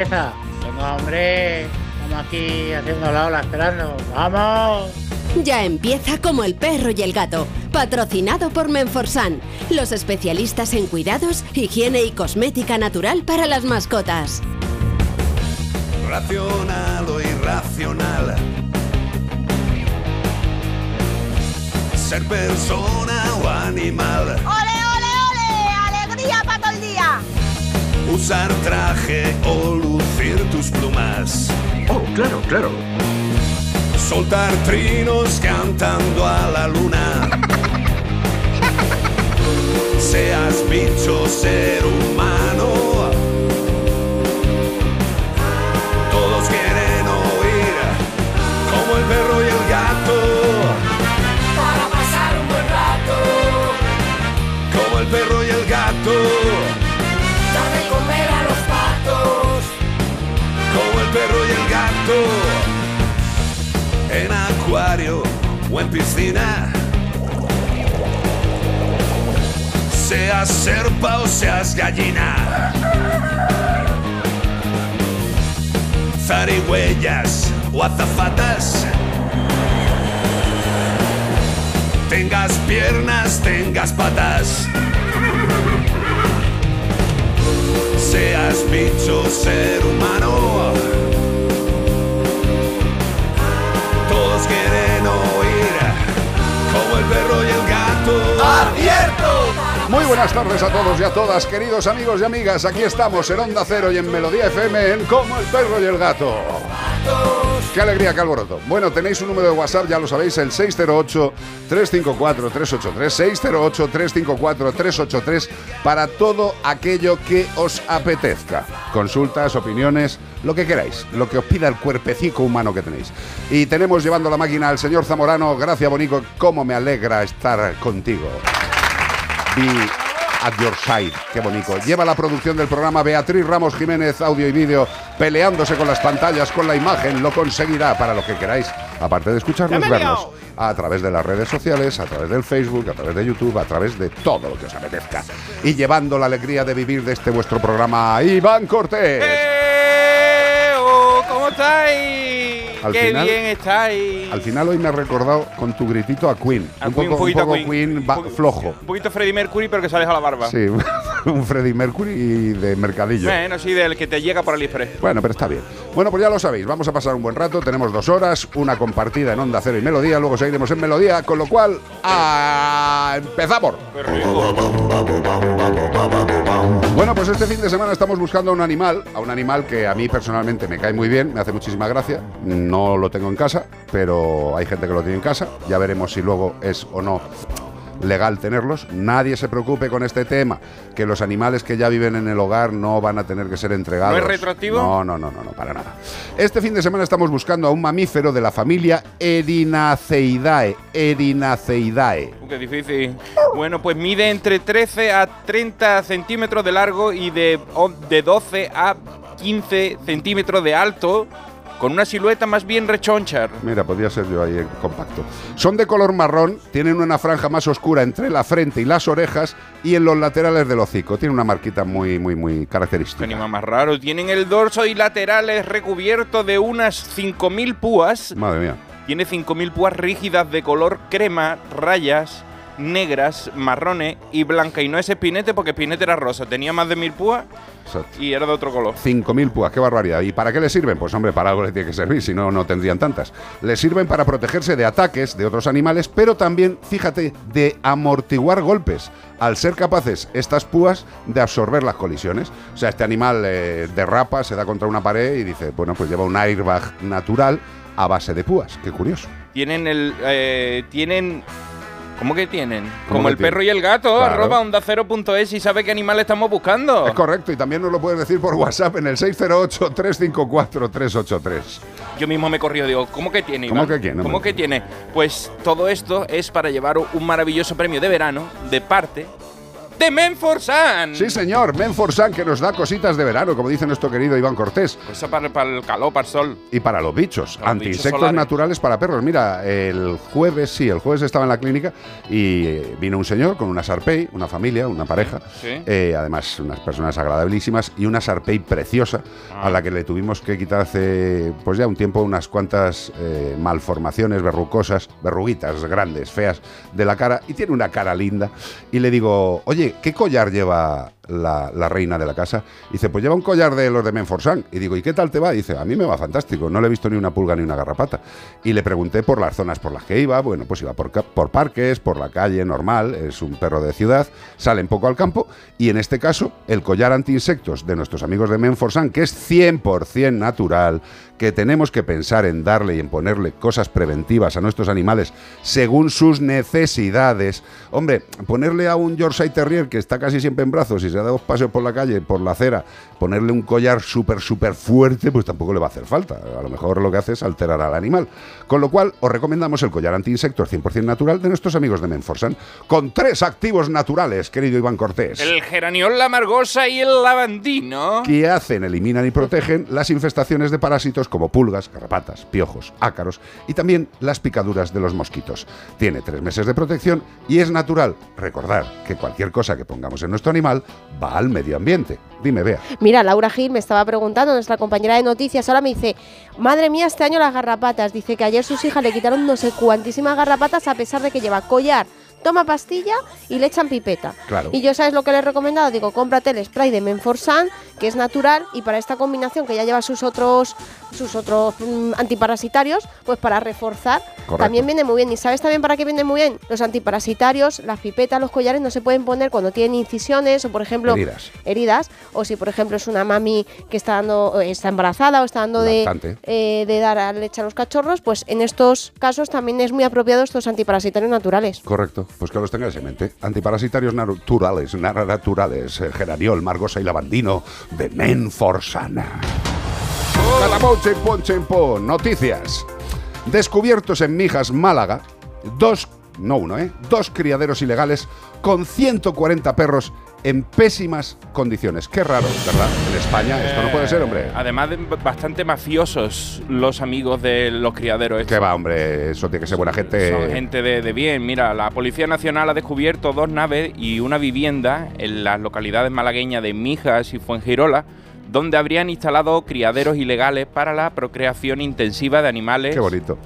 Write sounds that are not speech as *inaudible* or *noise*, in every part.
Venga, hombre, estamos aquí haciendo la ola esperando. ¡Vamos! Ya empieza como el perro y el gato, patrocinado por Menforsan, los especialistas en cuidados, higiene y cosmética natural para las mascotas. Racional o irracional. Ser persona o animal. ¡Ole, ole, ole! ¡Alegría para todo! Usar traje o lucir tus plumas. Oh, claro, claro. Soltar trinos cantando a la luna. Seas bicho, ser humano. Todos quieren oír como el perro en piscina. Seas serpa o seas gallina. Zarigüeyas o azafatas. Tengas piernas, tengas patas. Seas bicho, ser humano. Todos quieren como el perro y el gato. ¡Abierto! Muy buenas tardes a todos y a todas, queridos amigos y amigas. Aquí estamos en Onda Cero y en Melodía FM en Como el perro y el gato. Qué alegría, qué alboroto. Bueno, tenéis un número de WhatsApp, ya lo sabéis, el 608-354-383, 608-354-383, para todo aquello que os apetezca. Consultas, opiniones, lo que queráis, lo que os pida el cuerpecico humano que tenéis. Y tenemos llevando la máquina al señor Zamorano. Gracias, Bonico, cómo me alegra estar contigo. Be at your side. Qué bonito. Lleva la producción del programa Beatriz Ramos Jiménez, audio y vídeo, peleándose con las pantallas, con la imagen. Lo conseguirá para lo que queráis. Aparte de escucharnos, vernos a través de las redes sociales, a través del Facebook, a través de YouTube, a través de todo lo que os apetezca. Y llevando la alegría de vivir de este vuestro programa, Iván Cortés. ¡Eh! oh, ¿Cómo estáis? Al ¡Qué final- bien estáis! Al final hoy me ha recordado con tu gritito a Queen. A un Queen, poco, un a poco Queen. Va- flojo. Un poquito Freddie Mercury, pero que se aleja la barba. Sí, *laughs* un Freddie Mercury de mercadillo. Bueno, sí, del que te llega por AliExpress. Bueno, pero está bien. Bueno, pues ya lo sabéis, vamos a pasar un buen rato, tenemos dos horas, una compartida en Onda Cero y Melodía, luego seguiremos en Melodía, con lo cual, ¡ah! ¡empezamos! Bueno, pues este fin de semana estamos buscando a un animal, a un animal que a mí personalmente me cae muy bien, me hace muchísima gracia, no lo tengo en casa, pero hay gente que lo tiene en casa, ya veremos si luego es o no legal tenerlos. Nadie se preocupe con este tema, que los animales que ya viven en el hogar no van a tener que ser entregados. ¿No es retroactivo? No, no, no, no, no, para nada. Este fin de semana estamos buscando a un mamífero de la familia Erinaceidae. Erinaceidae. Uh, qué difícil. Bueno, pues mide entre 13 a 30 centímetros de largo y de, de 12 a 15 centímetros de alto, con una silueta más bien rechonchar. Mira, podría ser yo ahí en compacto. Son de color marrón, tienen una franja más oscura entre la frente y las orejas y en los laterales del hocico. Tiene una marquita muy, muy, muy característica. animal más raro. Tienen el dorso y laterales recubiertos de unas 5.000 púas. Madre mía. Tiene 5.000 púas rígidas de color crema, rayas negras, marrones y blanca. Y no es espinete porque espinete era rosa. Tenía más de 1.000 púas Exacto. y era de otro color. 5.000 púas, qué barbaridad. ¿Y para qué les sirven? Pues hombre, para algo les tiene que servir, si no, no tendrían tantas. Les sirven para protegerse de ataques de otros animales, pero también, fíjate, de amortiguar golpes, al ser capaces estas púas de absorber las colisiones. O sea, este animal eh, derrapa, se da contra una pared y dice, bueno, pues lleva un airbag natural a base de púas. Qué curioso. Tienen el. eh, tienen. ¿Cómo que tienen? ¿Cómo Como que el perro y el gato, Claro. arroba onda cero punto es y sabe qué animal estamos buscando. Es correcto, y también nos lo puedes decir por WhatsApp en el 608-354-383. Yo mismo me he corrido, digo, ¿cómo que tiene? ¿Cómo Iván? que tiene, ¿Cómo que tiene? Pues todo esto es para llevar un maravilloso premio de verano de parte de Menforsan. Sí, señor, Menforsan que nos da cositas de verano, como dice nuestro querido Iván Cortés. Cosa para, para el calor, para el sol. Y para los bichos, Para bichos solares. naturales para perros. Mira, el jueves, sí, el jueves estaba en la clínica y eh, vino un señor con una Sarpei, una familia, una pareja, Sí. eh, además unas personas agradabilísimas y una Sarpei preciosa Ah. a la que le tuvimos que quitar hace pues ya un tiempo unas cuantas eh, malformaciones verrucosas, verruguitas grandes, feas de la cara y tiene una cara linda. Y le digo, oye, ¿qué collar lleva la, reina de la casa? Y dice, pues lleva un collar de los de Menforsan. Y digo, ¿y qué tal te va? Y dice, a mí me va fantástico, no le he visto ni una pulga ni una garrapata. Y le pregunté por las zonas por las que iba. Bueno, pues iba por, por parques, por la calle normal, es un perro de ciudad, sale un poco al campo. Y en este caso, el collar anti-insectos de nuestros amigos de Menforsan, que es 100% natural, que tenemos que pensar en darle y en ponerle cosas preventivas a nuestros animales según sus necesidades. Hombre, ponerle a un Yorkshire Terrier que está casi siempre en brazos y se da dos paseos por la calle, por la acera, ponerle un collar súper, súper fuerte, pues tampoco le va a hacer falta. A lo mejor lo que hace es alterar al animal. Con lo cual, os recomendamos el collar anti-insectos 100% natural de nuestros amigos de Menforsan, con tres activos naturales, querido Iván Cortés. El geraniol, la margosa y el lavandino. que hacen, eliminan y protegen las infestaciones de parásitos como pulgas, garrapatas, piojos, ácaros y también las picaduras de los mosquitos. Tiene tres meses de protección y es natural. Recordar que cualquier cosa que pongamos en nuestro animal va al medio ambiente. Dime, vea. Mira, Laura Gil me estaba preguntando, nuestra compañera de noticias, ahora me dice, madre mía, este año las garrapatas. Dice que ayer sus hijas le quitaron no sé cuantísimas garrapatas a pesar de que lleva collar, toma pastilla y le echan pipeta. Claro. Y yo, ¿sabes lo que le he recomendado? Digo, cómprate el spray de Menforsan, que es natural, y para esta combinación que ya lleva sus otros sus otros mm, antiparasitarios, pues para reforzar, Correcto. también viene muy bien. ¿Y sabes también para qué viene muy bien? Los antiparasitarios, las pipetas, los collares no se pueden poner cuando tienen incisiones o, por ejemplo, Heridas. heridas, o si por ejemplo es una mami que está dando eh, está embarazada o está dando de, eh, de dar a leche a los cachorros, pues en estos casos también es muy apropiado estos antiparasitarios naturales. Correcto, pues que los tengáis en mente. Antiparasitarios naturales, naturales, eh, geraniol, margosa y lavandino de Menforsana. Chempo. Noticias. Descubiertos en Mijas, Málaga, dos, no uno, ¿eh? Dos criaderos ilegales con 140 perros en pésimas condiciones. Qué raro, ¿verdad? En España esto no puede ser, hombre. Además de bastante mafiosos los amigos de los criaderos. estos. Que va, hombre, eso tiene que ser buena gente. Son gente de, de bien. Mira, la Policía Nacional ha descubierto dos naves y una vivienda en las localidades malagueñas de Mijas y Fuengirola, donde habrían instalado criaderos ilegales para la procreación intensiva de animales. Qué bonito.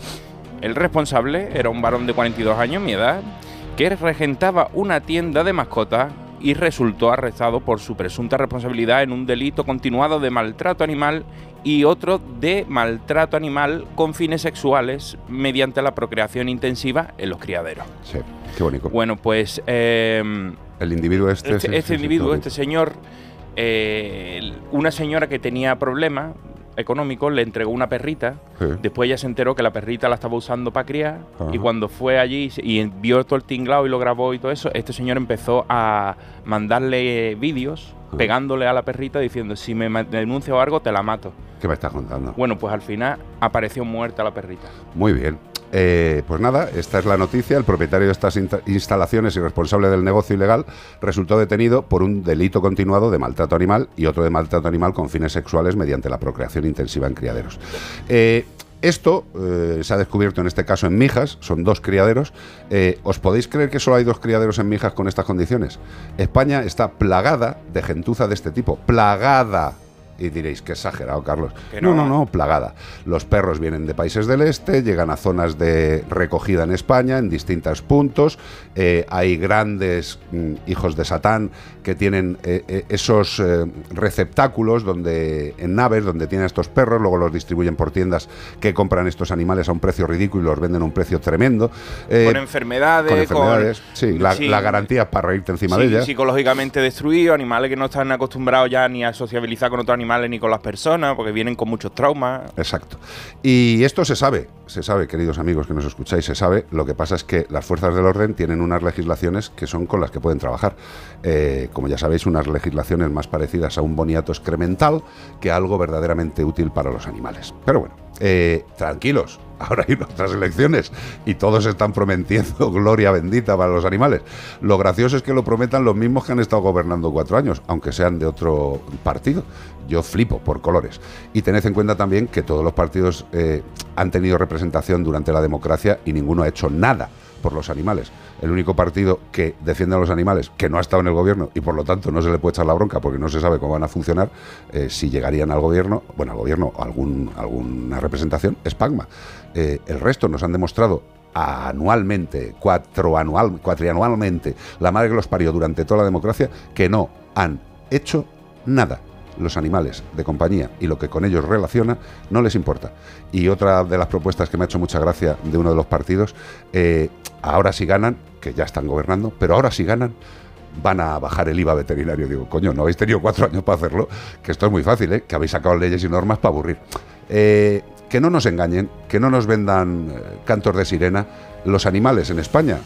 El responsable era un varón de 42 años, mi edad, que regentaba una tienda de mascotas y resultó arrestado por su presunta responsabilidad en un delito continuado de maltrato animal y otro de maltrato animal con fines sexuales mediante la procreación intensiva en los criaderos. Sí, qué bonito. Bueno, pues eh, El individuo este. este, este sí, individuo, este señor, eh, una señora que tenía problemas económicos le entregó una perrita. Sí. Después ella se enteró que la perrita la estaba usando para criar. Ajá. Y cuando fue allí y vio todo el tinglado y lo grabó y todo eso, este señor empezó a mandarle vídeos. Pegándole a la perrita diciendo: Si me ma- denuncia o algo, te la mato. ¿Qué me estás contando? Bueno, pues al final apareció muerta la perrita. Muy bien. Eh, pues nada, esta es la noticia. El propietario de estas insta- instalaciones y responsable del negocio ilegal resultó detenido por un delito continuado de maltrato animal y otro de maltrato animal con fines sexuales mediante la procreación intensiva en criaderos. Eh, esto eh, se ha descubierto en este caso en Mijas, son dos criaderos. Eh, ¿Os podéis creer que solo hay dos criaderos en Mijas con estas condiciones? España está plagada de gentuza de este tipo, plagada. Y diréis, qué exagerado, Carlos. Que no, no. no, no, plagada. Los perros vienen de países del este, llegan a zonas de recogida en España, en distintos puntos. Eh, hay grandes mm, hijos de Satán que tienen eh, eh, esos eh, receptáculos donde, en naves donde tienen estos perros, luego los distribuyen por tiendas que compran estos animales a un precio ridículo y los venden a un precio tremendo. Eh, con enfermedades, con enfermedades. sí, la, sí, la garantía para reírte encima de ellas. psicológicamente destruidos, animales que no están acostumbrados ya ni a sociabilizar con otros animales ni con las personas, porque vienen con muchos traumas. Exacto. Y esto se sabe, se sabe, queridos amigos que nos escucháis, se sabe. Lo que pasa es que las fuerzas del orden tienen unas legislaciones que son con las que pueden trabajar. Eh, como ya sabéis, unas legislaciones más parecidas a un boniato excremental que a algo verdaderamente útil para los animales. Pero bueno, Eh, tranquilos, ahora hay otras elecciones y todos están prometiendo *laughs* gloria bendita para los animales. Lo gracioso es que lo prometan los mismos que han estado gobernando cuatro años, aunque sean de otro partido. Yo flipo por colores. Y tened en cuenta también que todos los partidos eh, han tenido representación durante la democracia y ninguno ha hecho nada por los animales. El único partido que defiende a los animales, que no ha estado en el gobierno y por lo tanto no se le puede echar la bronca porque no se sabe cómo van a funcionar, eh, si llegarían al gobierno, bueno, al gobierno algún, alguna representación, es PAGMA. Eh, el resto nos han demostrado anualmente, cuatro anual, cuatrianualmente, la madre que los parió durante toda la democracia, que no han hecho nada los animales de compañía y lo que con ellos relaciona no les importa. Y otra de las propuestas que me ha hecho mucha gracia de uno de los partidos, eh, ahora si ganan, que ya están gobernando, pero ahora si ganan, van a bajar el IVA veterinario. Digo, coño, no habéis tenido cuatro años para hacerlo, que esto es muy fácil, ¿eh? que habéis sacado leyes y normas para aburrir. Eh, que no nos engañen, que no nos vendan cantos de sirena. Los animales en España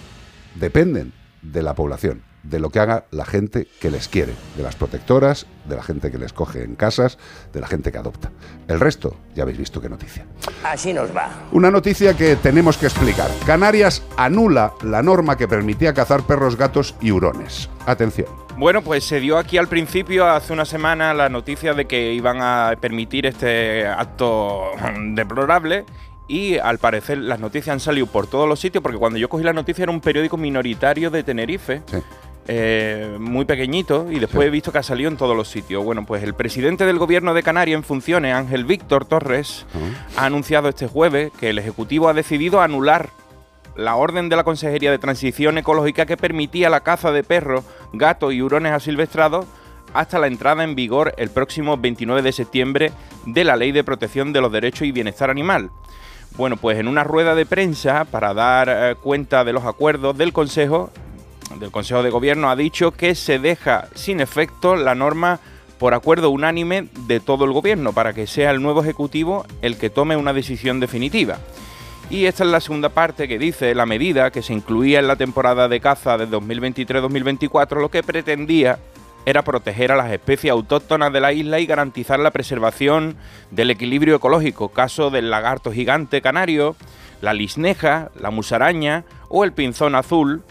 dependen de la población de lo que haga la gente que les quiere, de las protectoras, de la gente que les coge en casas, de la gente que adopta. El resto, ya habéis visto qué noticia. Así nos va. Una noticia que tenemos que explicar. Canarias anula la norma que permitía cazar perros, gatos y hurones. Atención. Bueno, pues se dio aquí al principio, hace una semana, la noticia de que iban a permitir este acto *laughs* deplorable y al parecer las noticias han salido por todos los sitios, porque cuando yo cogí la noticia era un periódico minoritario de Tenerife. Eh, muy pequeñito y después he visto que ha salido en todos los sitios. Bueno, pues el presidente del gobierno de Canarias en funciones, Ángel Víctor Torres, ha anunciado este jueves que el Ejecutivo ha decidido anular la orden de la Consejería de Transición Ecológica que permitía la caza de perros, gatos y hurones asilvestrados hasta la entrada en vigor el próximo 29 de septiembre de la Ley de Protección de los Derechos y Bienestar Animal. Bueno, pues en una rueda de prensa para dar eh, cuenta de los acuerdos del Consejo, del Consejo de Gobierno ha dicho que se deja sin efecto la norma por acuerdo unánime de todo el gobierno para que sea el nuevo ejecutivo el que tome una decisión definitiva. Y esta es la segunda parte que dice la medida que se incluía en la temporada de caza de 2023-2024 lo que pretendía era proteger a las especies autóctonas de la isla y garantizar la preservación del equilibrio ecológico, caso del lagarto gigante canario, la lisneja, la musaraña o el pinzón azul,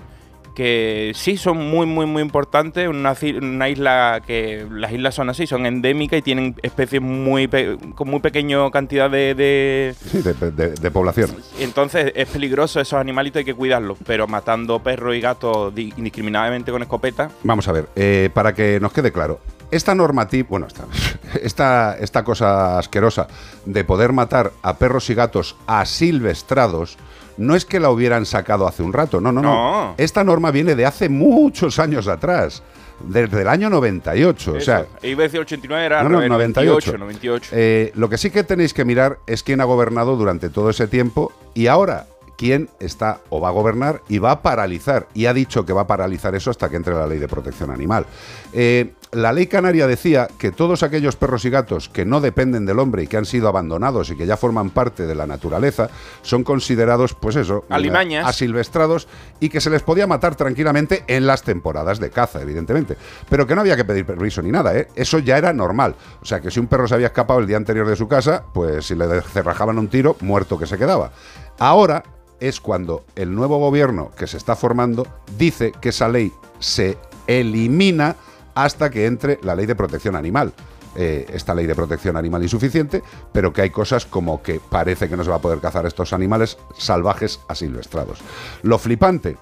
que sí son muy, muy, muy importantes. Una, una isla que las islas son así, son endémicas y tienen especies muy con muy pequeña cantidad de, de... Sí, de, población. Entonces es peligroso esos animalitos, hay que cuidarlos, pero matando perros y gatos indiscriminadamente con escopeta. Vamos a ver, eh, para que nos quede claro, esta normativa, bueno, esta, *laughs* esta, esta cosa asquerosa de poder matar a perros y gatos asilvestrados no es que la hubieran sacado hace un rato, no, no, no. Esta norma viene de hace muchos años atrás. Desde el año 98, o sea... Iba a decir 89, era no, 98. 98. Eh, lo que sí que tenéis que mirar es quién ha gobernado durante todo ese tiempo y ahora quién está o va a gobernar y va a paralizar. Y ha dicho que va a paralizar eso hasta que entre la ley de protección animal. Eh, la ley canaria decía que todos aquellos perros y gatos que no dependen del hombre y que han sido abandonados y que ya forman parte de la naturaleza son considerados, pues eso, asilvestrados y que se les podía matar tranquilamente en las temporadas de caza, evidentemente. Pero que no había que pedir permiso ni nada, ¿eh? Eso ya era normal. O sea que si un perro se había escapado el día anterior de su casa, pues si le cerrajaban un tiro, muerto que se quedaba. Ahora es cuando el nuevo gobierno que se está formando dice que esa ley se elimina hasta que entre la ley de protección animal. Eh, esta ley de protección animal insuficiente, pero que hay cosas como que parece que no se va a poder cazar estos animales salvajes asilvestrados. Lo flipante,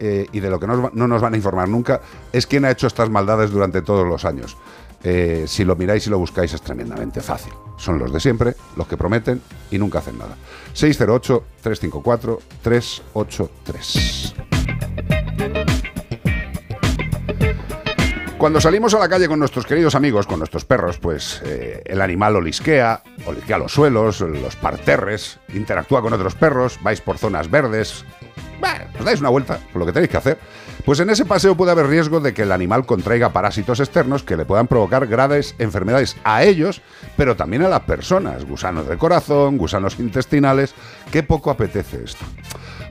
eh, y de lo que no, nos van a informar nunca, es quién ha hecho estas maldades durante todos los años. Eh, si lo miráis y lo buscáis es tremendamente fácil. Son los de siempre, los que prometen y nunca hacen nada. 608-354-383. Cuando salimos a la calle con nuestros queridos amigos, con nuestros perros, pues eh, el animal olisquea, olisquea los suelos, los parterres, interactúa con otros perros, vais por zonas verdes. Bueno, os dais una vuelta con lo que tenéis que hacer. Pues en ese paseo puede haber riesgo de que el animal contraiga parásitos externos que le puedan provocar graves enfermedades a ellos, pero también a las personas. Gusanos de corazón, gusanos intestinales. Qué poco apetece esto.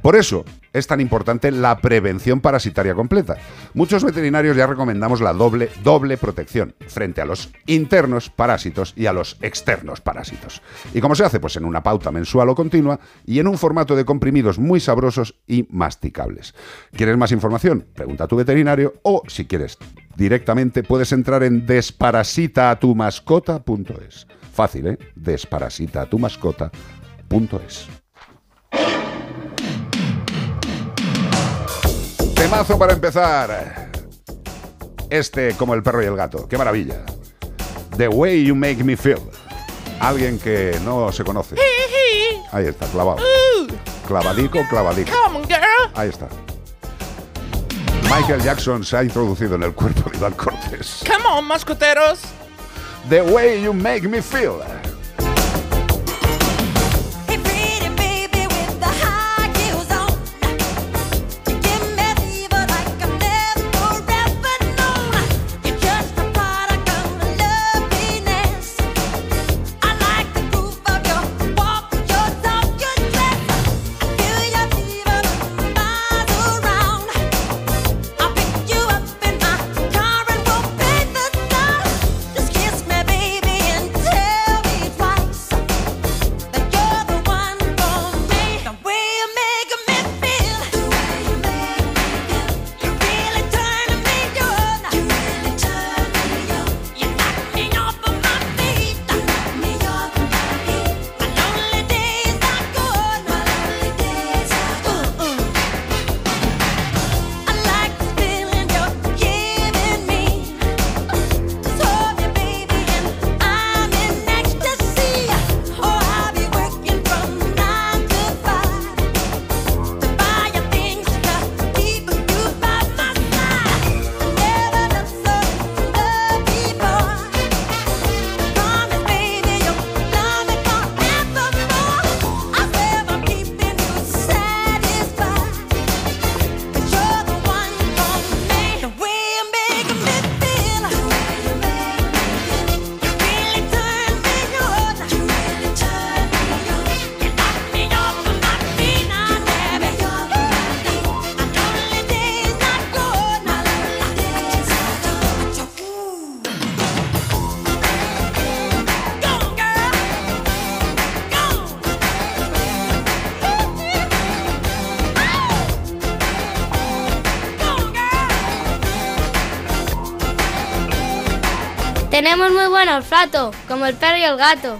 Por eso, es tan importante la prevención parasitaria completa. Muchos veterinarios ya recomendamos la doble, doble protección frente a los internos parásitos y a los externos parásitos. ¿Y cómo se hace? Pues en una pauta mensual o continua y en un formato de comprimidos muy sabrosos y masticables. ¿Quieres más información? Pregunta a tu veterinario o, si quieres directamente, puedes entrar en desparasitaatumascota.es. Fácil, ¿eh? Desparasitaatumascota.es. Temazo para empezar. Este como el perro y el gato. Qué maravilla. The Way You Make Me Feel. Alguien que no se conoce. Ahí está, clavado. Clavadico, clavadico. Ahí está. Michael Jackson se ha introducido en el cuerpo de Iván Cortés. Come on, mascoteros. The Way You Make Me Feel. Tenemos muy buen olfato, como el perro y el gato.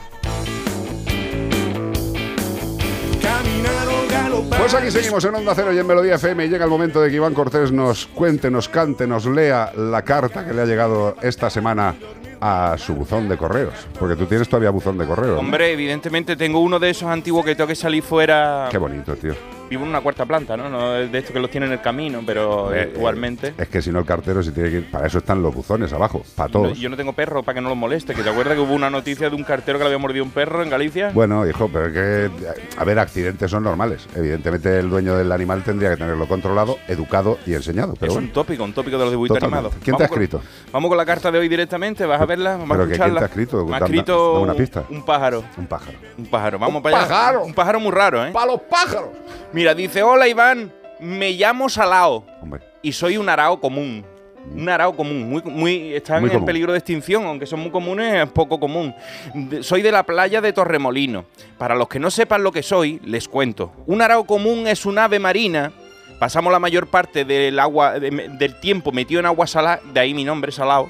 Pues aquí seguimos en Onda Cero y en Melodía FM y llega el momento de que Iván Cortés nos cuente, nos cante, nos lea la carta que le ha llegado esta semana a su buzón de correos. Porque tú tienes todavía buzón de correos. ¿no? Hombre, evidentemente tengo uno de esos antiguos que tengo que salir fuera. Qué bonito, tío. Vivo en una cuarta planta, ¿no? No es de estos que los tienen en el camino, pero Eh, igualmente. Es que si no el cartero se tiene que ir. Para eso están los buzones abajo, para No, todos. yo no tengo perro para que no los moleste. ¿Que te acuerdas que hubo una noticia de un cartero que le había mordido un perro en Galicia? Bueno, hijo, pero es que, a ver, accidentes son normales. Evidentemente el dueño del animal tendría que tenerlo controlado, educado y enseñado. Pero es bueno, un tópico, un tópico de los dibujitos animados. ¿Quién te ha con- escrito? vamos con la carta de hoy directamente, vas a verla, vamos ¿Pero a escucharla. quién te ha escrito? Me ha escrito una pista. un pájaro. un pájaro. Un pájaro. Vamos ¡Un para allá. pájaro! Un pájaro muy raro, ¿eh? ¡Para los pájaros! Mira, dice, hola Iván, me llamo Salao Hombre, y soy un arao común. Un arao común, muy, muy, están Muy en peligro de extinción, aunque son muy comunes, es poco común. De- soy de la playa de Torremolino. Para los que no sepan lo que soy, les cuento. Un arao común es un ave marina. Pasamos la mayor parte del agua de- del tiempo metido en agua salada, de ahí mi nombre, Salao.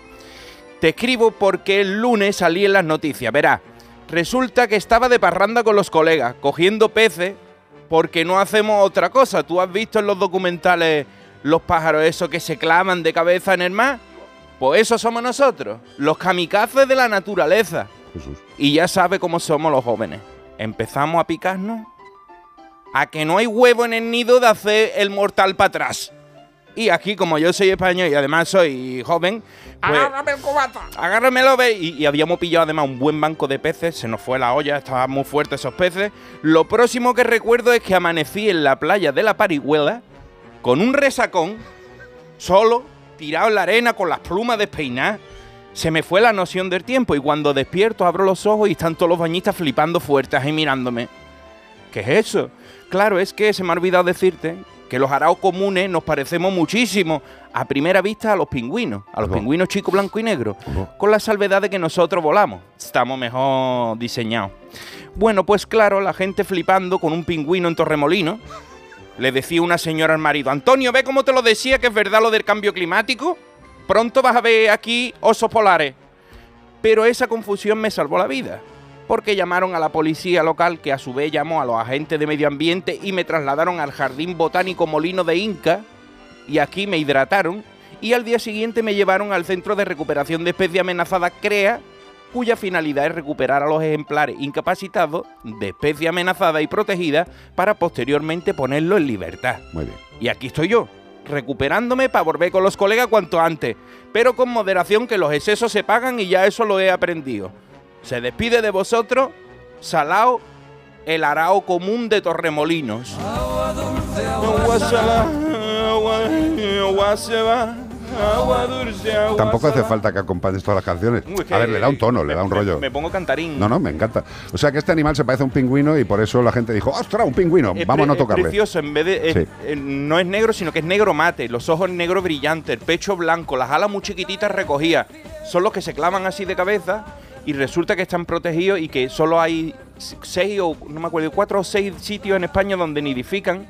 Te escribo porque el lunes salí en las noticias. Verá, resulta que estaba de parranda con los colegas, cogiendo peces, porque no hacemos otra cosa. ¿Tú has visto en los documentales los pájaros esos que se clavan de cabeza en el mar? Pues eso somos nosotros, los kamikazes de la naturaleza. Jesús. Y ya sabe cómo somos los jóvenes. Empezamos a picarnos a que no hay huevo en el nido de hacer el mortal para atrás. Y aquí, como yo soy español y además soy joven, pues, el cubata. agárramelo, ve. Y, y habíamos pillado además un buen banco de peces, se nos fue la olla, estaban muy fuertes esos peces. Lo próximo que recuerdo es que amanecí en la playa de la Parihuela con un resacón, solo, tirado en la arena con las plumas despeinadas. Se me fue la noción del tiempo y cuando despierto abro los ojos y están todos los bañistas flipando fuertes ahí mirándome. ¿Qué es eso? Claro, es que se me ha olvidado decirte que los araos comunes nos parecemos muchísimo a primera vista a los pingüinos, a los pingüinos chicos blanco y negro, con la salvedad de que nosotros volamos, estamos mejor diseñados. Bueno, pues claro, la gente flipando con un pingüino en Torremolino, le decía una señora al marido, Antonio, ¿ve cómo te lo decía que es verdad lo del cambio climático? Pronto vas a ver aquí osos polares. Pero esa confusión me salvó la vida, porque llamaron a la policía local, que a su vez llamó a los agentes de medio ambiente y me trasladaron al Jardín Botánico Molino de Inca, y aquí me hidrataron, y al día siguiente me llevaron al Centro de Recuperación de Especies Amenazadas CREA, cuya finalidad es recuperar a los ejemplares incapacitados de especie amenazada y protegida para posteriormente ponerlo en libertad. Muy bien. Y aquí estoy yo, recuperándome para volver con los colegas cuanto antes, pero con moderación que los excesos se pagan y ya eso lo he aprendido. Se despide de vosotros, Salao, el arao común de Torremolinos. Agua salada, agua, agua se va, agua dulce, agua Tampoco hace falta que acompañes todas las canciones. Uy, es A ver, le da un tono, le da un rollo. Me pongo cantarín. No, no, me encanta. O sea que este animal se parece a un pingüino y por eso la gente dijo, ¡ostras, un pingüino! Es Vamos a no es tocarle. precioso, en vez de. es- Sí. eh, no es negro, sino que es negro mate. Los ojos negro brillante, el pecho blanco, las alas muy chiquititas recogidas. Son los que se clavan así de cabeza y resulta que están protegidos y que solo hay seis o, no me acuerdo, cuatro o seis sitios en España donde nidifican.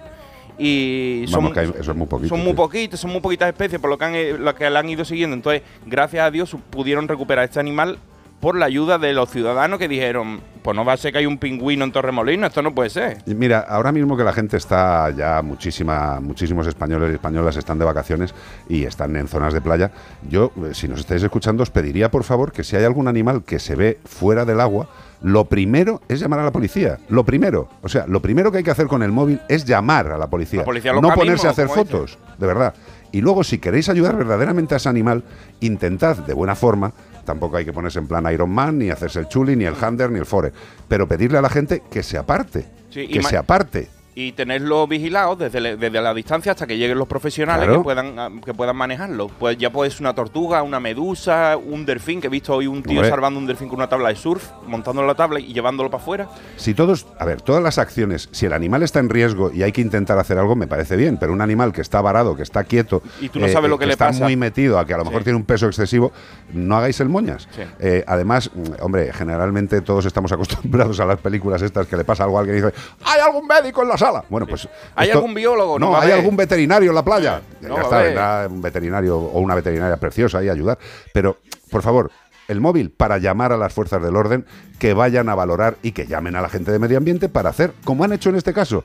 Y son, Vamos, eso es muy poquito. son muy sí. poquitos, son muy poquitas especies por lo que, han, lo que la han ido siguiendo. Entonces, gracias a Dios pudieron recuperar este animal por la ayuda de los ciudadanos que dijeron, pues no va a ser que hay un pingüino en Torremolinos, esto no puede ser. Mira, ahora mismo que la gente está ya muchísima, muchísimos españoles y españolas están de vacaciones y están en zonas de playa, yo, eh, si nos estáis escuchando, os pediría por favor que si hay algún animal que se ve fuera del agua, lo primero es llamar a la policía. Lo primero, o sea, lo primero que hay que hacer con el móvil es llamar a la policía. La policía no ponerse mismo, a hacer dice. fotos, de verdad. Y luego, si queréis ayudar verdaderamente a ese animal, intentad de buena forma. Tampoco hay que ponerse en plan Iron Man, ni hacerse el chuli, ni el hander, ni el fore. Pero pedirle a la gente que se aparte. Sí, que se aparte. Y tenerlo vigilado desde, le- desde la distancia hasta que lleguen los profesionales Claro. que puedan ah, que puedan manejarlo. Pues ya puede ser una tortuga, una medusa, un delfín, que he visto hoy un tío Hombre. salvando un delfín con una tabla de surf, montándolo en la tabla y llevándolo para afuera. Si todos, a ver, todas las acciones, si el animal está en riesgo y hay que intentar hacer algo, me parece bien, pero un animal que está varado, que está quieto, Y tú no sabes lo que le está pasa. muy metido a que a lo mejor Sí. tiene un peso excesivo, no hagáis el moñas. Sí. Eh, además, mm, hombre, generalmente todos estamos acostumbrados a las películas estas que le pasa algo a alguien y dice, ¿hay algún médico en la sala? Bueno, pues... ¿Hay algún biólogo? No, hay algún veterinario en la playa. No ya está, vendrá un veterinario o una veterinaria preciosa ahí a ayudar. Pero, por favor, el móvil para llamar a las fuerzas del orden que vayan a valorar y que llamen a la gente de medio ambiente para hacer, como han hecho en este caso,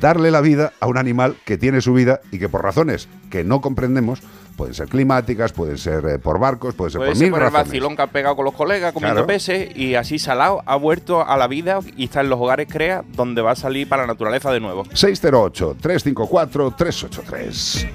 darle la vida a un animal que tiene su vida y que por razones que no comprendemos, pueden ser climáticas, pueden ser eh, por barcos, pueden ser Puede por ser mil por el razones. vacilón que ha pegado con los colegas comiendo Claro. peces y así Salao ha vuelto a la vida y está en los hogares CREA donde va a salir para la naturaleza de nuevo. 608-354-383.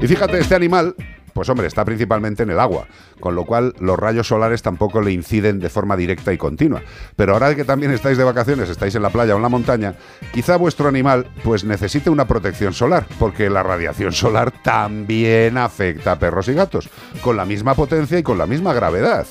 Y fíjate, este animal, pues hombre, está principalmente en el agua, con lo cual los rayos solares tampoco le inciden de forma directa y continua. Pero ahora que también estáis de vacaciones, estáis en la playa o en la montaña, quizá vuestro animal pues necesite una protección solar, porque la radiación solar también afecta a perros y gatos, con la misma potencia y con la misma gravedad.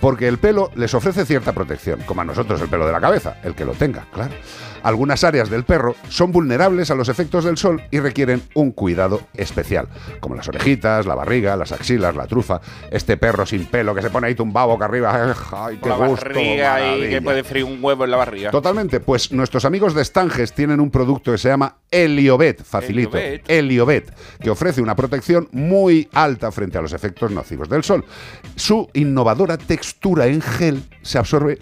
Porque el pelo les ofrece cierta protección, como a nosotros el pelo de la cabeza, el que lo tenga, claro. Algunas áreas del perro son vulnerables a los efectos del sol y requieren un cuidado especial, como las orejitas, la barriga, las axilas, la trufa. Este perro sin pelo que se pone ahí tumbado boca arriba, *laughs* ¡ay, qué la gusto! barriga y que puede freír un huevo en la barriga. Totalmente, pues nuestros amigos de Stanges tienen un producto que se llama Heliobet, facilito, Heliobet. Heliobet, que ofrece una protección muy alta frente a los efectos nocivos del sol. Su innovadora textura en gel se absorbe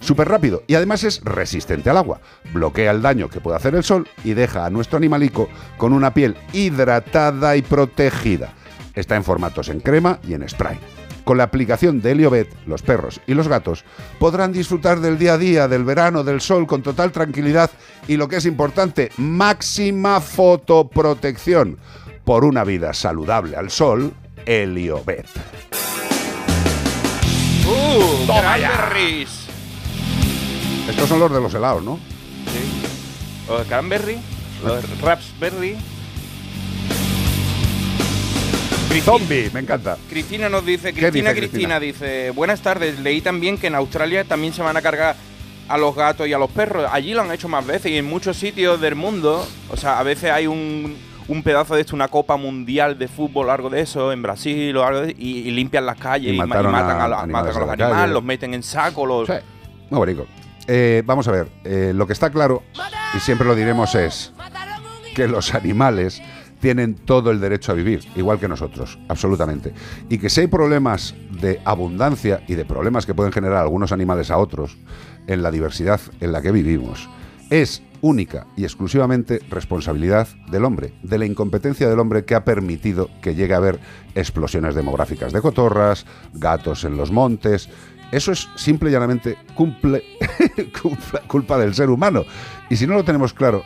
súper rápido y además es resistente al agua. Bloquea el daño que puede hacer el sol y deja a nuestro animalico con una piel hidratada y protegida. Está en formatos en crema y en spray. Con la aplicación de Heliobet, los perros y los gatos podrán disfrutar del día a día, del verano, del sol con total tranquilidad y lo que es importante, máxima fotoprotección. Por una vida saludable al sol, Heliobet. ¡Uh! ¡Cranberries! Estos son los de los helados, ¿no? Sí. Los de cranberry, raspberry. Cristi- Zombie, me encanta. Cristina nos dice, ¿Qué Cristina dice Cristina dice, buenas tardes, leí también que en Australia también se van a cargar a los gatos y a los perros. Allí lo han hecho más veces y en muchos sitios del mundo. O sea, a veces hay un, un pedazo de esto, una copa mundial de fútbol o algo de eso en Brasil o algo de, y, y limpian las calles Y matan, a a, los- matan a los animales, calle. los meten en saco, los... Sí, muy bonito. Eh, vamos a ver, eh, lo que está claro, y siempre lo diremos, es que los animales tienen todo el derecho a vivir, igual que nosotros, absolutamente. Y que si hay problemas de abundancia y de problemas que pueden generar algunos animales a otros en la diversidad en la que vivimos, es única y exclusivamente responsabilidad del hombre, de la incompetencia del hombre que ha permitido que llegue a haber explosiones demográficas de cotorras, gatos en los montes. Eso es simple y llanamente *laughs* cumple, culpa, del ser humano. Y si no lo tenemos claro,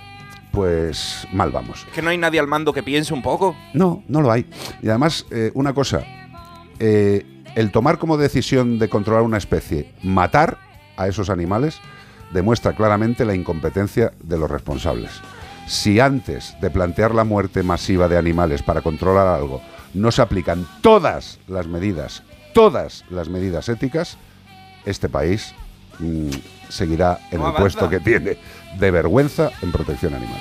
pues mal vamos. Que no hay nadie al mando que piense un poco. No, no lo hay. Y además, eh, una cosa, eh, el tomar como decisión de controlar una especie, matar a esos animales, demuestra claramente la incompetencia de los responsables. Si antes de plantear la muerte masiva de animales para controlar algo, no se aplican todas las medidas, todas las medidas éticas, este país mm, seguirá en No el puesto que tiene de vergüenza en protección animal.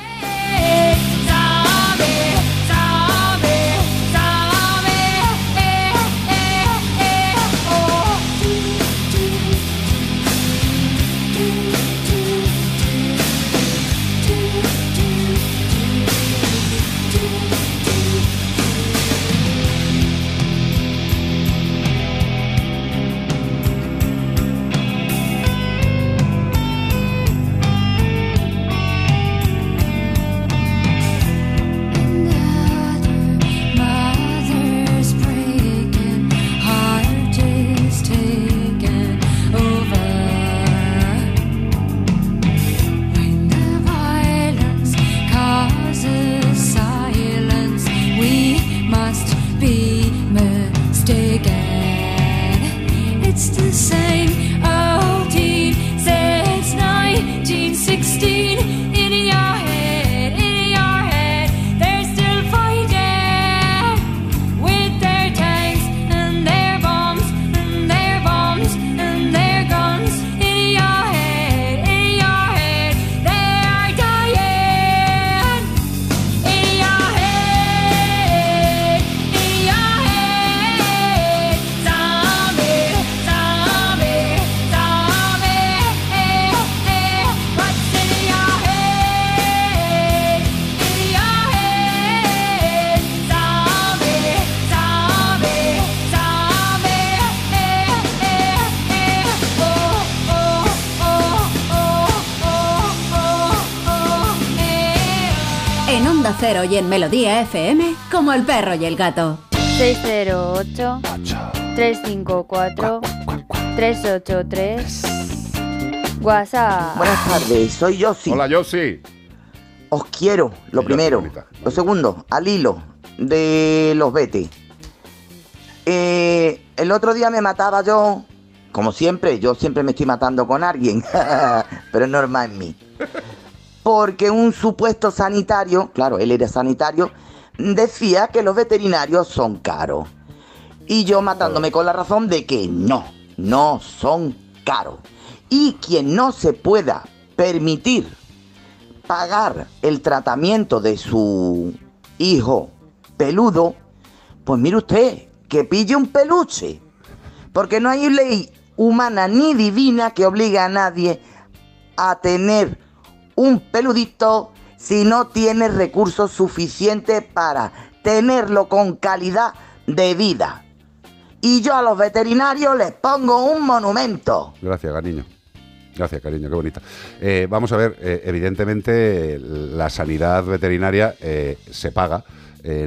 Onda Cero y en Melodía FM, como el perro y el gato. 608 354 383 WhatsApp. Buenas tardes, soy Yossi. Hola, Yossi. Os quiero, lo primero. Lo segundo, al hilo de los Betis. Eh, el otro día me mataba yo, como siempre, yo siempre me estoy matando con alguien, *laughs* pero es normal en mí. Porque un supuesto sanitario, claro, él era sanitario, decía que los veterinarios son caros. Y yo matándome con la razón de que no, no son caros. Y quien no se pueda permitir pagar el tratamiento de su hijo peludo, pues mire usted, que pille un peluche. Porque no hay ley humana ni divina que obligue a nadie a tener un peludito si no tiene recursos suficientes para tenerlo con calidad de vida. Y yo a los veterinarios les pongo un monumento. Gracias, cariño. Gracias, cariño, qué bonita. Eh, vamos a ver, eh, evidentemente la sanidad veterinaria eh, se paga,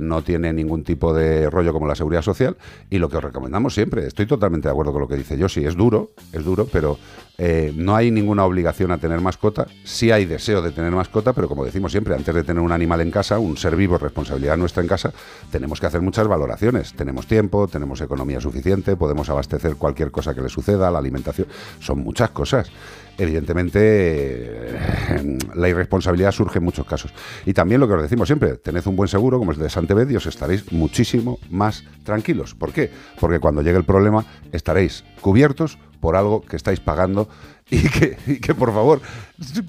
no tiene ningún tipo de rollo como la seguridad social y lo que os recomendamos siempre, estoy totalmente de acuerdo con lo que dice yo, sí, es duro, es duro, pero eh, no hay ninguna obligación a tener mascota, sí hay deseo de tener mascota, pero como decimos siempre, antes de tener un animal en casa, un ser vivo, responsabilidad nuestra en casa, tenemos que hacer muchas valoraciones, tenemos tiempo, tenemos economía suficiente, podemos abastecer cualquier cosa que le suceda, la alimentación, son muchas cosas. Evidentemente eh, la irresponsabilidad surge en muchos casos. Y también lo que os decimos siempre, tened un buen seguro como el de Santeved y os estaréis muchísimo más tranquilos. ¿Por qué? Porque cuando llegue el problema estaréis cubiertos por algo que estáis pagando y que, y que por favor,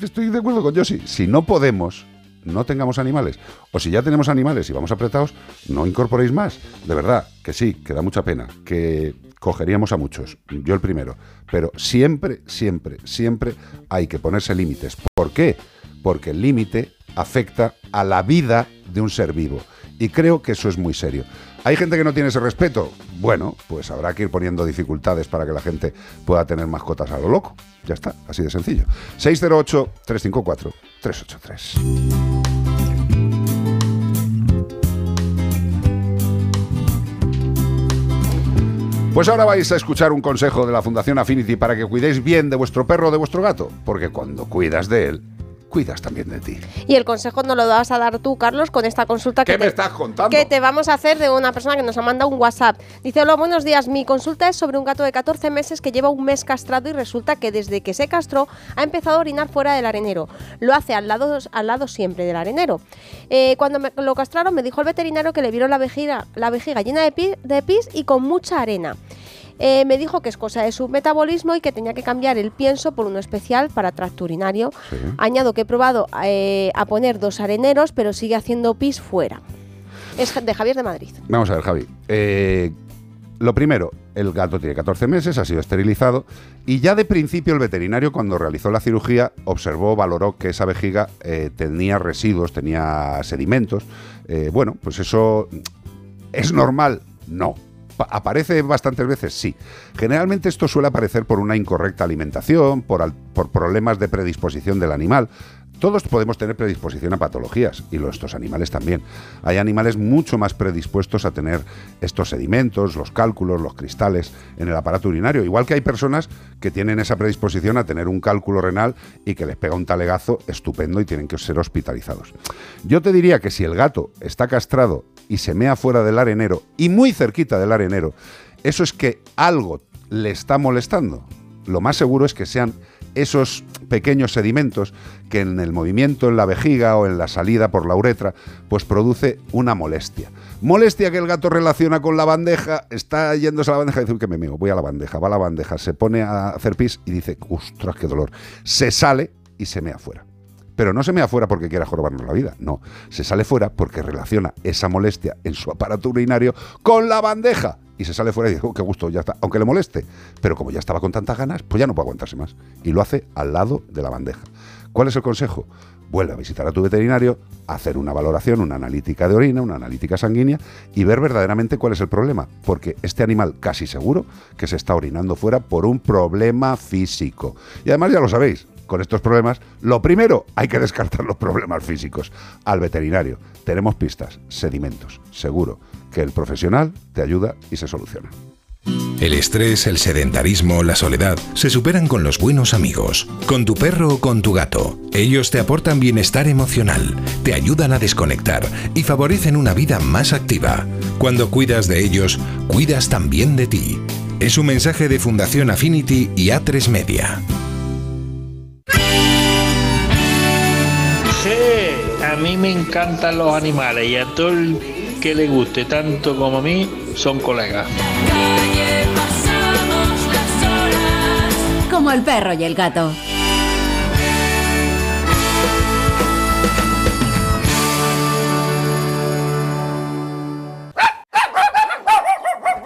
estoy de acuerdo con Josi, si no podemos, no tengamos animales. O si ya tenemos animales y vamos apretados, no incorporéis más. De verdad, que sí, que da mucha pena, que cogeríamos a muchos, yo el primero. Pero siempre, siempre, siempre hay que ponerse límites. ¿Por qué? Porque el límite afecta a la vida de un ser vivo. Y creo que eso es muy serio. ¿Hay gente que no tiene ese respeto? Bueno, pues habrá que ir poniendo dificultades para que la gente pueda tener mascotas a lo loco. Ya está, así de sencillo. 608-354-383. Pues ahora vais a escuchar un consejo de la Fundación Affinity para que cuidéis bien de vuestro perro o de vuestro gato, porque cuando cuidas de él, cuidas también de ti. Y el consejo no lo vas a dar tú, Carlos, con esta consulta que ¿Qué me te, estás contando? que te vamos a hacer de una persona que nos ha mandado un WhatsApp. Dice, hola, buenos días. Mi consulta es sobre un gato de 14 meses que lleva un mes castrado y resulta que desde que se castró ha empezado a orinar fuera del arenero. Lo hace al lado, al lado siempre del arenero. Eh, cuando me- lo castraron me dijo el veterinario que le vieron la vejiga, la vejiga llena de, pi- de pis y con mucha arena. Eh, me dijo que es cosa de su metabolismo y que tenía que cambiar el pienso por uno especial para tracto urinario. Añado que he probado eh, a poner dos areneros, pero sigue haciendo pis fuera. Es de Javier de Madrid. Vamos a ver, Javi. Eh, lo primero, el gato tiene 14 meses, ha sido esterilizado y ya de principio el veterinario cuando realizó la cirugía observó, valoró que esa vejiga eh, tenía residuos, tenía sedimentos. Eh, bueno, pues eso es normal, no. Pa- ¿Aparece bastantes veces? Sí. Generalmente esto suele aparecer por una incorrecta alimentación, por, por problemas de predisposición del animal. Todos podemos tener predisposición a patologías y estos animales también. Hay animales mucho más predispuestos a tener estos sedimentos, los cálculos, los cristales en el aparato urinario. Igual que hay personas que tienen esa predisposición a tener un cálculo renal y que les pega un talegazo estupendo y tienen que ser hospitalizados. Yo te diría que si el gato está castrado y se mea fuera del arenero y muy cerquita del arenero, eso es que algo le está molestando. Lo más seguro es que sean esos pequeños sedimentos que en el movimiento en la vejiga o en la salida por la uretra, pues produce una molestia. Molestia que el gato relaciona con la bandeja, está yéndose a la bandeja y dice, que me meo, voy a la bandeja, va a la bandeja, se pone a hacer pis y dice, ostras, qué dolor. Se sale y se mea fuera. Pero no se mea fuera porque quiera jorobarnos la vida, no. Se sale fuera porque relaciona esa molestia en su aparato urinario con la bandeja. Y se sale fuera y dice, oh, qué gusto, ya está. Aunque le moleste. Pero como ya estaba con tantas ganas, pues ya no puede aguantarse más. Y lo hace al lado de la bandeja. ¿Cuál es el consejo? Vuelve a visitar a tu veterinario, hacer una valoración, una analítica de orina, una analítica sanguínea y ver verdaderamente cuál es el problema. Porque este animal casi seguro que se está orinando fuera por un problema físico. Y además ya lo sabéis, con estos problemas, lo primero hay que descartar los problemas físicos. Al veterinario, tenemos pistas, sedimentos. Seguro que el profesional te ayuda y se soluciona. El estrés, el sedentarismo, la soledad se superan con los buenos amigos, con tu perro o con tu gato. Ellos te aportan bienestar emocional, te ayudan a desconectar y favorecen una vida más activa. Cuando cuidas de ellos, cuidas también de ti. Es un mensaje de Fundación Affinity y A3 Media. A mí me encantan los animales y a todo el que le guste tanto como a mí son colegas. Como el perro y el gato.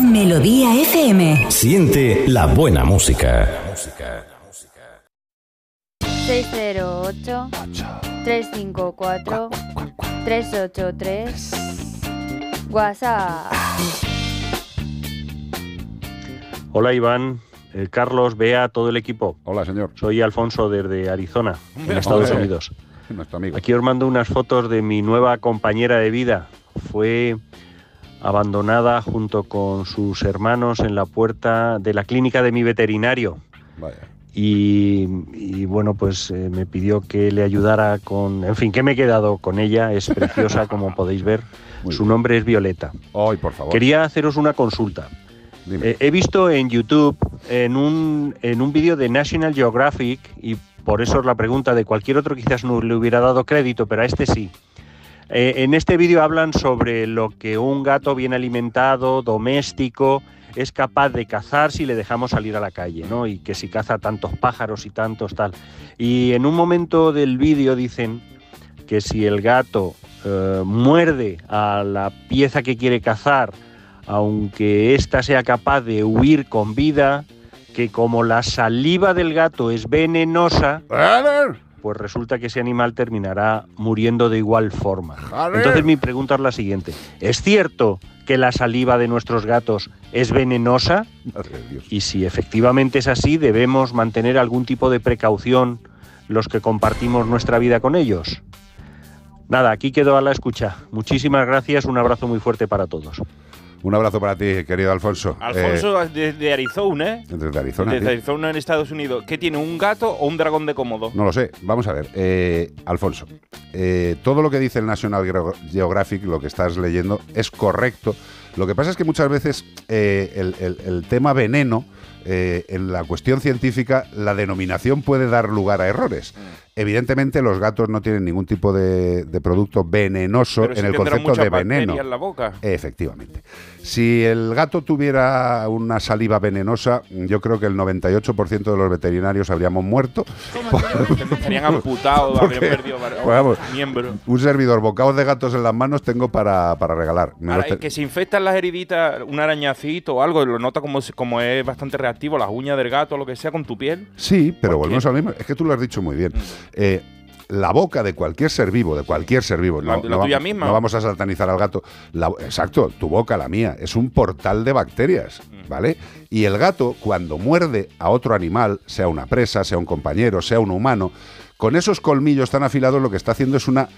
Melodía FM. Siente la buena música. 608 354 383 WhatsApp. Hola Iván, eh, Carlos, Bea, todo el equipo. Hola señor. Soy Alfonso desde Arizona, en Estados hombre. Unidos. *laughs* Nuestro amigo. Aquí os mando unas fotos de mi nueva compañera de vida. Fue abandonada junto con sus hermanos en la puerta de la clínica de mi veterinario. Vaya. Y, y, bueno, pues eh, me pidió que le ayudara con... En fin, que me he quedado con ella, es preciosa *laughs* como podéis ver. Su nombre es Violeta. Ay, por favor. Quería haceros una consulta. Eh, he visto en YouTube, en un, en un vídeo de National Geographic, y por eso es la pregunta de cualquier otro quizás no le hubiera dado crédito, pero a este sí. Eh, en este vídeo hablan sobre lo que un gato bien alimentado, doméstico, es capaz de cazar si le dejamos salir a la calle, ¿no? Y que si caza tantos pájaros y tantos tal. Y en un momento del vídeo dicen que si el gato eh, muerde a la pieza que quiere cazar, aunque ésta sea capaz de huir con vida, que como la saliva del gato es venenosa, pues resulta que ese animal terminará muriendo de igual forma. Entonces mi pregunta es la siguiente. ¿Es cierto que la saliva de nuestros gatos es venenosa? Y si efectivamente es así, ¿debemos mantener algún tipo de precaución los que compartimos nuestra vida con ellos? Nada, aquí quedo a la escucha. Muchísimas gracias, un abrazo muy fuerte para todos. Un abrazo para ti, querido Alfonso. Alfonso desde Arizona, ¿eh? Eh, desde Arizona. Desde. Arizona en Estados Unidos. ¿Qué tiene, un gato o un dragón de cómodo? No lo sé. Vamos a ver. Eh, Alfonso, eh, todo lo que dice el National Geo- Geographic, lo que estás leyendo, es correcto. Lo que pasa es que muchas veces eh, el, el- el tema veneno, eh, en la cuestión científica, la denominación puede dar lugar a errores. Mm. Evidentemente, los gatos no tienen ningún tipo de, de producto venenoso Pero sí en el concepto de veneno. en la boca. Efectivamente. Si el gato tuviera una saliva venenosa, yo creo que el 98% de los veterinarios habríamos muerto. Estarían amputados, habrían Porque, perdido varios pues miembros. Un servidor, bocados de gatos en las manos tengo para, para regalar. Ahora, es que se infectan las heriditas, un arañacito o algo, y lo nota como, como es bastante reactivo, las uñas del gato o lo que sea, con tu piel. Sí, pero volvemos al mismo. Es que tú lo has dicho muy bien. Eh, la boca de cualquier ser vivo, de cualquier ser vivo, La- no, la no tuya vamos- misma. no vamos a satanizar al gato. La- exacto, tu boca, la mía, es un portal de bacterias, Mm. ¿vale? Y el gato, cuando muerde a otro animal, sea una presa, sea un compañero, sea un humano, con esos colmillos tan afilados lo que está haciendo es una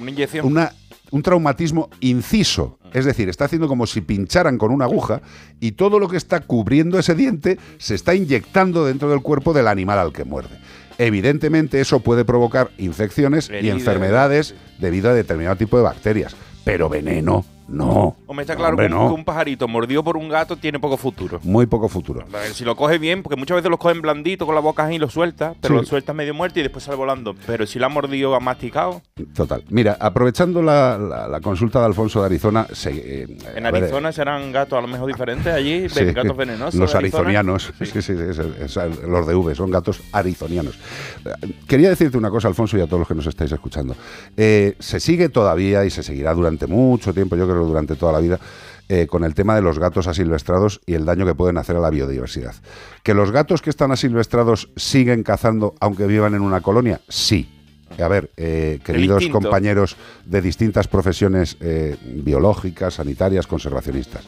Una inyección. una, un traumatismo inciso. Es decir, está haciendo como si pincharan con una aguja y todo lo que está cubriendo ese diente se está inyectando dentro del cuerpo del animal al que muerde. Evidentemente eso puede provocar infecciones y enfermedades debido a determinado tipo de bacterias. Pero veneno, no. Hombre, está claro Hombre, que, un, no. que un pajarito mordido por un gato tiene poco futuro. Muy poco futuro. Si lo coges bien, porque muchas veces los cogen blandito con la boca ahí y lo sueltas, pero Sí. lo sueltas medio muerto y después sale volando. Pero si lo ha mordido, ha masticado. Total. Mira, aprovechando la, la- la consulta de Alfonso de Arizona, se- eh, En ver, Arizona serán gatos a lo mejor diferentes allí, *laughs* Sí, gatos venenosos. Los arizonianos, sí, sí, es- es- es- los de V, son gatos arizonianos. Quería decirte una cosa, Alfonso, y a todos los que nos estáis escuchando. Eh, se sigue todavía y se seguirá durante mucho tiempo, yo creo durante toda la vida, eh, con el tema de los gatos asilvestrados y el daño que pueden hacer a la biodiversidad. ¿Que los gatos que están asilvestrados siguen cazando aunque vivan en una colonia? Sí. A ver, eh, queridos compañeros de distintas profesiones eh, biológicas, sanitarias, conservacionistas.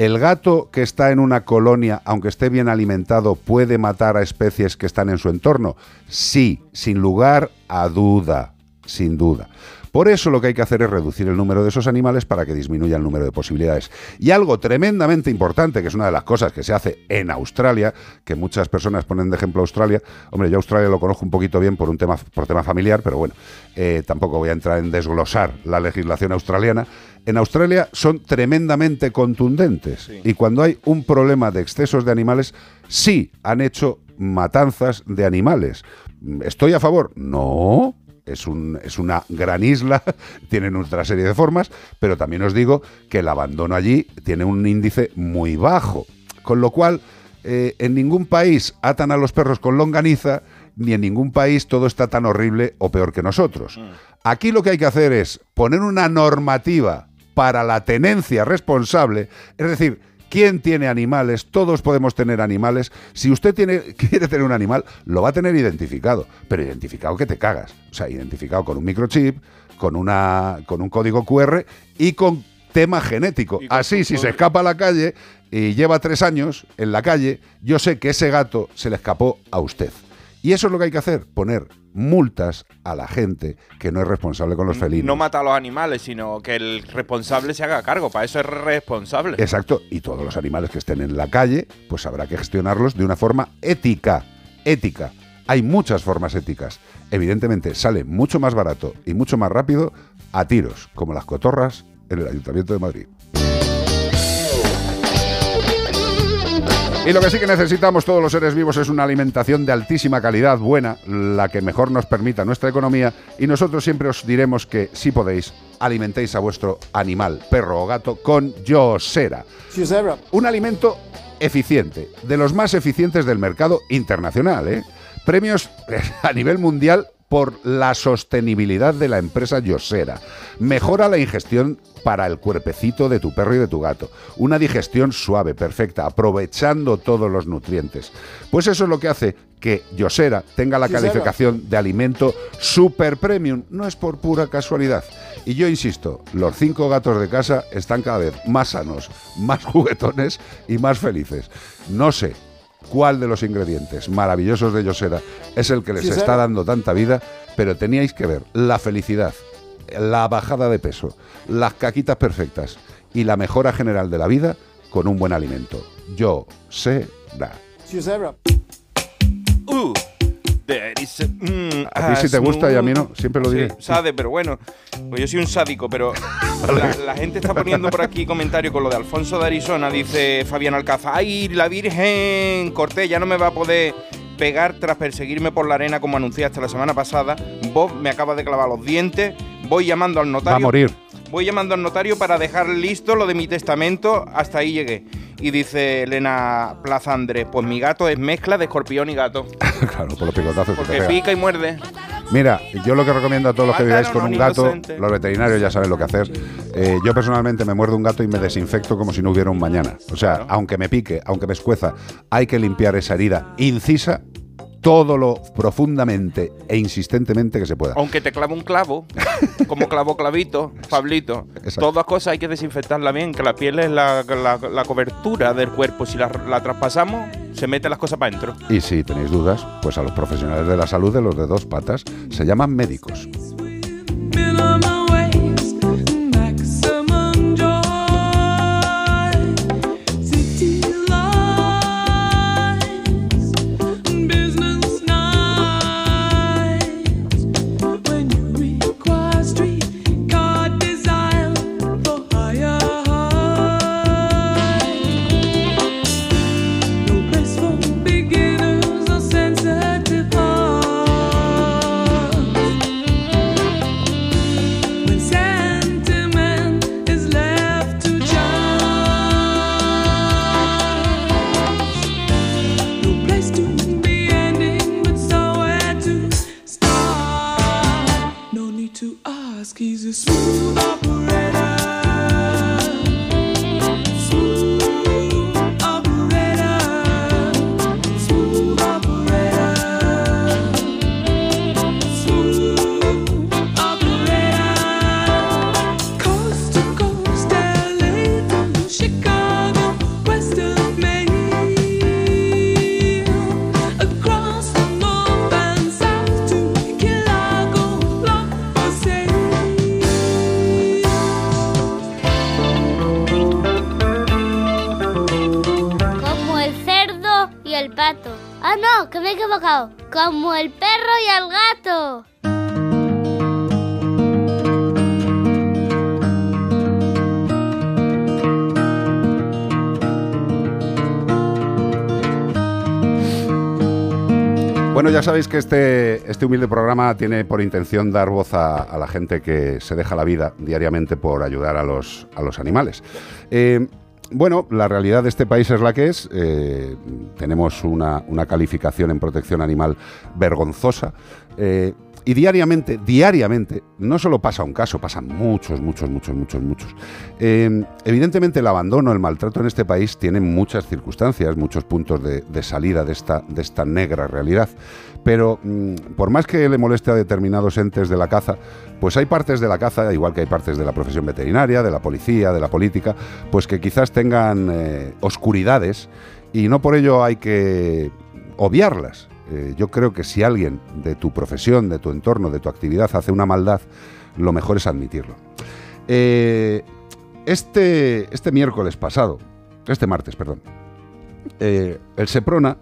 ¿El gato que está en una colonia, aunque esté bien alimentado, puede matar a especies que están en su entorno? Sí, sin lugar a duda, sin duda. Por eso lo que hay que hacer es reducir el número de esos animales para que disminuya el número de posibilidades. Y algo tremendamente importante, que es una de las cosas que se hace en Australia, que muchas personas ponen de ejemplo Australia. Hombre, yo Australia lo conozco un poquito bien por un tema, por tema familiar, pero bueno, eh, tampoco voy a entrar en desglosar la legislación australiana. En Australia son tremendamente contundentes y cuando hay un problema de excesos de animales, sí han hecho matanzas de animales. ¿Estoy a favor? No. Es, un- es una gran isla, *laughs* tienen otra serie de formas, pero también os digo que el abandono allí tiene un índice muy bajo. Con lo cual, eh, en ningún país atan a los perros con longaniza, ni en ningún país todo está tan horrible o peor que nosotros. Aquí lo que hay que hacer es poner una normativa para la tenencia responsable, es decir, ¿quién tiene animales? Todos podemos tener animales. Si usted tiene, *laughs* quiere tener un animal, lo va a tener identificado, pero identificado que te cagas. O sea, identificado con un microchip, con, una, con un código QR y con tema genético. Así, si se escapa a la calle y lleva tres años en la calle, yo sé que ese gato se le escapó a usted. Y eso es lo que hay que hacer, poner multas a la gente que no es responsable con los felinos. No mata a los animales, sino que el responsable se haga cargo. Para eso es responsable. Exacto, y todos los animales que estén en la calle, pues habrá que gestionarlos de una forma ética. Ética. Hay muchas formas éticas. Evidentemente sale mucho más barato y mucho más rápido a tiros, como las cotorras en el Ayuntamiento de Madrid. Y lo que sí que necesitamos todos los seres vivos es una alimentación de altísima calidad, buena, la que mejor nos permita nuestra economía. Y nosotros siempre os diremos que, si podéis, alimentéis a vuestro animal, perro o gato, con Yosera. Un alimento eficiente, de los más eficientes del mercado internacional. ¿eh? Premios *laughs* a nivel mundial por la sostenibilidad de la empresa Yosera. Mejora la ingestión para el cuerpecito de tu perro y de tu gato. Una digestión suave, perfecta, aprovechando todos los nutrientes. Pues eso es lo que hace que Yosera tenga la calificación de alimento super premium. No es por pura casualidad. Y yo insisto, los cinco gatos de casa están cada vez más sanos, más *laughs* juguetones y más felices. No sé cuál de los ingredientes maravillosos de Yosera es el que les está dando tanta vida, pero teníais que ver la felicidad, la bajada de peso, las caquitas perfectas y la mejora general de la vida con un buen alimento. Yosera. Uh, a- mm, A ti sí te gusta y a mí no, siempre lo Sí, diré. sade, pero bueno, pues yo soy un sádico, pero *laughs* la, la gente está poniendo por aquí comentarios con lo de Alfonso de Arizona, dice Fabián Alcázar, ay, la Virgen Cortés ya no me va a poder pegar tras perseguirme por la arena como anuncié hasta la semana pasada, Bob me acaba de clavar los dientes, voy llamando al notario. Va a morir. Voy llamando al notario para dejar listo lo de mi testamento, hasta ahí llegué. Y dice Elena Plaza Andrés, pues mi gato es mezcla de escorpión y gato, *laughs* claro, por los picotazos que te porque pega. pica y muerde. Mira, yo lo que recomiendo a todos los que viváis con un gato, los veterinarios ya saben lo que hacer. Eh, yo personalmente me muerdo un gato y me desinfecto como si no hubiera un mañana. O sea, aunque me pique, aunque me escueza, hay que limpiar esa herida incisa todo lo profundamente e insistentemente que se pueda. Aunque te clave un clavo, como clavo clavito, Pablito, todas cosas hay que desinfectarla bien, que la piel es la, la- la cobertura del cuerpo. Si la, la traspasamos, se meten las cosas para adentro. Y si tenéis dudas, pues a los profesionales de la salud de los de dos patas se llaman médicos. Ah, no, que me he equivocado. Como el perro y el gato. Bueno, ya sabéis que este, este humilde programa tiene por intención dar voz a, la gente que se deja la vida diariamente por ayudar a los, a los animales. Eh, bueno, la realidad de este país es la que es. Eh, tenemos una, una calificación en protección animal vergonzosa. Eh, y diariamente, diariamente, no solo pasa un caso, pasan muchos, muchos, muchos, muchos, muchos. Eh, evidentemente el abandono, el maltrato en este país tiene muchas circunstancias, muchos puntos de, de salida de esta, de esta negra realidad. Pero mm, por más que le moleste a determinados entes de la caza, pues hay partes de la caza, igual que hay partes de la profesión veterinaria, de la policía, de la política, pues que quizás tengan eh, oscuridades y no por ello hay que obviarlas. Eh, yo creo que si alguien de tu profesión, de tu entorno, de tu actividad hace una maldad, lo mejor es admitirlo. Eh, este, este miércoles pasado, este martes, perdón, eh, el Seprona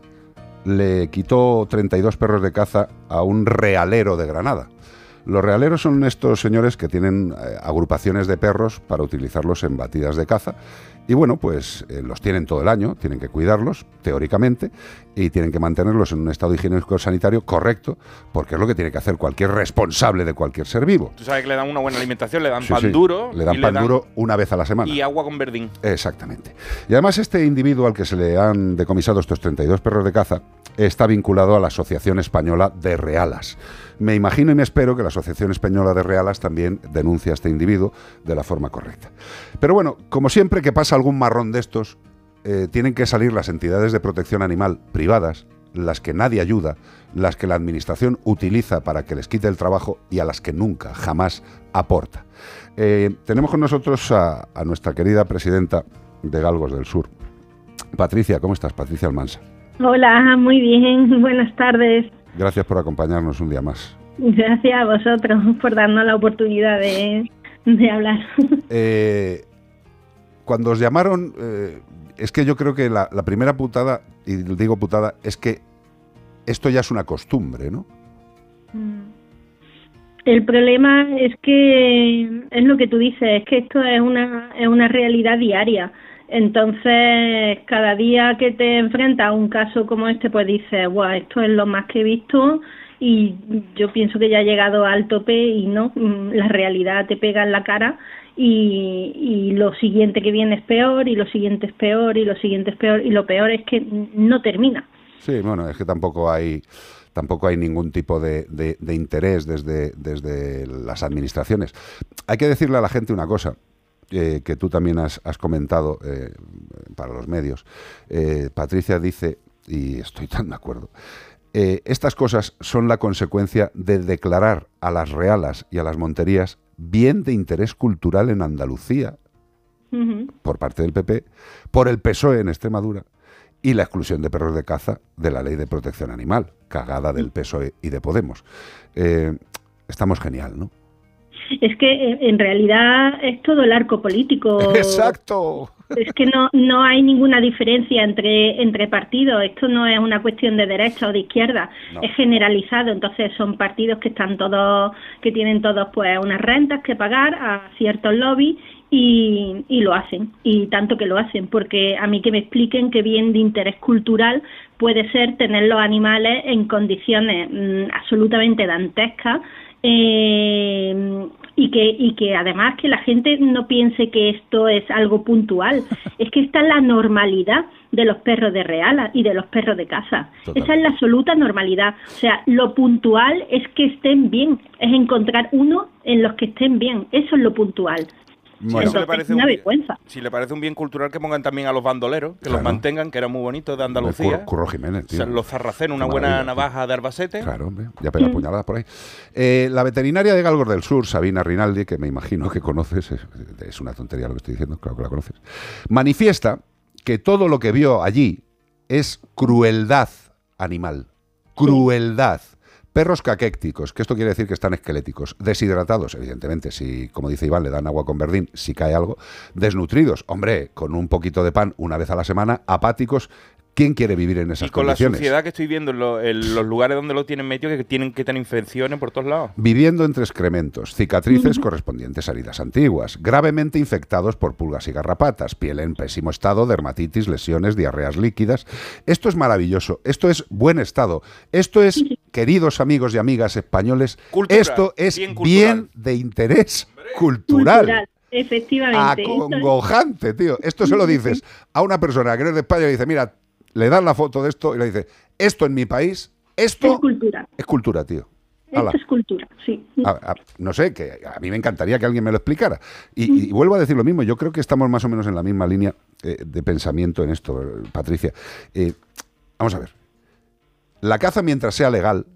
le quitó 32 perros de caza a un realero de Granada. Los realeros son estos señores que tienen eh, agrupaciones de perros para utilizarlos en batidas de caza. Y bueno, pues eh, los tienen todo el año, tienen que cuidarlos, teóricamente, y tienen que mantenerlos en un estado higiénico sanitario correcto, porque es lo que tiene que hacer cualquier responsable de cualquier ser vivo. Tú sabes que le dan una buena alimentación, le dan Sí, pan sí, duro. Le dan y pan duro una vez a la semana. Y agua con verdín. Exactamente. Y además este individuo al que se le han decomisado estos 32 perros de caza está vinculado a la Asociación Española de Realas. Me imagino y me espero que la Asociación Española de Realas también denuncie a este individuo de la forma correcta. Pero bueno, como siempre que pasa algún marrón de estos, eh, tienen que salir las entidades de protección animal privadas, las que nadie ayuda, las que la Administración utiliza para que les quite el trabajo y a las que nunca, jamás aporta. Eh, tenemos con nosotros a nuestra querida presidenta de Galgos del Sur, Patricia. ¿Cómo estás, Patricia Almansa? Hola, muy bien, *laughs* buenas tardes. Gracias por acompañarnos un día más. Gracias a vosotros por darnos la oportunidad de, de hablar. *laughs* Eh, cuando os llamaron, eh, es que yo creo que la, la primera putada, y digo putada, es que esto ya es una costumbre, ¿no? El problema es que es lo que tú dices, es que esto es una, es una realidad diaria. Entonces, cada día que te enfrentas a un caso como este, pues dices, wow, esto es lo más que he visto y yo pienso que ya ha llegado al tope y no, mm, la realidad te pega en la cara y, y lo siguiente que viene es peor y lo siguiente es peor y lo siguiente es peor y lo peor es que no termina. Sí, bueno, es que tampoco hay tampoco hay ningún tipo de, de- de interés desde, desde las administraciones. Hay que decirle a la gente una cosa, eh, que tú también has, has comentado eh, para los medios. Eh, Patricia dice, y estoy tan de acuerdo, estas cosas son la consecuencia de declarar a las realas y a las monterías bien de interés cultural en Andalucía por parte del PP, por el PSOE en Extremadura y la exclusión de perros de caza de la ley de protección animal, cagada del PSOE y de Podemos. Estamos genial, ¿no? Es que eh, en realidad es todo el arco político. *laughs* Exacto. Es que no, no hay ninguna diferencia entre, entre partidos. Esto no es una cuestión de derecha o de izquierda. Es generalizado. Entonces son partidos que están todos, que tienen todos pues unas rentas que pagar a ciertos lobbies y, y lo hacen. Y tanto que lo hacen. Porque a mí que me expliquen que bien de interés cultural puede ser tener los animales en condiciones mm, absolutamente dantescas eh, y que y que además que la gente no piense que esto es algo puntual. *laughs* Es que esta es la normalidad de los perros de reala y de los perros de casa. Esa es la absoluta normalidad. O sea lo puntual es que estén bien. Es encontrar uno en los que estén bien. Eso es lo puntual Bueno, Entonces, le parece una un- vergüenza Si le parece un bien cultural que pongan también a los bandoleros, que los mantengan, que era muy bonito de Andalucía. Curro Jiménez, O tío. sea, los sarracenos, una buena tío. navaja de Albacete. Claro, hombre, ya pega puñaladas por ahí. Eh, la veterinaria de Galgos del Sur, Sabina Rinaldi, que me imagino que conoces, es, es una tontería lo que estoy diciendo, claro que la conoces, manifiesta que todo lo que vio allí es crueldad animal. Crueldad. Perros caquécticos, que esto quiere decir que están esqueléticos, deshidratados, evidentemente, si, como dice Iván, le dan agua con verdín, si cae algo, desnutridos, hombre, con un poquito de pan una vez a la semana, apáticos, ¿Quién quiere vivir en esas Y con la condiciones? suciedad que estoy viendo en, lo- los lugares donde lo tienen metido, que tienen que tener infecciones por todos lados. Viviendo entre excrementos, cicatrices correspondientes a heridas antiguas, gravemente infectados por pulgas y garrapatas, piel en pésimo estado, dermatitis, lesiones, diarreas líquidas. Esto es maravilloso, esto es buen estado, esto es, queridos amigos y amigas españoles, esto es bien de interés cultural. Cultural, efectivamente. Esto es- Acongojante, tío. Esto se lo dices a una persona que no es de España y dice, mira, le das la foto de esto y le dice, esto en mi país, esto Es cultura. es cultura, tío. Esto es cultura, sí. A- a- no sé, que a mí me encantaría que alguien me lo explicara. Y, y vuelvo a decir lo mismo, yo creo que estamos más o menos en la misma línea eh, de pensamiento en esto, Patricia. Eh, vamos a ver. La caza mientras sea legal,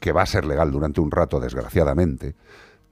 que va a ser legal durante un rato, desgraciadamente,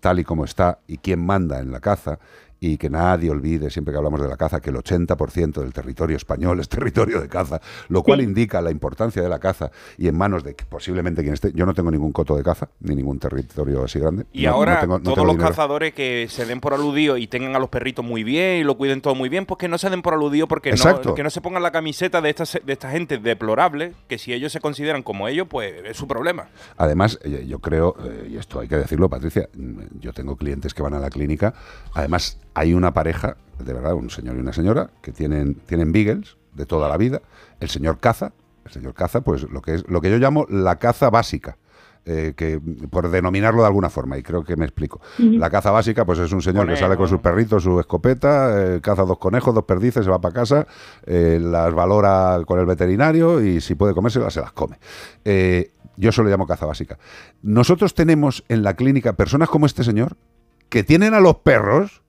tal y como está, y quién manda en la caza, y que nadie olvide, siempre que hablamos de la caza, que el 80% del territorio español es territorio de caza, lo cual indica la importancia de la caza y en manos de que posiblemente quien esté. Yo no tengo ningún coto de caza, ni ningún territorio así grande. Y No- no ahora tengo- no todos los dinero. cazadores que se den por aludido y tengan a los perritos muy bien y lo cuiden todo muy bien, pues que no se den por aludido porque Exacto. no, que no se pongan la camiseta de esta, de esta gente deplorable, que si ellos se consideran como ellos, pues es su problema. Además, eh, yo creo, eh, y esto hay que decirlo, Patricia, mm, yo tengo clientes que van a la clínica. Además, hay una pareja, de verdad, un señor y una señora, que tienen, tienen beagles de toda la vida. El señor caza, el señor caza, pues lo que es lo que yo llamo la caza básica. eh, que por denominarlo de alguna forma y creo que me explico la caza básica pues es un señor que sale con sus perritos su escopeta eh, caza dos conejos dos perdices se va para casa eh, las valora con el veterinario y si puede comérselas se las come Eh, yo eso lo llamo caza básica nosotros tenemos en la clínica personas como este señor que tienen a los perros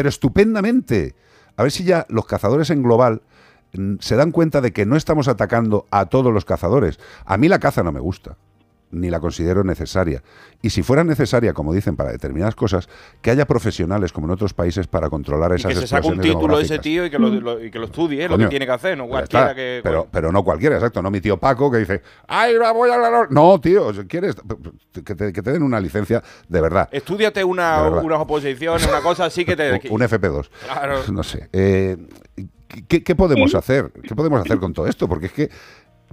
pero estupendamente. A ver si ya los cazadores en global mm, se dan cuenta de que no estamos atacando a todos los cazadores. A mí la caza no me gusta, ni la considero necesaria. Y si fuera necesaria, como dicen, para determinadas cosas, que haya profesionales como en otros países para controlar Y esas que se saque un título de ese tío y que lo, lo- y que lo estudie, es lo Coño, que tiene que hacer, no cualquiera está. que... pero, pero no cualquiera, exacto. No mi tío Paco que dice, ¡ay, la voy a la... No, tío, quieres, que te, que te den una licencia de verdad. Estudiate una, verdad. unas oposiciones, una cosa así que te... *laughs* Un FP2. Claro. *laughs* No sé. Eh, ¿qué, qué podemos ¿Eh? hacer? ¿Qué podemos hacer con todo esto? Porque es que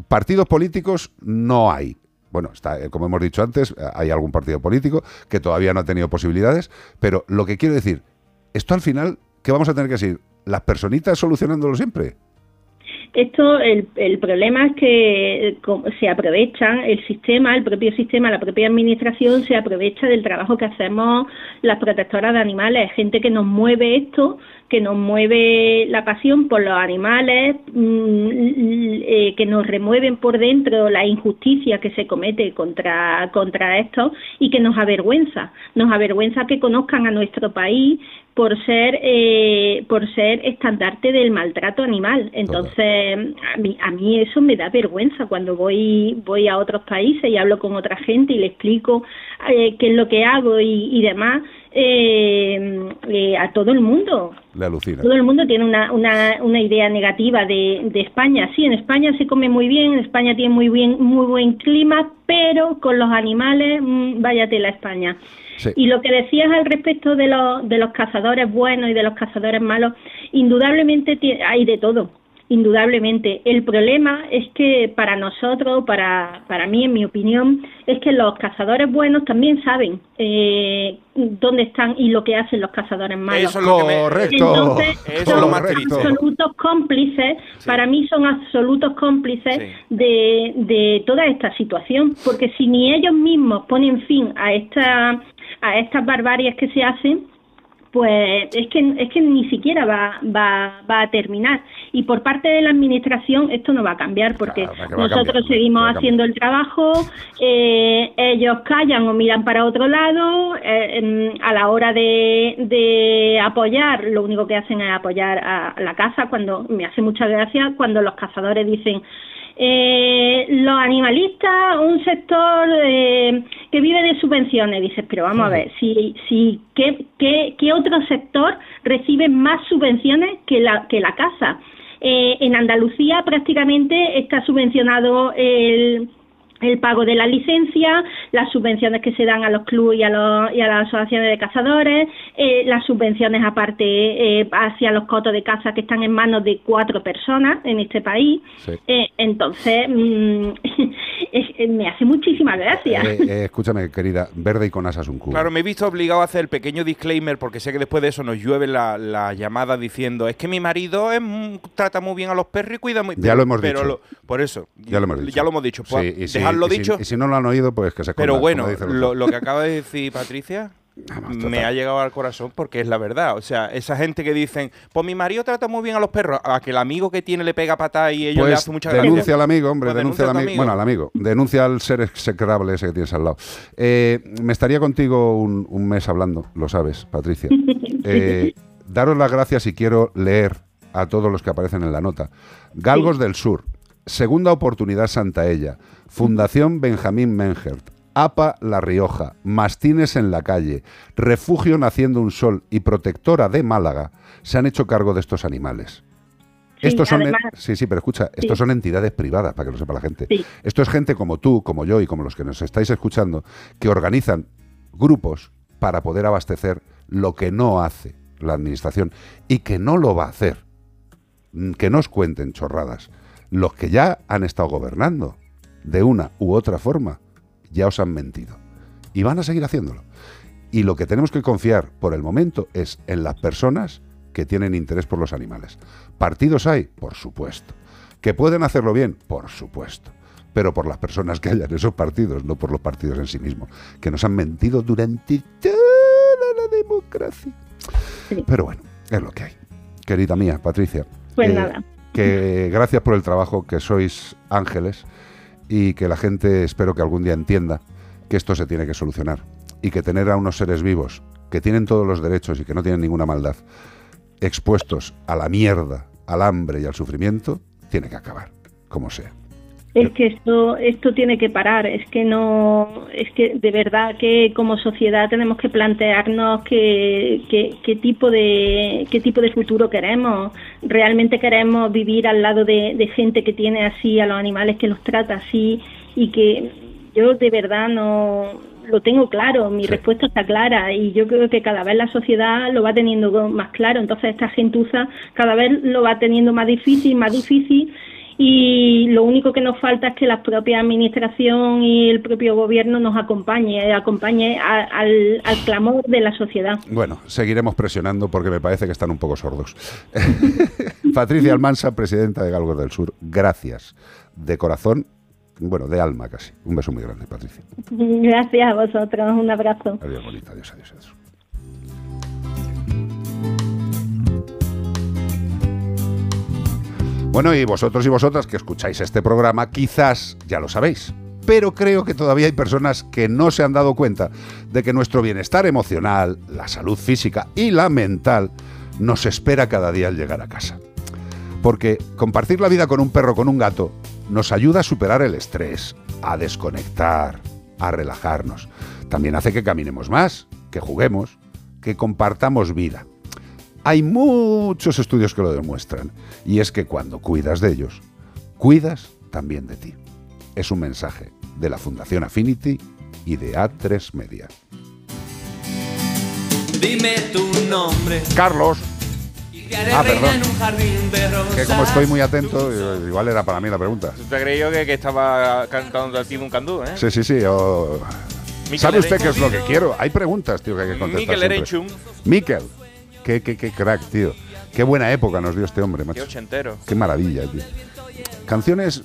partidos políticos no hay. Bueno, está, eh, como hemos dicho antes, eh, hay algún partido político que todavía no ha tenido posibilidades, pero lo que quiero decir, esto al final, ¿qué vamos a tener que decir? ¿Las personitas solucionándolo siempre? Esto, el, el problema es que eh, se aprovechan el sistema, el propio sistema, la propia administración se aprovecha del trabajo que hacemos las protectoras de animales, gente que nos mueve esto, que nos mueve la pasión por los animales, mm, eh, que nos remueven por dentro la injusticia que se comete contra, contra esto y que nos avergüenza, nos avergüenza que conozcan a nuestro país por ser eh, por ser estandarte del maltrato animal. Entonces a mí a mí eso me da vergüenza cuando voy voy a otros países y hablo con otra gente y le explico eh, qué es lo que hago y, y demás eh, eh, a todo el mundo Le alucina. todo el mundo tiene una, una, una idea negativa de, de España. Sí, en España se come muy bien, en España tiene muy bien muy buen clima, pero con los animales, mm, vaya tela España. Sí. Y lo que decías al respecto de los, de los cazadores buenos y de los cazadores malos, indudablemente hay de todo. Indudablemente. El problema es que para nosotros, para, para mí, en mi opinión, es que los cazadores buenos también saben eh, dónde están y lo que hacen los cazadores malos. Eso es lo Correcto. Entonces, Eso es son lo más triste. absolutos cómplices, para mí son absolutos cómplices de, de toda esta situación, porque si ni ellos mismos ponen fin a esta a estas barbaries que se hacen, pues es que es que ni siquiera va, va, va a terminar. Y por parte de la administración esto no va a cambiar porque cambiar, nosotros seguimos haciendo el trabajo eh, ellos callan o miran para otro lado eh, a la hora de, de apoyar lo único que hacen es apoyar a la caza cuando me hace mucha gracia cuando los cazadores dicen eh, los animalistas, un sector eh, que vive de subvenciones. Dices, pero vamos a ver, si, si ¿qué, qué, qué otro sector recibe más subvenciones que la, que la casa? Eh, en Andalucía prácticamente está subvencionado el, el pago de la licencia, las subvenciones que se dan a los clubes y a, los, y a las asociaciones de cazadores, eh, las subvenciones aparte eh, hacia los cotos de caza que están en manos de cuatro personas en este país. Eh, entonces, mm, *laughs* es- es- me hace muchísima gracia. Eh, eh, escúchame, querida, verde y con asas un cubo. Claro, me he visto obligado a hacer el pequeño disclaimer porque sé que después de eso nos llueve la, la llamada diciendo es que mi marido es, mm, trata muy bien a los perros y cuida muy Ya lo hemos pero dicho. lo- por eso. Ya lo hemos dicho. Ya lo hemos dicho. Pues, Sí, y si- dejadlo y si- dicho. y si no lo han oído, pues que se Pero escondan, bueno, lo, que acaba de decir Patricia *laughs* me ha llegado al corazón porque es la verdad. O sea, esa gente que dicen, pues mi marido trata muy bien a los perros, a que el amigo que tiene le pega patada y ellos le Pues hacen mucha denuncia gracia. al amigo, hombre, Pues denuncia al amigo. Bueno, al amigo. Denuncia al ser execrable ese que tienes al lado. Eh, me estaría contigo un, un mes hablando, lo sabes, Patricia. *laughs* Eh, daros las gracias y quiero leer a todos los que aparecen en la nota. Galgos del Sur, Segunda Oportunidad Santaella, Fundación Benjamín Mengert, APA La Rioja, Mastines en la Calle, Refugio Naciendo un Sol y Protectora de Málaga se han hecho cargo de estos animales. Sí, estos son, además- sí, sí, pero escucha, estos son entidades privadas, para que lo sepa la gente. Sí. Esto es gente como tú, como yo y como los que nos estáis escuchando, que organizan grupos para poder abastecer lo que no hace la administración y que no lo va a hacer. Mm, Que no os cuenten chorradas. Los que ya han estado gobernando, de una u otra forma, ya os han mentido. Y van a seguir haciéndolo. Y lo que tenemos que confiar por el momento es en las personas que tienen interés por los animales. ¿Partidos hay? Por supuesto. ¿Que pueden hacerlo bien? Por supuesto. Pero por las personas que hayan esos partidos, no por los partidos en sí mismos, que nos han mentido durante toda la democracia. Pero bueno, es lo que hay. Querida mía, Patricia. Pues eh, nada. Que gracias por el trabajo, que sois ángeles y que la gente espero que algún día entienda que esto se tiene que solucionar y que tener a unos seres vivos que tienen todos los derechos y que no tienen ninguna maldad expuestos a la mierda, al hambre y al sufrimiento, tiene que acabar, como sea. Es que esto esto tiene que parar, es que no es que de verdad que como sociedad tenemos que plantearnos qué, qué, qué tipo de qué tipo de futuro queremos. Realmente queremos vivir al lado de, de gente que tiene así a los animales que los trata así y que yo de verdad no lo tengo claro, mi respuesta está clara y yo creo que cada vez la sociedad lo va teniendo más claro, entonces esta gentuza cada vez lo va teniendo más difícil, más difícil y lo único que nos falta es que la propia administración y el propio gobierno nos acompañe, acompañe a- al, al clamor de la sociedad. Bueno, seguiremos presionando porque me parece que están un poco sordos. *laughs* Patricia Almansa, presidenta de Galgos del Sur, gracias de corazón, bueno, de alma casi. Un beso muy grande, Patricia. Gracias a vosotros, un abrazo. Adiós, bonita, adiós, adiós, adiós. Bueno, y vosotros y vosotras que escucháis este programa, quizás ya lo sabéis. Pero creo que todavía hay personas que no se han dado cuenta de que nuestro bienestar emocional, la salud física y la mental nos espera cada día al llegar a casa. Porque compartir la vida con un perro con un gato nos ayuda a superar el estrés, a desconectar, a relajarnos. También hace que caminemos más, que juguemos, que compartamos vida. Hay muchos estudios que lo demuestran. Y es que cuando cuidas de ellos, cuidas también de ti. Es un mensaje de la Fundación Affinity y de A3 Media. Dime tu nombre. Carlos. Ah, perdón. en un jardín de rosas. Que como estoy muy atento, igual era para mí la pregunta. Te creí yo que, que estaba cantando a ti un candú, ¿eh? Sí, sí, sí. ¿Sabe usted qué es lo que quiero? Hay preguntas, tío, que hay que contestar Miquel. Erenchun. Miquel. Qué, qué, qué crack, tío. Qué buena época nos dio este hombre, macho. Qué ochentero. Qué maravilla, tío. Canciones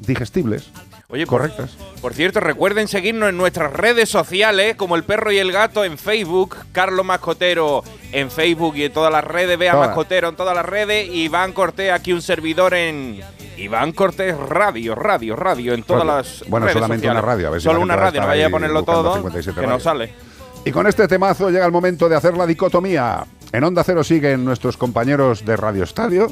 digestibles. Oye, correctas. Por cierto, recuerden seguirnos en nuestras redes sociales, como El Perro y el Gato en Facebook, Carlos Mascotero en Facebook y en todas las redes, Bea Todas. Mascotero en todas las redes, Iván Cortés, aquí un servidor en Iván Cortés Radio, Radio, Radio, en todas Radio. las Bueno, redes solamente sociales. una radio, a ver si Solo una radio, no vaya a ponerlo todo, 57 que no radios. sale. Y con este temazo llega el momento de hacer la dicotomía. En Onda Cero siguen nuestros compañeros de Radio Estadio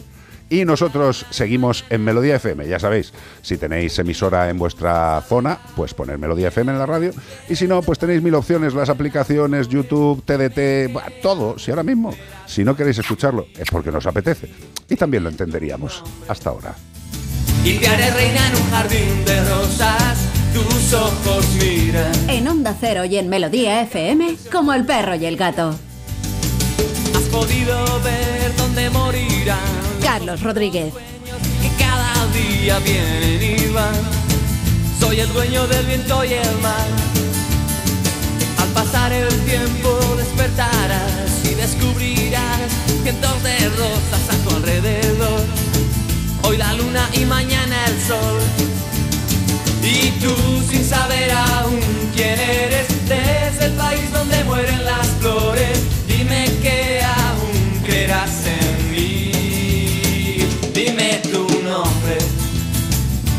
y nosotros seguimos en Melodía FM. Ya sabéis, si tenéis emisora en vuestra zona, pues poner Melodía FM en la radio. Y si no, pues tenéis mil opciones, las aplicaciones, YouTube, TDT, todo. Si ahora mismo, si no queréis escucharlo, es porque nos apetece. Y también lo entenderíamos. Hasta ahora. Y te haré reina en un jardín de rosas. tus ojos miran. En Onda Cero y en Melodía FM, como el perro y el gato. Podido ver dónde morirán Carlos Rodríguez. que cada día vienen y van. Soy el dueño del viento y el mar. Al pasar el tiempo despertarás y descubrirás cientos de rosas a tu alrededor. Hoy la luna y mañana el sol. Y tú sin saber aún quién eres, desde el país donde mueren las flores, dime que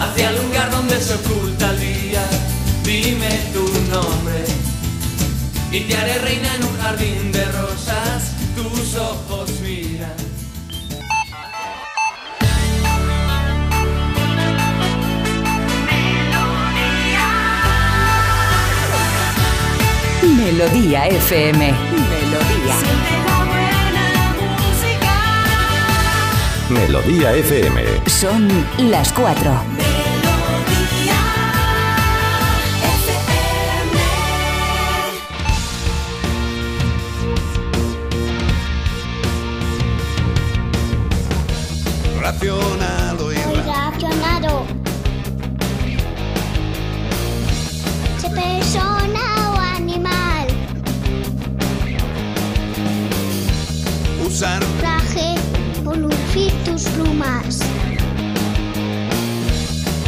hacia el lugar donde se oculta el día. Dime tu nombre y te haré reina en un jardín de rosas. Tus ojos miran. Melodía FM. Melodía. Melodía FM. Son las 4. Racionado. Se persona o animal. usar Traje o lucir tus plumas.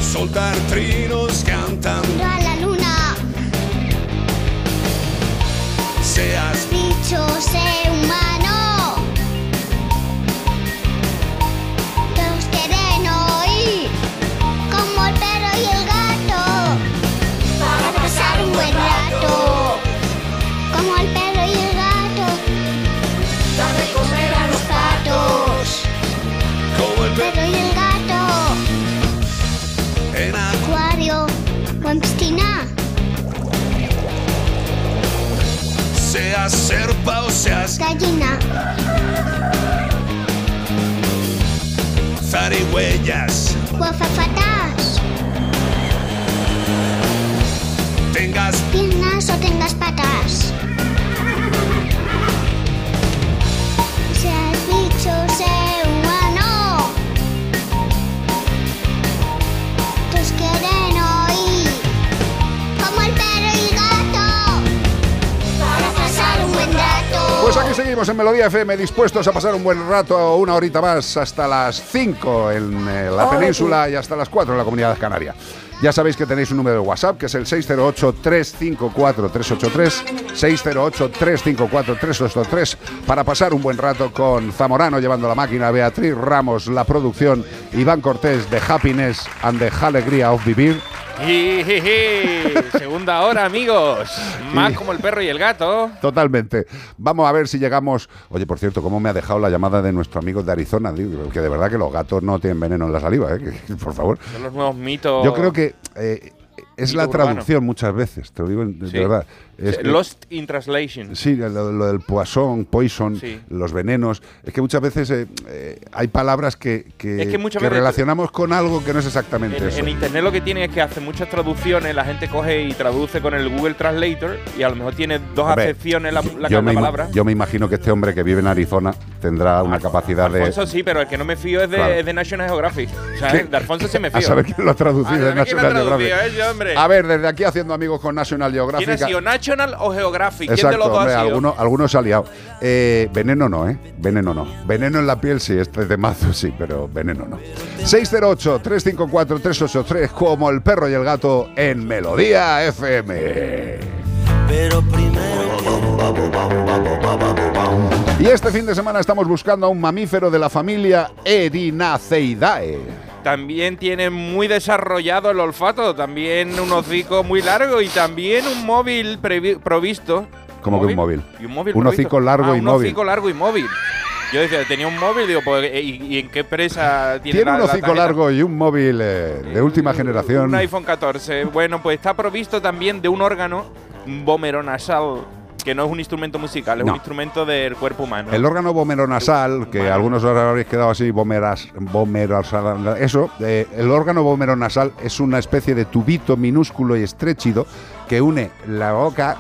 soltar trinos cantando a la luna. seas Bicho, sé humano. Seas Gallina. zarigüeyas O azafatas. tengas Piernas o tengas patas. Seguimos en Melodía FM, dispuestos a pasar un buen rato, una horita más, hasta las 5 en eh, la península y hasta las 4 en la comunidad canaria. Ya sabéis que tenéis un número de WhatsApp, que es el 608-354-383, 608-354-383, para pasar un buen rato con Zamorano llevando la máquina, Beatriz Ramos, la producción, Iván Cortés de Happiness and the Alegría of Vivir. Segunda hora, amigos. Más como el perro y el gato. Totalmente. Vamos a ver si llegamos. Oye, por cierto, ¿cómo me ha dejado la llamada de nuestro amigo de Arizona? Que de verdad que los gatos no tienen veneno en la saliva, ¿eh? Por favor. Son los nuevos mitos. Yo creo que eh, es la traducción muchas veces, te lo digo de Sí. verdad. Es que- Lost in Translation. Sí, lo, lo del poison, poison, Sí. los venenos. Es que muchas veces eh, eh, hay palabras que, que, Es que que relacionamos con algo que no es exactamente En, eso. en internet lo que tiene es que hace muchas traducciones, la gente coge y traduce con el Google Translator y a lo mejor tiene dos Hombre, acepciones la, la, yo, me, palabra. yo me imagino que este hombre que vive en Arizona tendrá una capacidad de... Alfonso sí, pero el que no me fío es de, Claro. es de National Geographic. O sea, ¿Qué? de Alfonso sí me *laughs* fío. A saber quién lo ha traducido A en saber quién lo ha National traducido, Geographic. ¿eh, hombre? A ver, desde aquí haciendo amigos con National Geographic. ¿Quién ha sido, National o Geographic? ¿Quién de Exacto, los dos hombre, ha sido? alguno, alguno se ha liado. Eh, veneno no, ¿eh? Veneno no. Veneno en la piel sí, este de mazo sí, pero veneno no. 608-354-383, como el perro y el gato en Melodía FM. Pero Y este fin de semana estamos buscando a un mamífero de la familia Erinaceidae. También tiene muy desarrollado el olfato, también un hocico muy largo y también un móvil provisto. Como que un móvil. Y un móvil Un hocico largo Ah, y un móvil. hocico largo y móvil. Yo decía, tenía un móvil, digo, pues, ¿y, y en qué empresa tiene, Tiene la- un hocico largo y un móvil eh, de última generación. Un iPhone 14. Bueno, pues está provisto también de un órgano vomeronasal, que no es un instrumento musical, es No. un instrumento del cuerpo humano. El órgano vomeronasal, que algunos ahora habréis quedado así, vomeras, vomerosal, eso, eh, el órgano vomeronasal es una especie de tubito minúsculo y estrechido que une la boca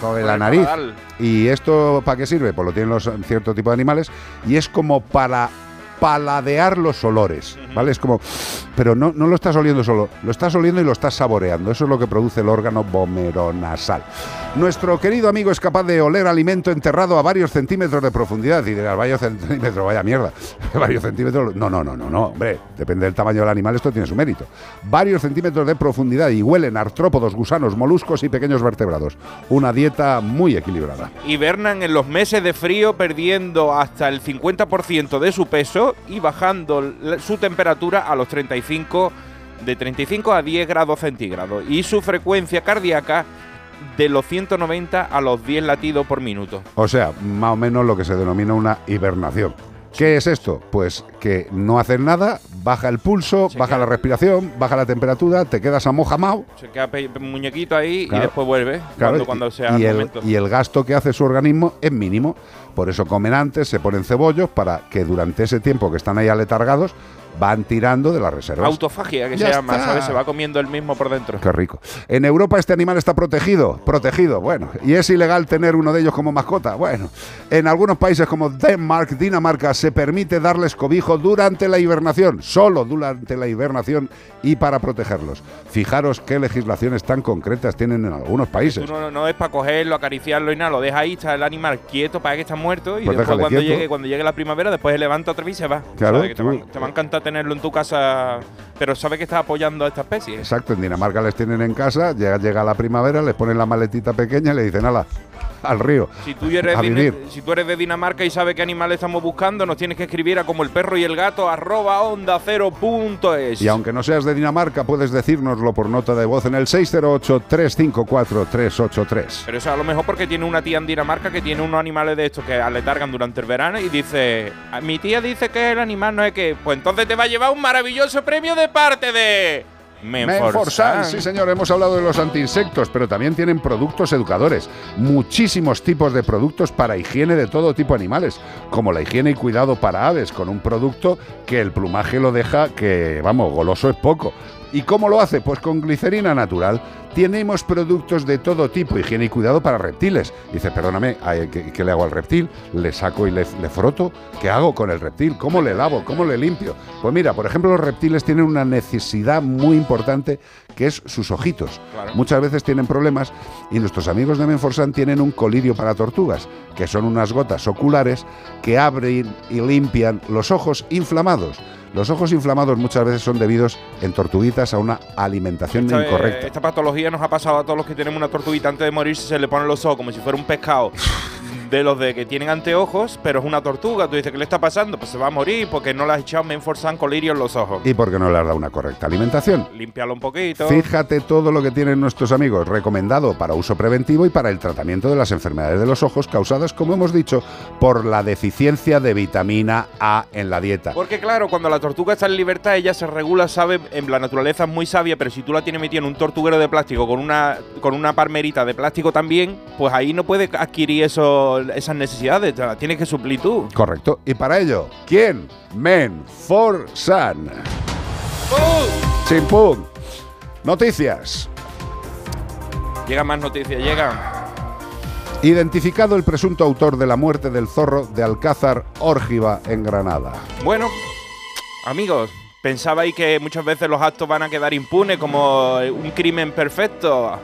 con la nariz. paladar. ¿Y esto para qué sirve? Pues lo tienen los cierto tipo de animales y es como para paladear los olores, ¿vale? Es como, pero no, no lo estás oliendo solo, lo estás oliendo y lo estás saboreando. Eso es lo que produce el órgano vomeronasal. Nuestro querido amigo es capaz de oler alimento enterrado a varios centímetros de profundidad. Y dirás, varios centímetros, vaya mierda. *laughs* varios centímetros. No, no, no, no, no, hombre. Depende del tamaño del animal, esto tiene su mérito. Varios centímetros de profundidad y huelen artrópodos, gusanos, moluscos y pequeños vertebrados. Una dieta muy equilibrada. Hibernan en los meses de frío perdiendo hasta el 50% de su peso y bajando su temperatura a los 35 de 35 a 10 grados centígrados y su frecuencia cardíaca de los 190 a los 10 latidos por minuto. O sea, más o menos lo que se denomina una hibernación. ¿Qué es esto? Pues que no haces nada, baja el pulso, baja la respiración, baja la temperatura, te quedas amojamao. Se queda muñequito ahí Claro. y después vuelve Claro, cuando, cuando sea y, el el, momento. y el gasto que hace su organismo es mínimo. Por eso comen antes, se ponen cebollos para que durante ese tiempo que están ahí aletargados van tirando de las reservas. Autofagia que Ya se llama, está. ¿sabes? Se va comiendo el mismo por dentro. Qué rico. En Europa este animal está protegido, protegido, bueno, y es ilegal tener uno de ellos como mascota. Bueno, en algunos países como Denmark, Dinamarca, se permite darles cobijo durante la hibernación, solo durante la hibernación y para protegerlos. Fijaros qué legislaciones tan concretas tienen en algunos países. No, no es para cogerlo, acariciarlo y nada, lo deja ahí, está el animal quieto para que está muerto y Pues después cuando quieto. llegue, cuando llegue la primavera, después se levanta otra vez y se va. Claro, te, tú- va, te va a encantar tenerlo en tu casa, pero sabe que estás apoyando a esta especie. Exacto, en Dinamarca les tienen en casa, llega, llega la primavera, les ponen la maletita pequeña y le dicen, ala, al río. Si tú, eres vivir. si tú eres de Dinamarca y sabes qué animal estamos buscando, nos tienes que escribir a como el perro y el gato arroba onda cero punto es. Y aunque no seas de Dinamarca, puedes decírnoslo por nota de voz en el 608-354-383. Pero eso a lo mejor porque tiene una tía en Dinamarca que tiene unos animales de estos que aletargan durante el verano y dice, "Ah, mi tía dice que el animal no es que, pues entonces te va a llevar un maravilloso premio de parte de Menforsan, sí señor, hemos hablado de los antiinsectos, pero también tienen productos educadores. Muchísimos tipos de productos para higiene de todo tipo de animales, como la higiene y cuidado para aves, con un producto que el plumaje lo deja que, vamos, goloso es poco. ¿Y cómo lo hace? Pues con glicerina natural. Tenemos productos de todo tipo, higiene y cuidado para reptiles. Dice, perdóname, ¿qué, qué le hago al reptil? ¿Le saco y le, le froto? ¿Qué hago con el reptil? ¿Cómo le lavo? ¿Cómo le limpio? Pues mira, por ejemplo, los reptiles tienen una necesidad muy importante que es sus ojitos. Claro. Muchas veces tienen problemas y nuestros amigos de Menforsan tienen un colirio para tortugas, que son unas gotas oculares que abren y limpian los ojos inflamados. Los ojos inflamados muchas veces son debidos en tortuguitas a una alimentación Esta, incorrecta. esta patología nos ha pasado a todos los que tenemos una tortuguita antes de morirse, se le ponen los ojos como si fuera un pescado. De los de que tienen anteojos, pero es una tortuga. Tú dices, ¿qué le está pasando? Pues se va a morir porque no le has echado Menforsan colirio en los ojos. Y porque no le has dado una correcta alimentación. Límpialo un poquito. Fíjate todo lo que tienen nuestros amigos, recomendado para uso preventivo y para el tratamiento de las enfermedades de los ojos causadas, como hemos dicho, por la deficiencia de vitamina A en la dieta. Porque claro, cuando la tortuga está en libertad, ella se regula, sabe, en la naturaleza es muy sabia, pero si tú la tienes metida en un tortuguero de plástico con una, con una palmerita de plástico también, pues ahí no puede adquirir eso, esas necesidades, te las tienes que suplir tú. Correcto. Y para ello, ¿quién? Men for Sun. Chimpum. Noticias. Llegan más noticias, llegan. Identificado el presunto autor de la muerte del zorro de Alcázar Órgiva en Granada. Bueno, amigos, pensabais que muchas veces los actos van a quedar impunes como un crimen perfecto.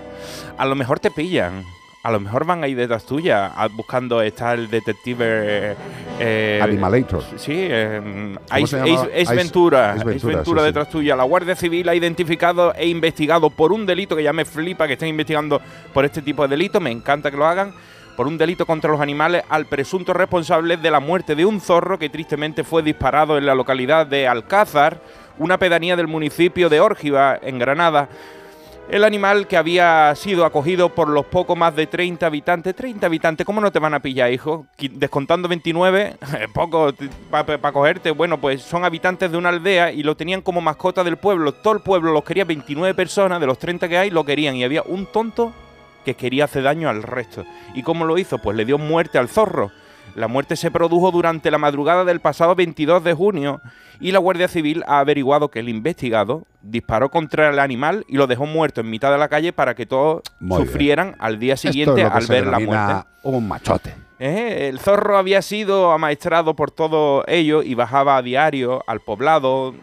A lo mejor te pillan. A lo mejor van a ir detrás tuya buscando está el detective eh, Animalator. Sí, eh, ¿Cómo Ace, Ventura. Ace Ventura, Ventura sí, sí. detrás tuya. La Guardia Civil ha identificado e investigado por un delito que ya me flipa que estén investigando por este tipo de delito. Me encanta que lo hagan. Por un delito contra los animales al presunto responsable de la muerte de un zorro que tristemente fue disparado en la localidad de Alcázar. una pedanía del municipio de Órgiva, en Granada. El animal que había sido acogido por los poco más de 30 habitantes. 30 habitantes, ¿cómo no te van a pillar, hijo? Descontando 29, *laughs* poco para cogerte. Bueno, pues son habitantes de una aldea y lo tenían como mascota del pueblo. Todo el pueblo los quería 29 personas, de los 30 que hay, lo querían. Y había un tonto que quería hacer daño al resto. ¿Y cómo lo hizo? Pues le dio muerte al zorro. La muerte se produjo durante la madrugada del pasado 22 de junio y la Guardia Civil ha averiguado que el investigado disparó contra el animal y lo dejó muerto en mitad de la calle para que todos Muy bien. sufrieran al día es siguiente al ver la muerte. Un machote. Eh, El zorro había sido amaestrado por todo ello y bajaba a diario al poblado,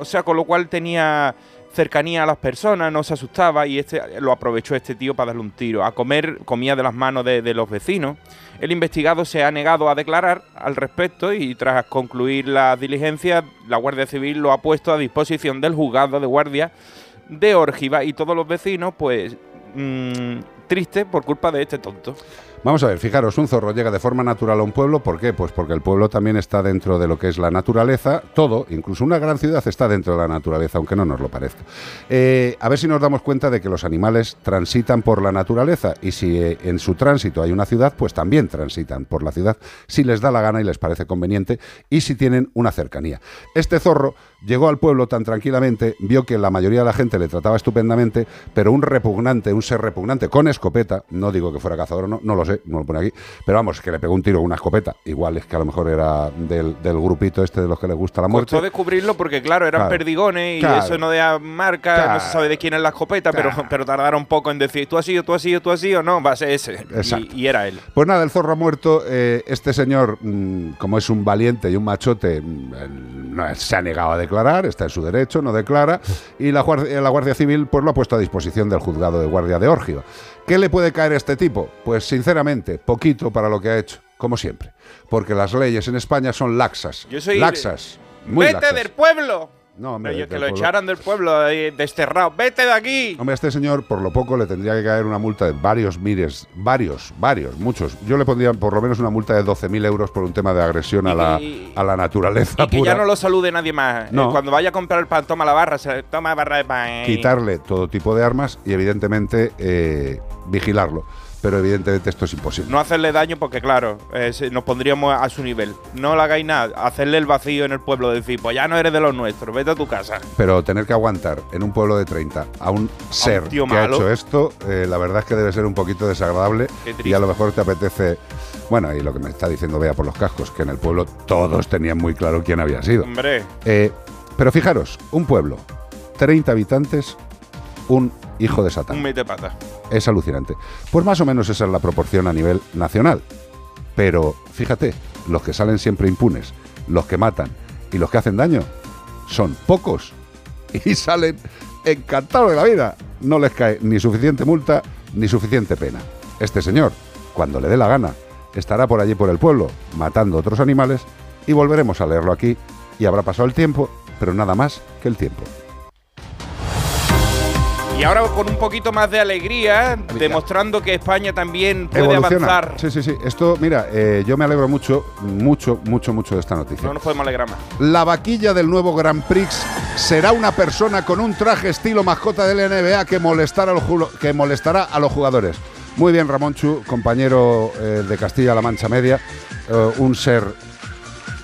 o sea, con lo cual tenía cercanía a las personas, no se asustaba y este lo aprovechó este tío para darle un tiro. A comer comía de las manos de, los vecinos. El investigado se ha negado a declarar al respecto y tras concluir las diligencias, la Guardia Civil lo ha puesto a disposición del juzgado de guardia de Órgiva y todos los vecinos, pues, mm, tristes por culpa de este tonto. Vamos a ver, fijaros, un zorro llega de forma natural a un pueblo, ¿por qué? Pues porque el pueblo también está dentro de lo que es la naturaleza, todo, incluso una gran ciudad está dentro de la naturaleza, aunque no nos lo parezca. Eh, a ver si nos damos cuenta de que los animales transitan por la naturaleza y si eh, en su tránsito hay una ciudad, pues también transitan por la ciudad si les da la gana y les parece conveniente y si tienen una cercanía. Este zorro llegó al pueblo tan tranquilamente, vio que la mayoría de la gente le trataba estupendamente, pero un repugnante, un ser repugnante con escopeta, no digo que fuera cazador o no, no lo sé, no lo pone aquí, pero vamos, que le pegó un tiro con una escopeta, igual es que a lo mejor era del, del grupito este de los que les gusta la muerte. Costó descubrirlo porque, claro, eran Claro. perdigones y Claro. eso no da marca, no Claro. se sabe de quién es la escopeta, pero, pero tardaron poco en decir, tú has sido, tú has sido, tú has sido, no, va a ser ese. Y, y era él. Pues nada, el zorro muerto. eh, este señor, mm, como es un valiente y un machote, mm, él no se ha negado a declarar, está en su derecho, no declara. Y la, guardia, la Guardia Civil pues lo ha puesto a disposición del juzgado de guardia de Órgiva. ¿Qué le puede caer a este tipo? Pues sinceramente, poquito para lo que ha hecho, como siempre. Porque las leyes en España son laxas. Yo soy- laxas. Muy ¡Vete laxas. del pueblo! No, hombre, que lo pueblo. echaran del pueblo, ahí, desterrado. ¡Vete de aquí! Hombre, a este señor, por lo poco, le tendría que caer una multa de varios miles, varios, varios, muchos. Yo le pondría por lo menos una multa de 12.000 euros por un tema de agresión a la, Y- a la naturaleza Y que pura. ya no lo salude nadie más. No. Eh, cuando vaya a comprar el pan, toma la barra, se toma barra de pan. Quitarle todo tipo de armas y, evidentemente, eh, vigilarlo. Pero, evidentemente, esto es imposible. No hacerle daño porque, claro, eh, nos pondríamos a su nivel. No le hagáis nada. Hacerle el vacío en el pueblo. Decir, pues ya no eres de los nuestros, vete a tu casa. Pero tener que aguantar en un pueblo de 30 a un ser que ha hecho esto, eh, la verdad es que debe ser un poquito desagradable y a lo mejor te apetece. Bueno, y lo que me está diciendo Bea por los cascos, que en el pueblo todos tenían muy claro quién había sido. Hombre. Eh, pero fijaros, un pueblo, 30 habitantes, un hijo de Satán. Un mete pata. Es alucinante. Pues más o menos esa es la proporción a nivel nacional. Pero fíjate, los que salen siempre impunes, los que matan y los que hacen daño, son pocos. *laughs* Y salen encantados de la vida. No les cae ni suficiente multa ni suficiente pena. Este señor, cuando le dé la gana, estará por allí por el pueblo matando otros animales y volveremos a leerlo aquí y habrá pasado el tiempo, pero nada más que el tiempo. Y ahora con un poquito más de alegría, demostrando que España también puede Evoluciona. avanzar. Sí, sí, sí. Esto, mira, eh, yo me alegro mucho, mucho, mucho, mucho de esta noticia. No nos podemos alegrar más. La vaquilla del nuevo Grand Prix será una persona con un traje estilo mascota del NBA que molestará a los, que molestará a los jugadores. Muy bien, Ramón Chu, compañero eh, de Castilla-La Mancha Media, eh, un ser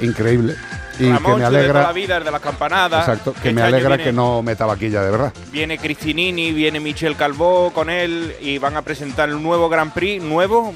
increíble y Ramón, que me de toda la alegra, vida, el de las campanadas. exacto, que Este me alegra viene- que no meta vaquilla de verdad. Viene Cristinini, viene Michel Calvó con él y van a presentar el nuevo Grand Prix, nuevo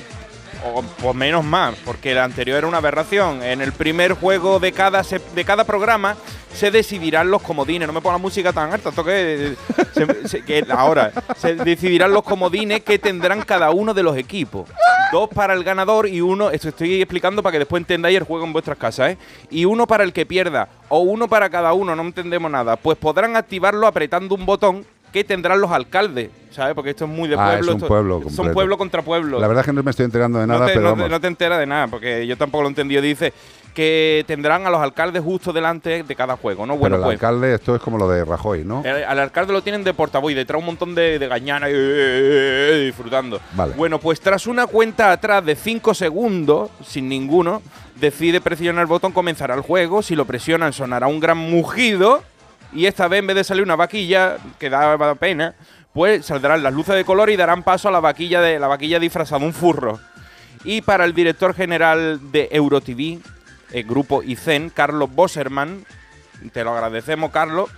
o por menos más, porque el anterior era una aberración. En el primer juego de cada, de cada programa se decidirán los comodines. No me ponga música tan alta, esto que, se- se- que ahora se decidirán los comodines que tendrán cada uno de los equipos. Dos para el ganador y uno, esto estoy explicando para que después entendáis el juego en vuestras casas, ¿eh? Y uno para el que pierda, o uno para cada uno, no entendemos nada. Pues podrán activarlo apretando un botón que tendrán los alcaldes, ¿sabes? Porque esto es muy de Ah, es pueblo. un esto- pueblo Son completo. pueblo contra pueblo. La verdad es que no me estoy enterando de nada, no, te, pero no te- vamos. no te enteras de nada, porque yo tampoco lo he entendido. Dice que tendrán a los alcaldes justo delante de cada juego, ¿no? pero Bueno, el pues. alcalde, esto es como lo de Rajoy, ¿no? el- al alcalde lo tienen de portavoz y detrás un montón de, de gañanas eh, eh, eh, disfrutando. Vale. Bueno, pues tras una cuenta atrás de 5 segundos, sin ninguno, decide presionar el botón, comenzará el juego. Si lo presionan, sonará un gran mugido Y esta vez, en vez de salir una vaquilla, que daba pena, pues saldrán las luces de color y darán paso a la vaquilla de la vaquilla disfrazada, un furro. Y para el director general de EuroTV, el grupo ICEN, Carlos Bosserman, te lo agradecemos, Carlos,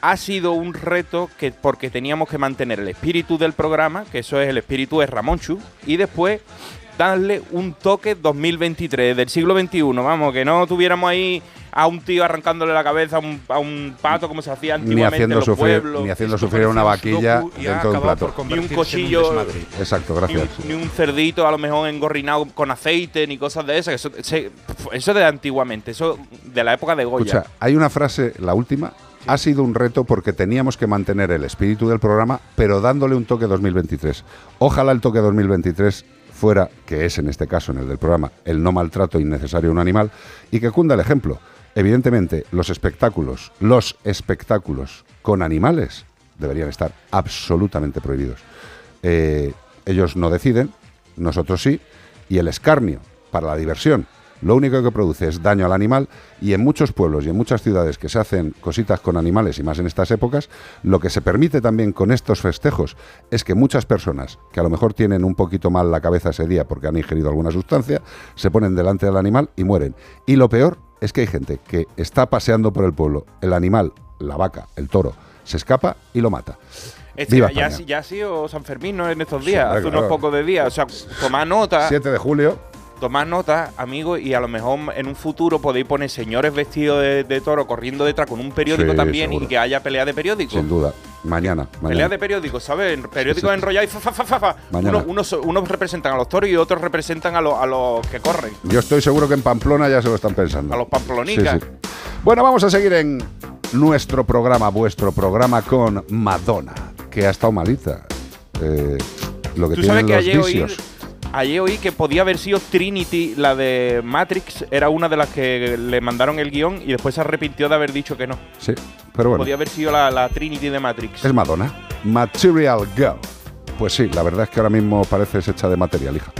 ha sido un reto que porque teníamos que mantener el espíritu del programa, que eso es el espíritu de Ramonchu, y después darle un toque 2023 del siglo XXI, vamos, que no tuviéramos ahí a un tío arrancándole la cabeza a un, a un pato como se hacía Ni antiguamente haciendo en los sufrir, pueblos. ni haciendo sufrir a una vaquilla dentro de un acabado plato. Ni un cochillo, Exacto, ni gracias. un, ni un cerdito a lo mejor engorrinado con aceite, ni cosas de esas. Eso, se- eso de antiguamente, eso de la época de Goya. Escucha, hay una frase, la última. Ha sido un reto porque teníamos que mantener el espíritu del programa, pero dándole un toque 2023. Ojalá el toque 2023 fuera, que es en este caso en el del programa, el no maltrato innecesario a un animal y que cunda el ejemplo. Evidentemente, los espectáculos, los espectáculos con animales deberían estar absolutamente prohibidos. Eh, ellos no deciden, nosotros sí, y el escarnio para la diversión lo único que produce es daño al animal y en muchos pueblos y en muchas ciudades que se hacen cositas con animales y más en estas épocas, lo que se permite también con estos festejos es que muchas personas que a lo mejor tienen un poquito mal la cabeza ese día porque han ingerido alguna sustancia, se ponen delante del animal y mueren. Y lo peor es que hay gente que está paseando por el pueblo, el animal, la vaca, el toro, se escapa y lo mata. Este, Viva ya, ha sido San Fermín ¿no? en estos días, hace claro. unos pocos de días. O sea, tomad nota. 7 de julio. Tomad nota, amigos, y a lo mejor en un futuro podéis poner señores vestidos de, de toro corriendo detrás con un periódico Sí, también seguro. y que haya pelea de periódicos. Sin duda. Mañana. Pelea de periódicos, ¿sabes? Periódicos sí. enrollados y fa, fa, fa, fa. Mañana. Unos, unos, unos representan a los toros y otros representan a, los- a los que corren. Yo estoy seguro que en Pamplona ya se lo están pensando. A los pamplonicas. Bueno, vamos a seguir en nuestro programa, vuestro programa con Madonna, que ha estado malita. Eh, lo que Tú tienen sabes que los vicios. Ayer oí que podía haber sido Trinity, la de Matrix, era una de las que le mandaron el guion y después se arrepintió de haber dicho que no. Sí, pero bueno, Podía haber sido la, la Trinity de Matrix. es Madonna. Material Girl. Pues sí, la verdad es que ahora mismo pareces hecha de material, hija.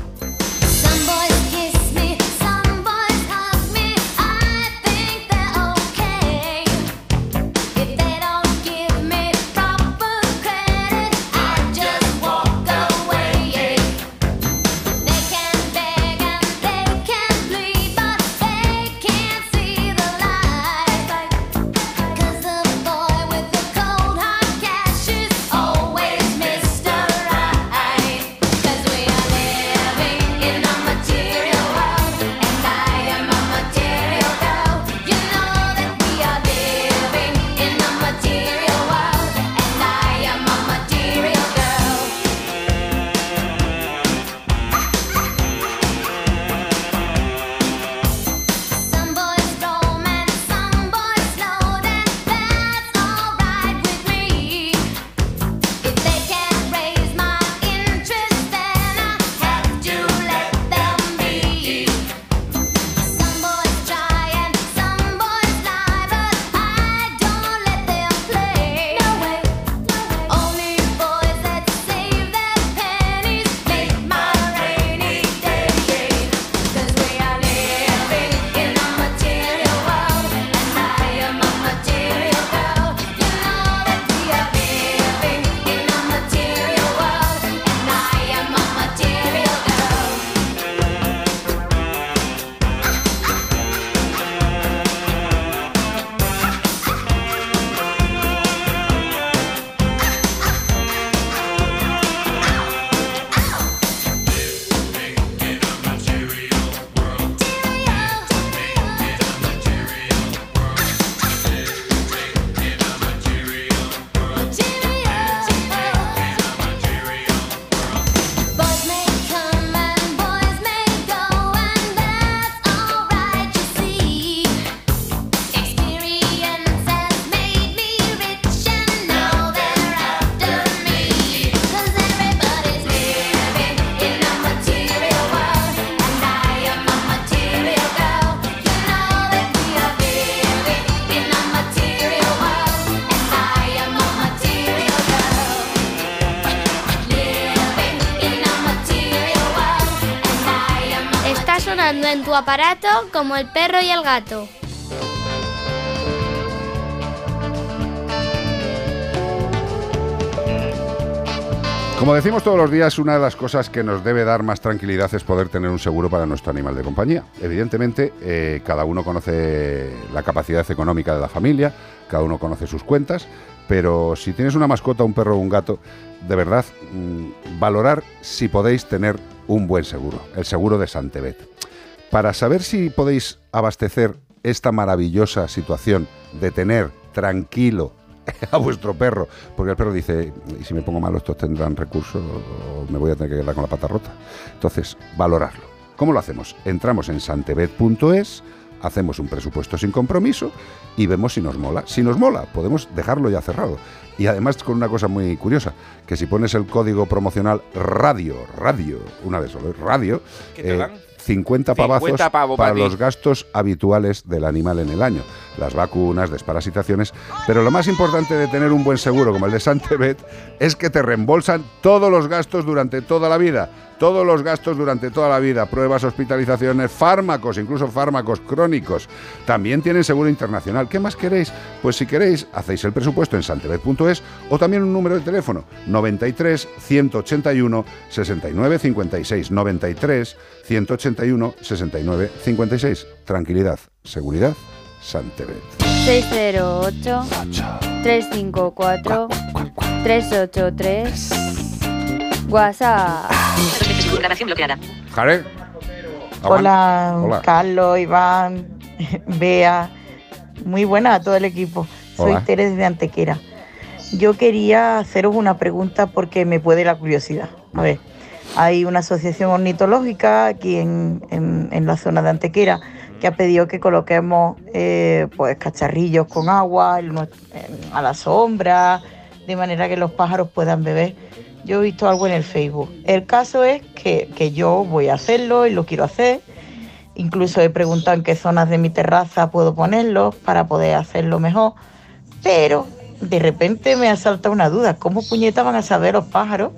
aparato como el perro y el gato. Como decimos todos los días, una de las cosas que nos debe dar más tranquilidad es poder tener un seguro para nuestro animal de compañía. Evidentemente, eh, cada uno conoce la capacidad económica de la familia, cada uno conoce sus cuentas, pero si tienes una mascota, un perro o un gato, de verdad, mm, valorar si podéis tener un buen seguro, el seguro de Santebet. Para saber si podéis abastecer esta maravillosa situación de tener tranquilo *laughs* a vuestro perro, porque el perro dice, y si me pongo malo estos tendrán recursos o me voy a tener que quedar con la pata rota. Entonces, valorarlo. ¿Cómo lo hacemos? Entramos en santebet.es, hacemos un presupuesto sin compromiso y vemos si nos mola. Si nos mola, podemos dejarlo ya cerrado. Y además con una cosa muy curiosa, que si pones el código promocional radio, radio, una vez solo, radio, ¿Qué te eh, dan? 50 pavazos 50 pavos para los gastos habituales del animal en el año, las vacunas, desparasitaciones, pero lo más importante de tener un buen seguro como el de Santebet es que te reembolsan todos los gastos durante toda la vida, todos los gastos durante toda la vida, pruebas, hospitalizaciones, fármacos, incluso fármacos crónicos. También tienen seguro internacional. ¿Qué más queréis? Pues si queréis, hacéis el presupuesto en santebet.es o también un número de teléfono 93 181 69 56 93 181 69 56. Tranquilidad, seguridad, Santebet. 608 354 383 WhatsApp. Bloqueada. Jare. Hola, Hola. Carlos, Iván, *laughs* Bea. Muy buena a todo el equipo. Soy Hola. Teres de Antequera. Yo quería haceros una pregunta porque me puede la curiosidad. A ver, hay una asociación ornitológica aquí en, en- en la zona de Antequera que ha pedido que coloquemos eh, pues cacharrillos con agua en nue- en- a la sombra, de manera que los pájaros puedan beber. Yo he visto algo en el Facebook. El caso es que, que yo voy a hacerlo y lo quiero hacer. Incluso he preguntado en qué zonas de mi terraza puedo ponerlos para poder hacerlo mejor. Pero de repente me ha saltado una duda. ¿Cómo puñetas van a saber los pájaros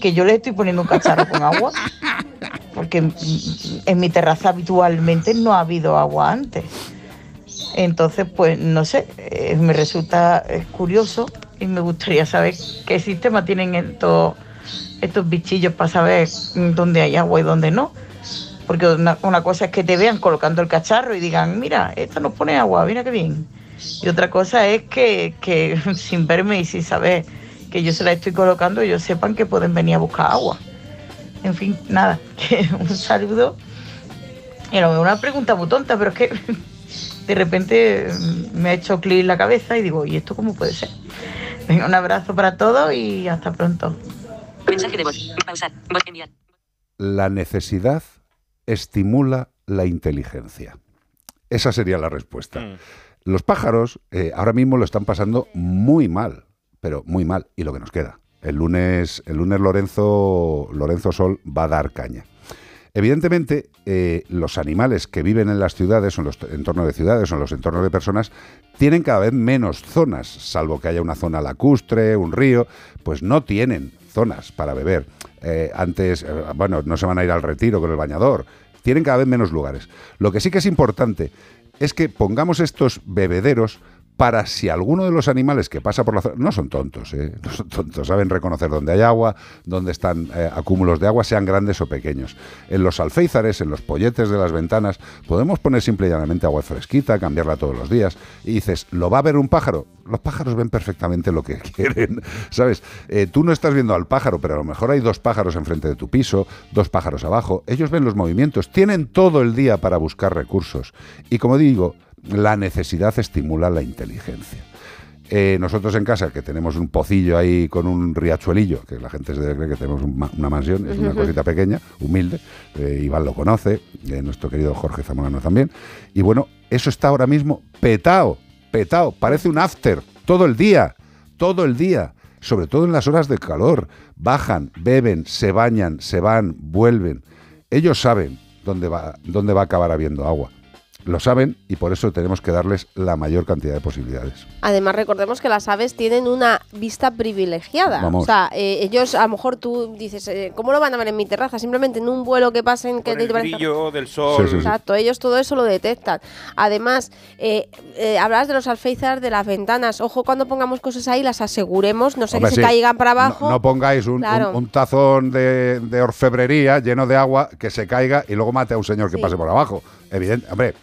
que yo les estoy poniendo un cacharro con agua? Porque mm, en mi terraza habitualmente no ha habido agua antes. Entonces, pues no sé, eh, me resulta curioso y me gustaría saber qué sistema tienen estos, estos bichillos para saber dónde hay agua y dónde no. Porque una, cosa es que te vean colocando el cacharro y digan, mira, esta nos pone agua, mira qué bien. Y otra cosa es que, que *laughs* sin verme y sin saber que yo se la estoy colocando, ellos sepan que pueden venir a buscar agua. En fin, nada, *laughs* un saludo. No, una pregunta muy tonta, pero es que *laughs* de repente mm, me ha hecho clic en la cabeza y digo, ¿y esto cómo puede ser? Venga, un abrazo para todos y hasta pronto. Mensaje de voz. Pausar. Voz enviar. La necesidad estimula la inteligencia. Esa sería la respuesta. Los pájaros eh, ahora mismo lo están pasando muy mal, pero muy mal. Y lo que nos queda. El lunes, el lunes Lorenzo, Lorenzo Sol va a dar caña. Evidentemente, eh, los animales que viven en las ciudades, o en los entornos de ciudades, o en los entornos de personas, tienen cada vez menos zonas, salvo que haya una zona lacustre, un río, pues no tienen zonas para beber. Eh, antes, eh, bueno, no se van a ir al retiro con el bañador, tienen cada vez menos lugares. Lo que sí que es importante es que pongamos estos bebederos para si alguno de los animales que pasa por la zona, no son tontos, ¿eh? *laughs* no son tontos, saben reconocer dónde hay agua, dónde están eh, acúmulos de agua, sean grandes o pequeños. En los alféizares, en los polletes de las ventanas, podemos poner simple y llanamente agua fresquita, cambiarla todos los días. Y dices, ¿lo va a ver un pájaro? Los pájaros ven perfectamente lo que *laughs* quieren, ¿sabes? Eh, tú no estás viendo al pájaro, pero a lo mejor hay dos pájaros enfrente de tu piso, dos pájaros abajo. Ellos ven los movimientos, tienen todo el día para buscar recursos. Y como digo, la necesidad estimula la inteligencia. Eh, nosotros en casa, que tenemos un pocillo ahí con un riachuelillo, que la gente se debe creer que tenemos un ma- una mansión, es una cosita pequeña, humilde, eh, Iván lo conoce, eh, nuestro querido Jorge Zamorano también, y bueno, eso está ahora mismo petao, petao, parece un after, todo el día, todo el día, sobre todo en las horas de calor, bajan, beben, se bañan, se van, vuelven, ellos saben dónde va, dónde va a acabar habiendo agua. Lo saben y por eso tenemos que darles la mayor cantidad de posibilidades. Además, recordemos que las aves tienen una vista privilegiada. Vamos. O sea, eh, ellos, a lo mejor tú dices, eh, ¿cómo lo van a ver en mi terraza? Simplemente en un vuelo que pasen que Con el te parece- brillo del sol. Sí, sí, sí. Exacto, ellos todo eso lo detectan. Además, eh, eh, hablabas de los alféizares de las ventanas. Ojo, cuando pongamos cosas ahí, las aseguremos, no sé Hombre, que se caigan para abajo. No, pongáis un, Claro. un- un tazón de, de orfebrería lleno de agua que se caiga y luego mate a un señor que pase por abajo. Evidente, hombre.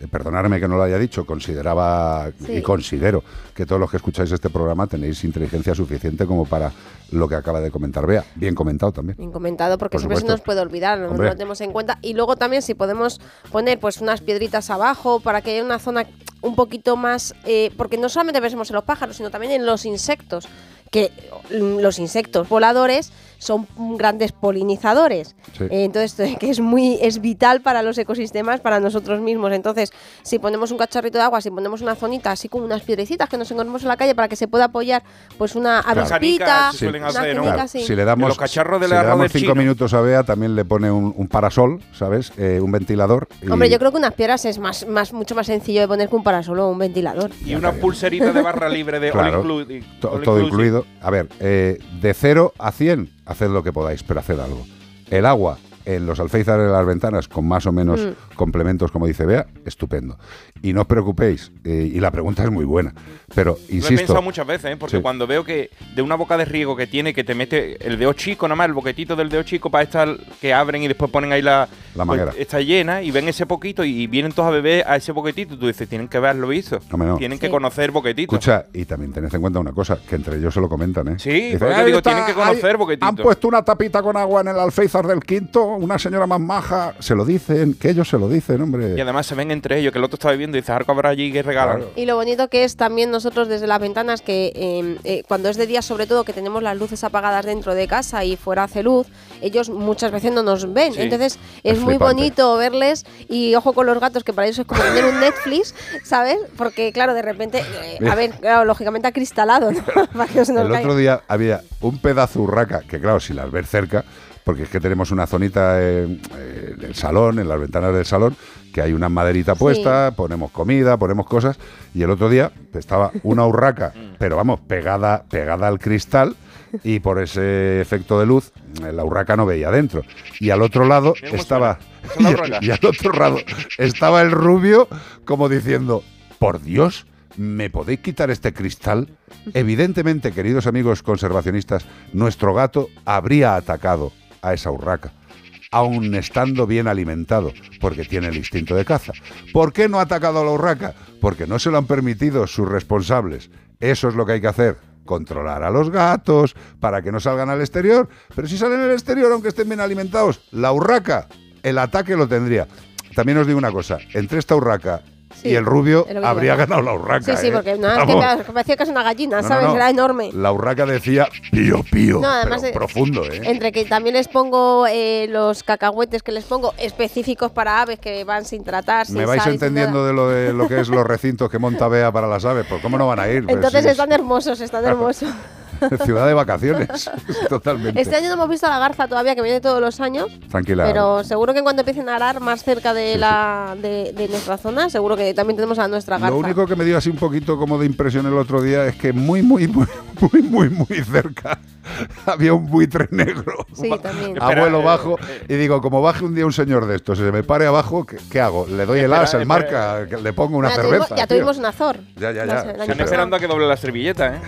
Eh, Perdonadme que no lo haya dicho, consideraba Sí. y considero que todos los que escucháis este programa tenéis inteligencia suficiente como para lo que acaba de comentar Bea. Bien comentado también. Bien comentado, porque Por siempre se supuesto. nos puede olvidar, no lo tenemos en cuenta. Y luego también si podemos poner pues unas piedritas abajo para que haya una zona un poquito más... eh, porque no solamente pensemos en los pájaros, sino también en los insectos, que mm, los insectos voladores son grandes polinizadores. Sí. Eh, entonces, *laughs* que es muy es vital para los ecosistemas, para nosotros mismos. Entonces, si ponemos un cacharrito de agua, si ponemos una zonita, así como unas piedrecitas que nos encontramos en la calle para que se pueda apoyar pues una avispita, Sí. una hacer, ¿no? canica, Claro, sí. Si le damos, los cacharros de si la le damos cinco chino. minutos a Bea, también le pone un, un parasol, ¿sabes? Eh, un ventilador. y- Hombre, yo creo que unas piedras es más, más, mucho más sencillo de poner que un parasol o un ventilador. Y una pulserita de barra libre de *laughs* Claro, all inclu- to- all todo inclusive. incluido. A ver, eh, de 0 a 100, haced lo que podáis, pero haced algo. El agua en los alféizares de las ventanas, con más o menos Mm. complementos, como dice Bea, estupendo. Y no os preocupéis, eh, y la pregunta es muy buena, pero Lo he insisto. pensado muchas veces, ¿eh? porque Sí. cuando veo que de una boca de riego que tiene, que te mete el dedo chico, nada más, el boquetito del dedo chico para estar que abren y después ponen ahí la, La pues, manguera. está llena y ven ese poquito y vienen todos a beber a ese boquetito. Tú dices, tienen que haberlo visto. Hombre, no. Tienen que conocer boquetito. Escucha, y también tened en cuenta una cosa, que entre ellos se lo comentan, ¿eh? Sí, "Ahí digo, está, tienen que conocer ahí boquetito". Han puesto una tapita con agua en el alféizar del quinto, una señora más maja, se lo dicen, que ellos se lo dicen, hombre. Y además se ven entre ellos, que el otro está bebiendo y dice, algo habrá allí que regalan. Claro. Y lo bonito que es también nosotros desde las ventanas, que eh, eh, cuando es de día sobre todo, que tenemos las luces apagadas dentro de casa y fuera hace luz, ellos muchas veces no nos ven. Sí, Entonces es es, muy flipante. bonito verles y ojo con los gatos, que para ellos es como tener un Netflix, *laughs* ¿sabes? Porque claro, de repente, eh, a ver, claro, lógicamente acristalado, ¿no? *laughs* Para que no se nos El caiga. otro día había un pedazo de urraca, que claro, si las ves cerca, porque es que tenemos una zonita en, en el salón, en las ventanas del salón, que hay una maderita puesta, ponemos comida, ponemos cosas, y el otro día estaba una urraca, *laughs* pero vamos, pegada, pegada al cristal, y por ese efecto de luz, eh, la urraca no veía dentro. Y al otro lado estaba... *laughs* y al otro lado estaba el rubio como diciendo, por Dios, ¿me podéis quitar este cristal? *laughs* Evidentemente, queridos amigos conservacionistas, nuestro gato habría atacado a esa urraca, aun estando bien alimentado, porque tiene el instinto de caza. ¿Por qué no ha atacado a la urraca? Porque no se lo han permitido sus responsables. Eso es lo que hay que hacer. Controlar a los gatos para que no salgan al exterior. Pero si salen al exterior, aunque estén bien alimentados, la urraca, el ataque lo tendría. También os digo una cosa, entre esta urraca Sí, y el rubio habría digo. ganado la urraca. Sí, sí, ¿eh? porque no, es que Vamos. parecía que es una gallina, No, ¿sabes? no. Era enorme. La urraca decía pío, pío. No, además pero de- profundo, ¿eh? Entre que también les pongo eh, los cacahuetes que les pongo específicos para aves que van sin tratar, sin Me vais sal entendiendo de lo de lo que es los recintos que monta Bea para las aves. Pues cómo no van a ir. Pues Entonces sí, están hermosos, están *laughs* hermosos. *laughs* ciudad de vacaciones. *laughs* Totalmente. Este año no hemos visto a la garza todavía, que viene todos los años. Tranquila. Pero seguro que cuando empiecen a arar más cerca de la de, de nuestra zona, seguro que también tenemos a nuestra garza. Lo único que me dio así un poquito como de impresión el otro día es que muy, muy, muy, muy, muy, muy cerca *laughs* había un buitre negro. Sí, también. Abuelo Espera, bajo. Y digo, como baje un día un señor de estos y se me pare abajo, ¿qué, qué hago? ¿Le doy el as, el marca? ¿Le pongo una ya cerveza? tuvimos, ya tío? tuvimos un azor. Ya, ya, ya. Están esperando a que doble la servilleta, ¿eh?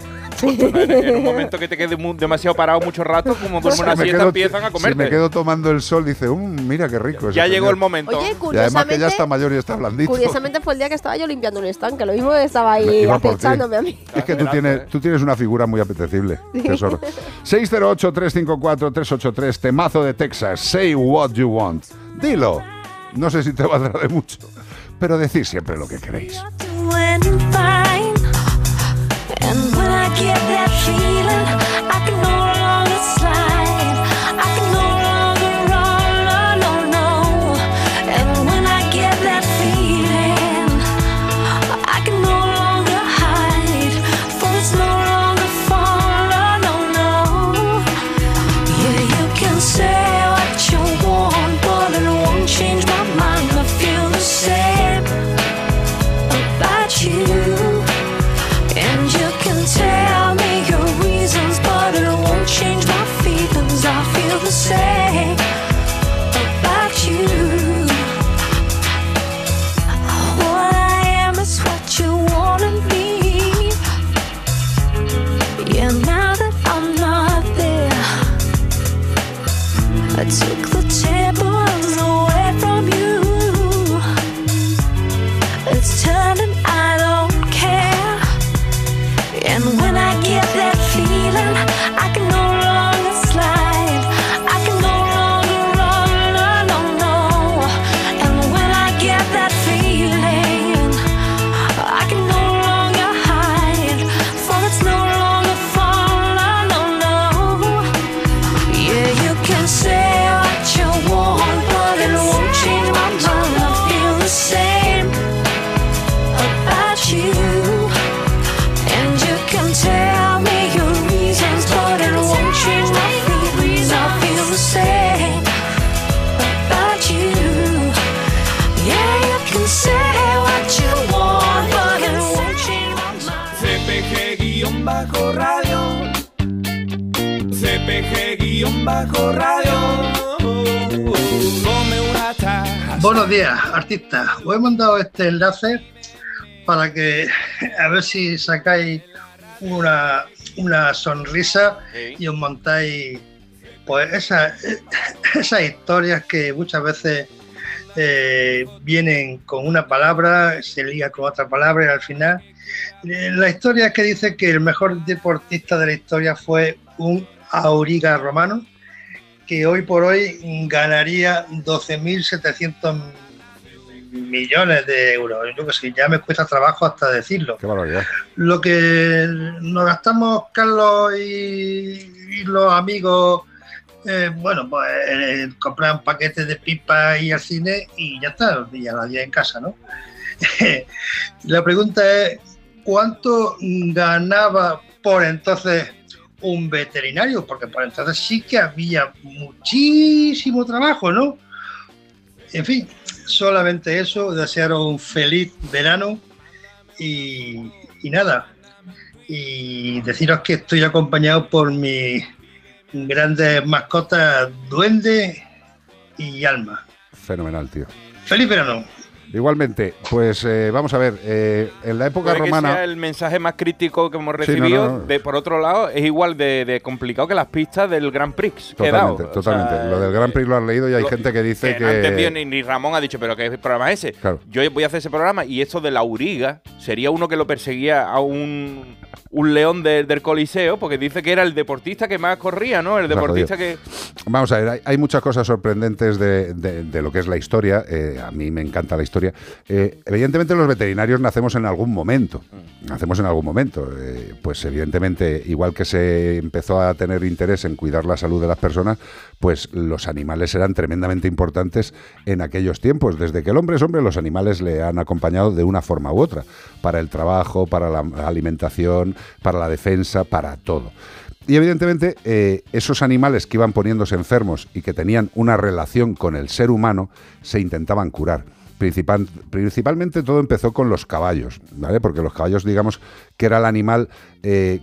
En un momento que te quede mu- demasiado parado mucho rato, como *laughs* duerme una Si siesta, quedo- empiezan a Si me comerte. quedo tomando el sol, dice, "Mm, mira qué rico. ya llegó señor". el momento. Oye, Y además que curiosamente, ya está mayor y está blandito. curiosamente fue el día que estaba yo limpiando un estanque. Lo mismo estaba ahí acechándome a mí. Es que tú tienes, tú tienes una figura muy apetecible, tesoro. 608-354-383, temazo de Texas. Say what you want. Dilo. No sé si te valdrá de mucho, pero decir siempre lo que queréis. Get that CPG-radio. Come una taza. Buenos días, artistas. Os he mandado este enlace para que a ver si sacáis una, una sonrisa y os montáis pues esa- esas historias que muchas veces eh, vienen con una palabra, se liga con otra palabra y al final eh, la historia es que dice que el mejor deportista de la historia fue un auriga romano que hoy por hoy ganaría 12.700 millones de euros. Yo que sé, ya me cuesta trabajo hasta decirlo. Qué barbaridad. Lo que nos gastamos Carlos y, y los amigos, eh, bueno, pues eh, comprar paquetes de pipa y al cine y ya está, y a las 10 en casa, ¿no? *laughs* La pregunta es, ¿cuánto ganaba por entonces un veterinario? Porque por entonces sí que había muchísimo trabajo, ¿no? En fin, solamente eso, desearos un feliz verano y, y nada. Y deciros que estoy acompañado por mis grandes mascotas Duende y Alma. Fenomenal, tío. ¡Feliz verano! Igualmente, pues eh, vamos a ver, eh, en la época Puede que romana... sea el mensaje más crítico que hemos Sí, no, recibido. no. De, por otro lado, es igual de, de complicado que las pistas del Grand Prix. que he dado. Totalmente, O sea, totalmente. lo del Gran Prix lo has leído y hay gente que dice que que... no ni, ni Ramón ha dicho, pero ¿qué programa es ese? Claro. Yo voy a hacer ese programa y esto de la auriga sería uno que lo perseguía a un, un león de- del Coliseo, porque dice que era el deportista que más corría, ¿no? El deportista que. Vamos a ver, hay, hay muchas cosas sorprendentes de, de- de lo que es la historia. eh, a mí me encanta la historia. Eh, evidentemente los veterinarios nacemos en algún momento. Nacemos en algún momento. Eh, pues evidentemente, igual que se empezó a tener interés en cuidar la salud de las personas, pues los animales eran tremendamente importantes en aquellos tiempos. Desde que el hombre es hombre, los animales le han acompañado de una forma u otra. Para el trabajo, para la alimentación, para la defensa, para todo. Y evidentemente eh, esos animales que iban poniéndose enfermos y que tenían una relación con el ser humano se intentaban curar. Principal- principalmente todo empezó con los caballos, ¿vale? Porque los caballos, digamos, que era el animal eh,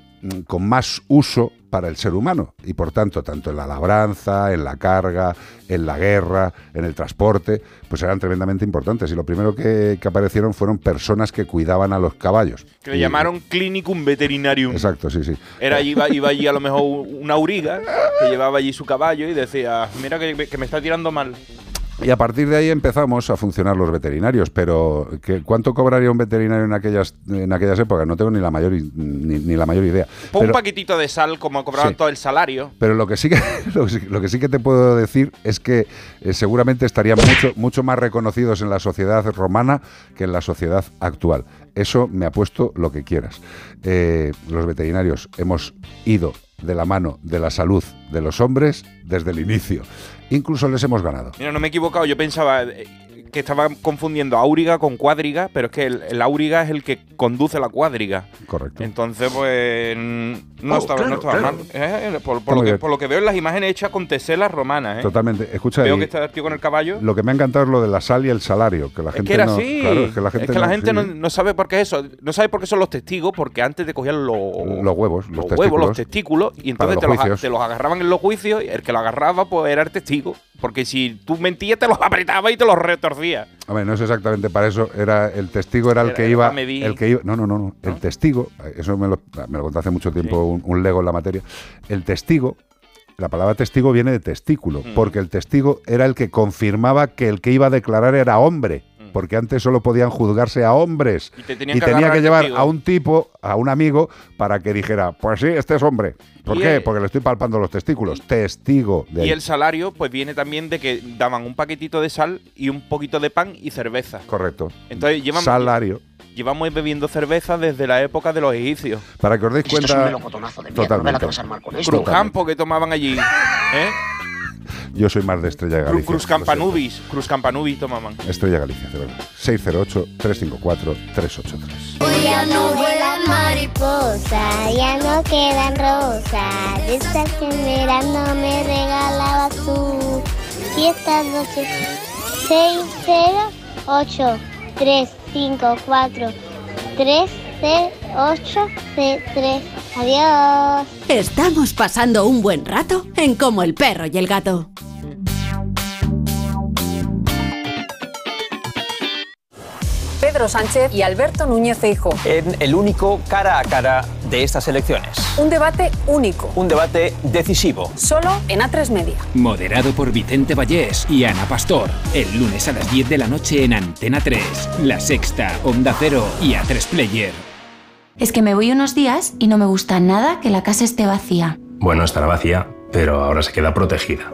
con más uso para el ser humano y por tanto tanto en la labranza, en la carga, en la guerra, en el transporte, pues eran tremendamente importantes y lo primero que, que aparecieron fueron personas que cuidaban a los caballos. que le Y- llamaron Clinicum Veterinarium. Exacto, sí, sí. Era, iba, iba allí a lo mejor una auriga que llevaba allí su caballo y decía, mira que, que me está tirando mal. Y a partir de ahí empezamos a funcionar los veterinarios, pero ¿qué- ¿cuánto cobraría un veterinario en aquellas, en aquellas épocas? No tengo ni la mayor, ni, ni la mayor idea. Pon Pero, un paquetito de sal como cobraban Sí. todo el salario. pero lo que sí que *laughs* lo, que sí- lo que sí que te puedo decir es que eh, seguramente estarían mucho, mucho más reconocidos en la sociedad romana que en la sociedad actual. Eso me ha puesto lo que quieras. Eh, los veterinarios hemos ido de la mano de la salud de los hombres desde el inicio. Incluso les hemos ganado. Mira, no me he equivocado, yo pensaba eh, que estaba confundiendo auriga con cuadriga, pero es que el, el auriga es el que conduce la cuadriga. Correcto. Entonces, pues mm, no Oh, estaba, claro, no estaba claro. mal. Eh, por, Está por lo que, bien. por lo que veo en las imágenes hechas con teselas romanas. ¿eh? Totalmente. Escucha, Veo que está el tío con el caballo. lo que me ha encantado es lo de la sal y el salario, que la Es gente que era no, así. claro, es que la gente, no- sí, no, no sabe por qué es eso. No sabe por qué son los testigos, porque antes te cogían los, los huevos, los, los huevos, los testículos. y entonces los te los, juicios. te los agarraban en los juicios, y el que lo agarraba pues era el testigo. Porque si tú mentías, te los *laughs* apretaba y te los retorcía. Hombre, no es exactamente para eso. Era el testigo era el que iba, el que iba. No, no, no, no. El testigo. Eso me lo, me lo conté hace mucho tiempo un, un lego en la materia. El testigo. La palabra testigo viene de testículo, Mm. porque el testigo era el que confirmaba que el que iba a declarar era hombre, porque antes solo podían juzgarse a hombres. Y te tenían y que tenía que llevar a un tipo, a un amigo, para que dijera, pues sí, este es hombre. ¿Por qué? el- Porque le estoy palpando los testículos. Testigo. de Y ahí. el salario, pues viene también de que daban un paquetito de sal y un poquito de pan y cerveza. Correcto. Entonces llevan, Salario. llevamos bebiendo cerveza desde la época de los egipcios. Para que os deis Esto es cuenta. un melocotonazo de mierda, Totalmente. no me la te vas a armar con esto. Cruzcampo que tomaban allí. ¿eh? Yo soy más de Estrella Galicia. Cruz. Campanubis. Cruz Campanubis tomaban. Estrella Galicia, de verdad. 608-354-383. Hoy ya no vuelan mariposas, ya no quedan rosas. De estas que en verano me regalabas tú. Y estas noches 608 354 3 8C3. Adiós. Estamos pasando un buen rato en Como el perro y el gato. Pedro Sánchez y Alberto Núñez Feijóo. en el único cara a cara de estas elecciones. Un debate único, Un debate decisivo. solo en A3 Media. Moderado por Vicente Vallés y Ana Pastor. El lunes a las 10 de la noche en Antena 3, La Sexta, Onda Cero y A3 Player. Es que me voy unos días y no me gusta nada que la casa esté vacía. Bueno, estará vacía, pero ahora se queda protegida.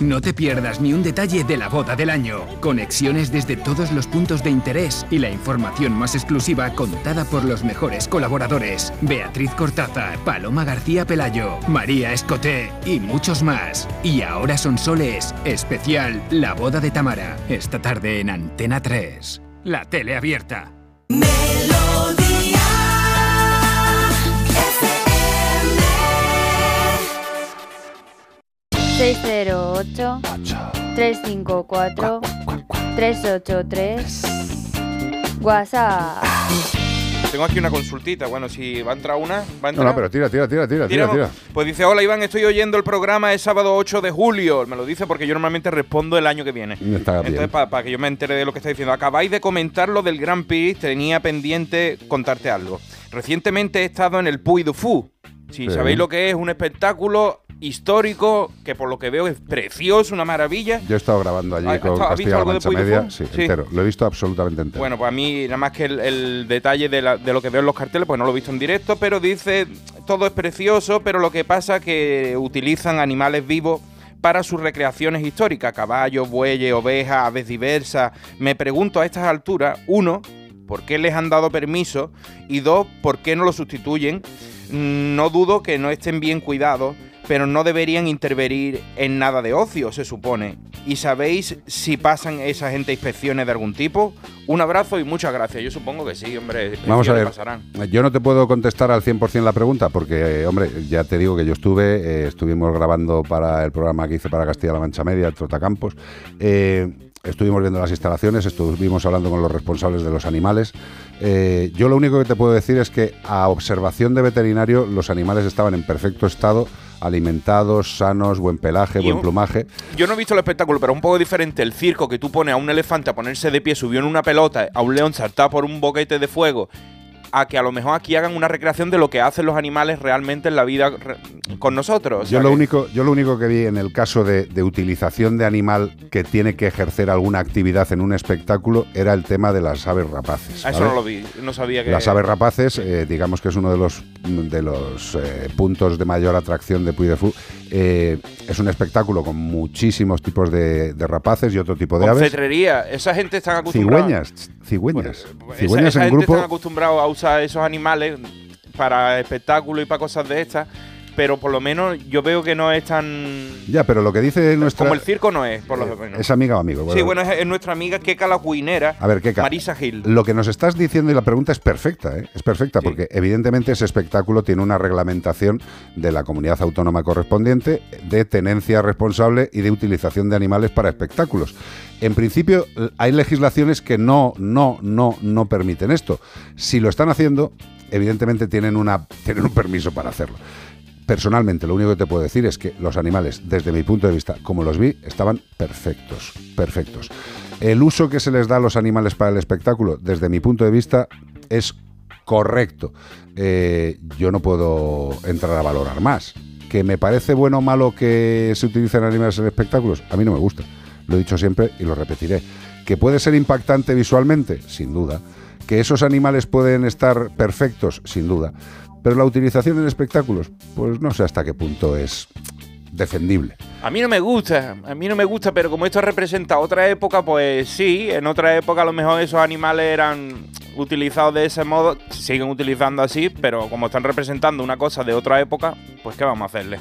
No te pierdas ni un detalle de la boda del año. Conexiones desde todos los puntos de interés y la información más exclusiva contada por los mejores colaboradores. Beatriz Cortázar, Paloma García Pelayo, María Escoté y muchos más. Y ahora son soles, especial La boda de Tamara. Esta tarde en Antena 3. La tele abierta. 608 354 383 WhatsApp. Tengo aquí una consultita. Bueno, si va a entrar una, va a No, entrar. no, pero tira, tira, tira, tira, tira, tira. Pues dice, hola Iván, estoy oyendo el programa el sábado 8 de julio. Me lo dice porque yo normalmente respondo el año que viene. Está bien. Entonces, para que yo me entere de lo que está diciendo. Acabáis de comentar lo del Grand Prix, tenía pendiente contarte algo. Recientemente he estado en el Puy du Fou. Si Sí. sabéis lo que es, un espectáculo histórico que por lo que veo es precioso, una maravilla. Yo he estado grabando allí ¿Has con Castilla-La Mancha Media, sí, Sí. entero. Lo he visto absolutamente entero. Bueno, pues a mí nada más que el, el detalle de, la- de lo que veo en los carteles, pues no lo he visto en directo, pero dice, todo es precioso, pero lo que pasa que utilizan animales vivos para sus recreaciones históricas, caballos, bueyes, ovejas, aves diversas. Me pregunto a estas alturas, uno, ¿por qué les han dado permiso? Y dos, ¿por qué no lo sustituyen? No dudo que no estén bien cuidados, pero no deberían intervenir en nada de ocio, se supone. ¿Y sabéis si pasan esa gente inspecciones de algún tipo? Un abrazo y muchas gracias. Yo supongo que sí, hombre. Vamos a ver, pasarán. yo no te puedo contestar al 100% la pregunta porque, eh, hombre, ya te digo que yo estuve, eh, estuvimos grabando para el programa que hice para Castilla-La Mancha Media, el Trotacampos. Eh, estuvimos viendo las instalaciones, estuvimos hablando con los responsables de los animales. Eh, yo lo único que te puedo decir es que a observación de veterinario los animales estaban en perfecto estado, alimentados, sanos, buen pelaje, buen plumaje. Yo no he visto el espectáculo, pero es un poco diferente el circo que tú pones a un elefante a ponerse de pie subió en una pelota, a un león saltar por un boquete de fuego, a que a lo mejor aquí hagan una recreación de lo que hacen los animales realmente en la vida con nosotros. Yo lo, único, yo lo único que vi en el caso de, de utilización de animal que tiene que ejercer alguna actividad en un espectáculo era el tema de las aves rapaces. Ah, eso no lo vi, no sabía que... Las aves rapaces, eh, digamos que es uno de los, de los eh, puntos de mayor atracción de Puy de Fou. Eh, es un espectáculo con muchísimos tipos de, de rapaces y otro tipo de Con aves. cetrería, esa gente está acostumbrada... Cigüeñas, cigüeñas. Cigüeñas esa en gente grupo. están acostumbrados a usar esos animales para espectáculos y para cosas de estas, pero por lo menos yo veo que no es tan... Ya, pero lo que dice nuestra. Como el circo no es, por lo menos. Es amiga o amigo. Sí, bueno, es, es nuestra amiga Keka la A ver, Keka, Marisa Gil. Lo que nos estás diciendo y la pregunta es perfecta, ¿eh? es perfecta, porque evidentemente ese espectáculo tiene una reglamentación de la comunidad autónoma correspondiente de tenencia responsable y de utilización de animales para espectáculos. En principio, hay legislaciones que no, no, no, no permiten esto. Si lo están haciendo, evidentemente tienen, una, tienen un permiso para hacerlo. Personalmente, lo único que te puedo decir es que los animales, desde mi punto de vista, como los vi, estaban perfectos, perfectos. El uso que se les da a los animales para el espectáculo, desde mi punto de vista, es correcto. Eh, yo no puedo entrar a valorar más. ¿Que me parece bueno o malo que se utilicen animales en espectáculos? A mí no me gusta. Lo he dicho siempre y lo repetiré. ¿Que puede ser impactante visualmente? Sin duda. ¿Que esos animales pueden estar perfectos? Sin duda. Pero la utilización en espectáculos, pues no sé hasta qué punto es defendible. A mí no me gusta, a mí no me gusta, pero como esto representa otra época, pues sí, en otra época a lo mejor esos animales eran utilizados de ese modo, siguen utilizando así, pero como están representando una cosa de otra época, pues ¿qué vamos a hacerle?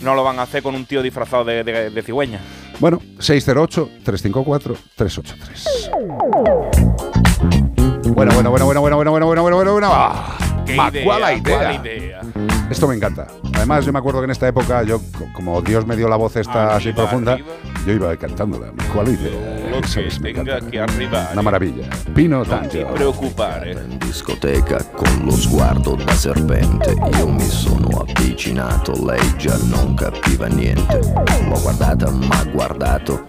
No lo van a hacer con un tío disfrazado de, de- de cigüeña. Bueno, 608-354-383. Bueno, bueno, bueno, bueno, bueno, bueno, bueno, bueno, bueno, bueno, bueno. Ah, ¿Qué ma, idea, ¿Cuál idea? Esto me encanta. Además, yo me acuerdo que en esta época, yo, co- como Dios me dio la voz esta así Arriba, profunda, arriba. yo iba cantándola. ¿Cuál idea? Lo que tenga encanta. que arribar. Una maravilla. Pino Non ti preoccupare. in discoteca con lo sguardo da serpente io mi sono avvicinato lei già non capiva niente l'ho guardata m'ha guardato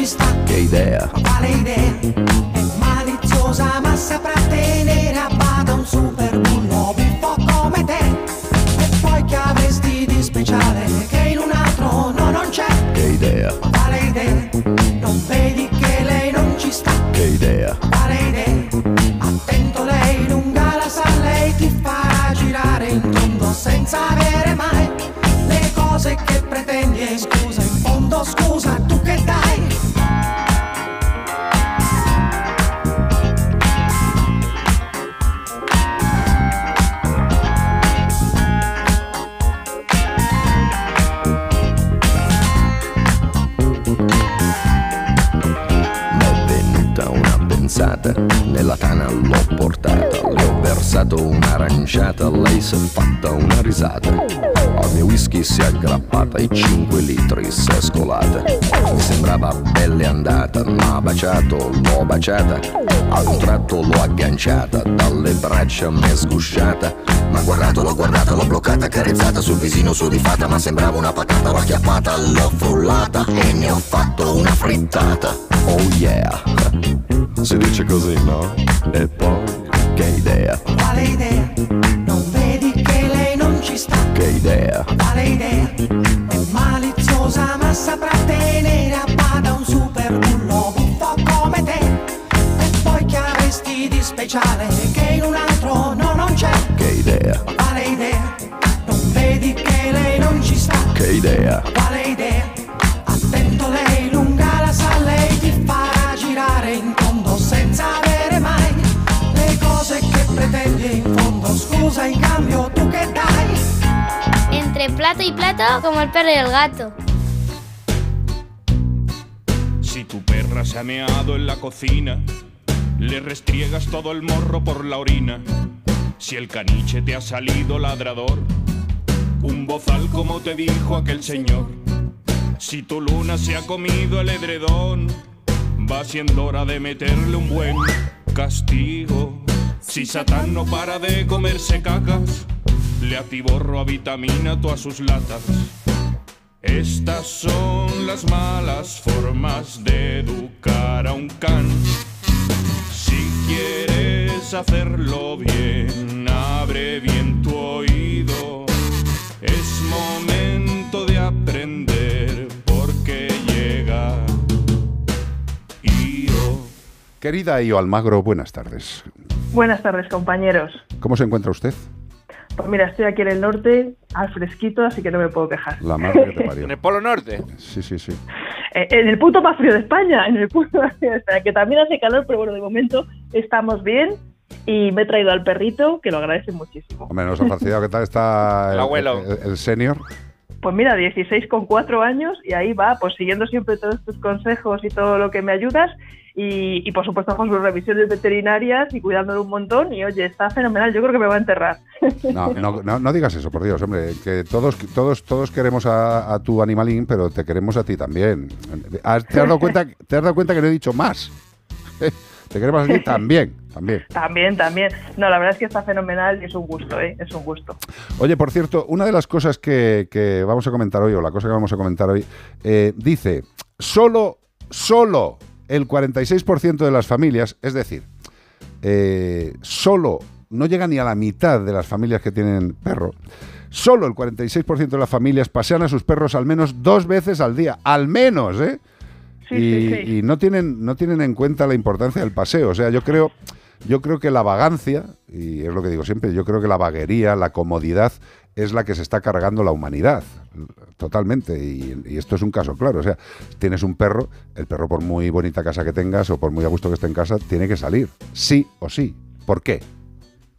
Ci sta? che idea, Quale idea? È maliziosa ma saprà tenere a bada un super bullo buffo come te. E poi che avresti di speciale che in un altro no non c'è? che idea, Quale idea? Non vedi che lei non ci sta? che idea, Quale idea? Attento lei lunga la sa, lei ti farà girare in tondo senza avere mai le cose che pretendi e scusa, in fondo scusa, pensata, nella tana l'ho portata, le ho versato un'aranciata, lei si è fatta una risata, al mio whisky si è aggrappata, i 5 litri si è scolata, mi sembrava pelle andata, m'ha baciato, l'ho baciata, ad un tratto l'ho agganciata, dalle braccia m'è sgusciata, ma guardato, l'ho guardata, l'ho bloccata, carezzata sul visino su di fatta, ma sembrava una patata, l'ho acchiappata, l'ho frullata e ne ho fatto una frittata. Oh yeah, si dice così, no? E poi, che idea, Quale idea? Non vedi che lei non ci sta? che idea, Quale idea? È maliziosa ma saprà tenere a bada un super bullo buffo come te. E poi che avresti di speciale che in un altro no non c'è? che idea, Quale idea? Non vedi che lei non ci sta? che idea, Quale idea? Cambio che dai? Entre plato y plato, como el perro y el gato. Si tu perra se ha meado en la cocina, le restriegas todo el morro por la orina. Si el caniche te ha salido ladrador, un bozal como te dijo aquel señor. Si tu luna se ha comido el edredón, va siendo hora de meterle un buen castigo. Si Satán no para de comerse cacas, le atiborro a vitamina todas sus latas. Estas son las malas formas de educar a un can. Si quieres hacerlo bien, abre bien tu oído. Es momento de aprender porque llega Io. Querida Io Almagro, buenas tardes. Buenas tardes, compañeros. ¿Cómo se encuentra usted? Pues mira, estoy aquí en el norte, al fresquito, así que no me puedo quejar. La madre *laughs* que te parió. En el Polo Norte. Sí, sí, sí. Eh, en el punto más frío de España, en el punto más frío de España, que también hace calor, pero bueno, de momento estamos bien y me he traído al perrito, que lo agradece muchísimo. Hombre, nos ha fastidiado. ¿Qué tal está *laughs* El abuelo. el- el senior? Pues mira, 16 con 4 años y ahí va, pues siguiendo siempre todos tus consejos y todo lo que me ayudas y, y por supuesto con sus revisiones veterinarias y cuidándolo un montón y oye, está fenomenal, yo creo que me va a enterrar. *laughs* No, no, no, no digas eso, por Dios, hombre. Que todos, todos, todos queremos a, a tu animalín, pero te queremos a ti también. ¿Te has dado cuenta, te has dado cuenta que no he dicho más? *laughs* Te queremos a ti también, también. También, también. No, la verdad es que está fenomenal y es un gusto, ¿eh? Es un gusto. Oye, por cierto, una de las cosas que, que vamos a comentar hoy, o la cosa que vamos a comentar hoy, eh, dice, solo, solo el 46% de las familias, es decir, eh, solo, no llega ni a la mitad de las familias que tienen perro, solo el 46% de las familias pasean a sus perros al menos dos veces al día, al menos, ¿eh? Sí, y, sí, sí. y no tienen no tienen en cuenta la importancia del paseo. O sea, yo creo yo creo que la vagancia y es lo que digo siempre, yo creo que la vaguería, la comodidad es la que se está cargando la humanidad totalmente y, esto es un caso claro. O sea, tienes un perro, el perro por muy bonita casa que tengas o por muy a gusto que esté en casa tiene que salir, sí o sí. ¿Por qué?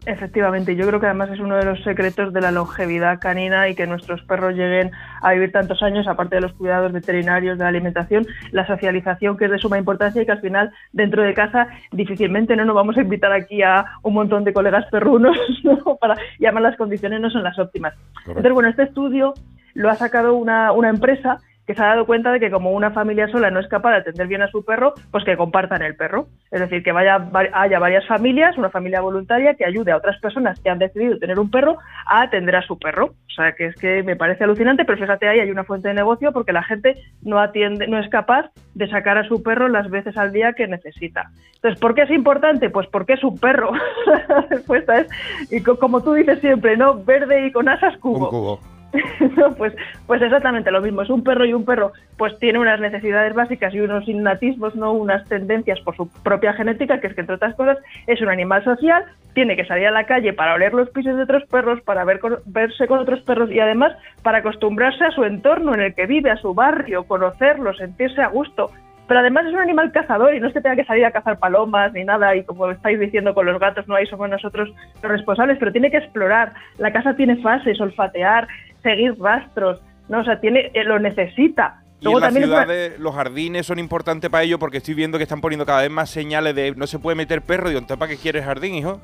Efectivamente, yo creo que además es uno de los secretos de la longevidad canina y que nuestros perros lleguen a vivir tantos años, aparte de los cuidados veterinarios, de la alimentación, la socialización que es de suma importancia y que al final dentro de casa difícilmente no nos vamos a invitar aquí a un montón de colegas perrunos *laughs* ¿no? para y además las condiciones no son las óptimas. Entonces, bueno, este estudio lo ha sacado una, una empresa que se ha dado cuenta de que como una familia sola no es capaz de atender bien a su perro, pues que compartan el perro. Es decir, que vaya, va- haya varias familias, una familia voluntaria que ayude a otras personas que han decidido tener un perro a atender a su perro. O sea, que es que me parece alucinante, pero fíjate ahí hay una fuente de negocio porque la gente no atiende, no es capaz de sacar a su perro las veces al día que necesita. Entonces, ¿por qué es importante? Pues porque es un perro. *laughs* la respuesta es, y co- como tú dices siempre, ¿no? Verde y con asas cubo. Un cubo. *laughs* No, pues, pues exactamente lo mismo. Es un perro y un perro pues tiene unas necesidades básicas y unos innatismos, no unas tendencias por su propia genética, que es que entre otras cosas es un animal social, tiene que salir a la calle para oler los pisos de otros perros, para ver con- verse con otros perros y además para acostumbrarse a su entorno en el que vive, a su barrio, conocerlo, sentirse a gusto. Pero además es un animal cazador y no es que tenga que salir a cazar palomas ni nada y como estáis diciendo con los gatos no hay, somos nosotros los responsables, pero tiene que explorar. La casa tiene fases, olfatear, seguir rastros, ¿no? O sea, tiene, eh, lo necesita. Y Luego en las una- ciudades los jardines son importantes para ello porque estoy viendo que están poniendo cada vez más señales de no se puede meter perro. Digo, ¿entonces para qué quieres jardín, hijo?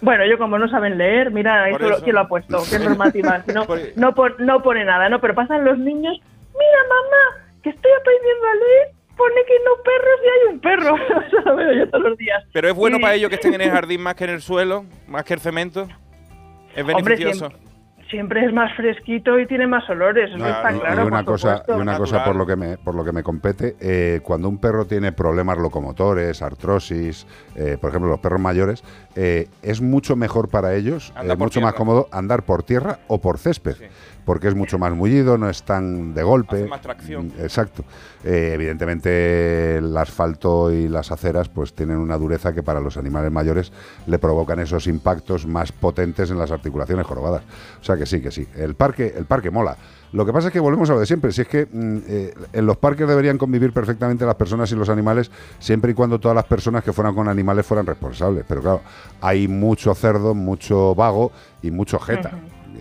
Bueno, yo como no saben leer, mira, eso lo- eso. ¿quién lo ha puesto? ¿Qué normativa? *laughs* No, no, pon- no pone nada, ¿no? Pero pasan los niños, mira mamá, que estoy aprendiendo a leer, pone que no perros y hay un perro. *laughs* Eso lo veo yo todos los días. Pero es bueno Y- para ellos que estén en el jardín más que en el suelo, más que el cemento. Es beneficioso. Siempre es más fresquito y tiene más olores, eso No, está y- claro. y una por cosa, supuesto. y una cosa por lo que me por lo que me compete, eh, cuando un perro tiene problemas locomotores, artrosis, eh, por ejemplo los perros mayores, eh, es mucho mejor para ellos, eh, mucho más cómodo andar por tierra o por césped, porque es mucho más mullido, no es tan de golpe. Hace más tracción. Mm, Exacto. Eh, evidentemente el asfalto y las aceras pues tienen una dureza que para los animales mayores le provocan esos impactos más potentes en las articulaciones jorobadas. O sea que sí, que sí. El parque, el parque mola. Lo que pasa es que volvemos a lo de siempre. Si es que mm, eh, en los parques deberían convivir perfectamente las personas y los animales, siempre y cuando todas las personas que fueran con animales fueran responsables. Pero claro, hay mucho cerdo, mucho vago y mucho jeta.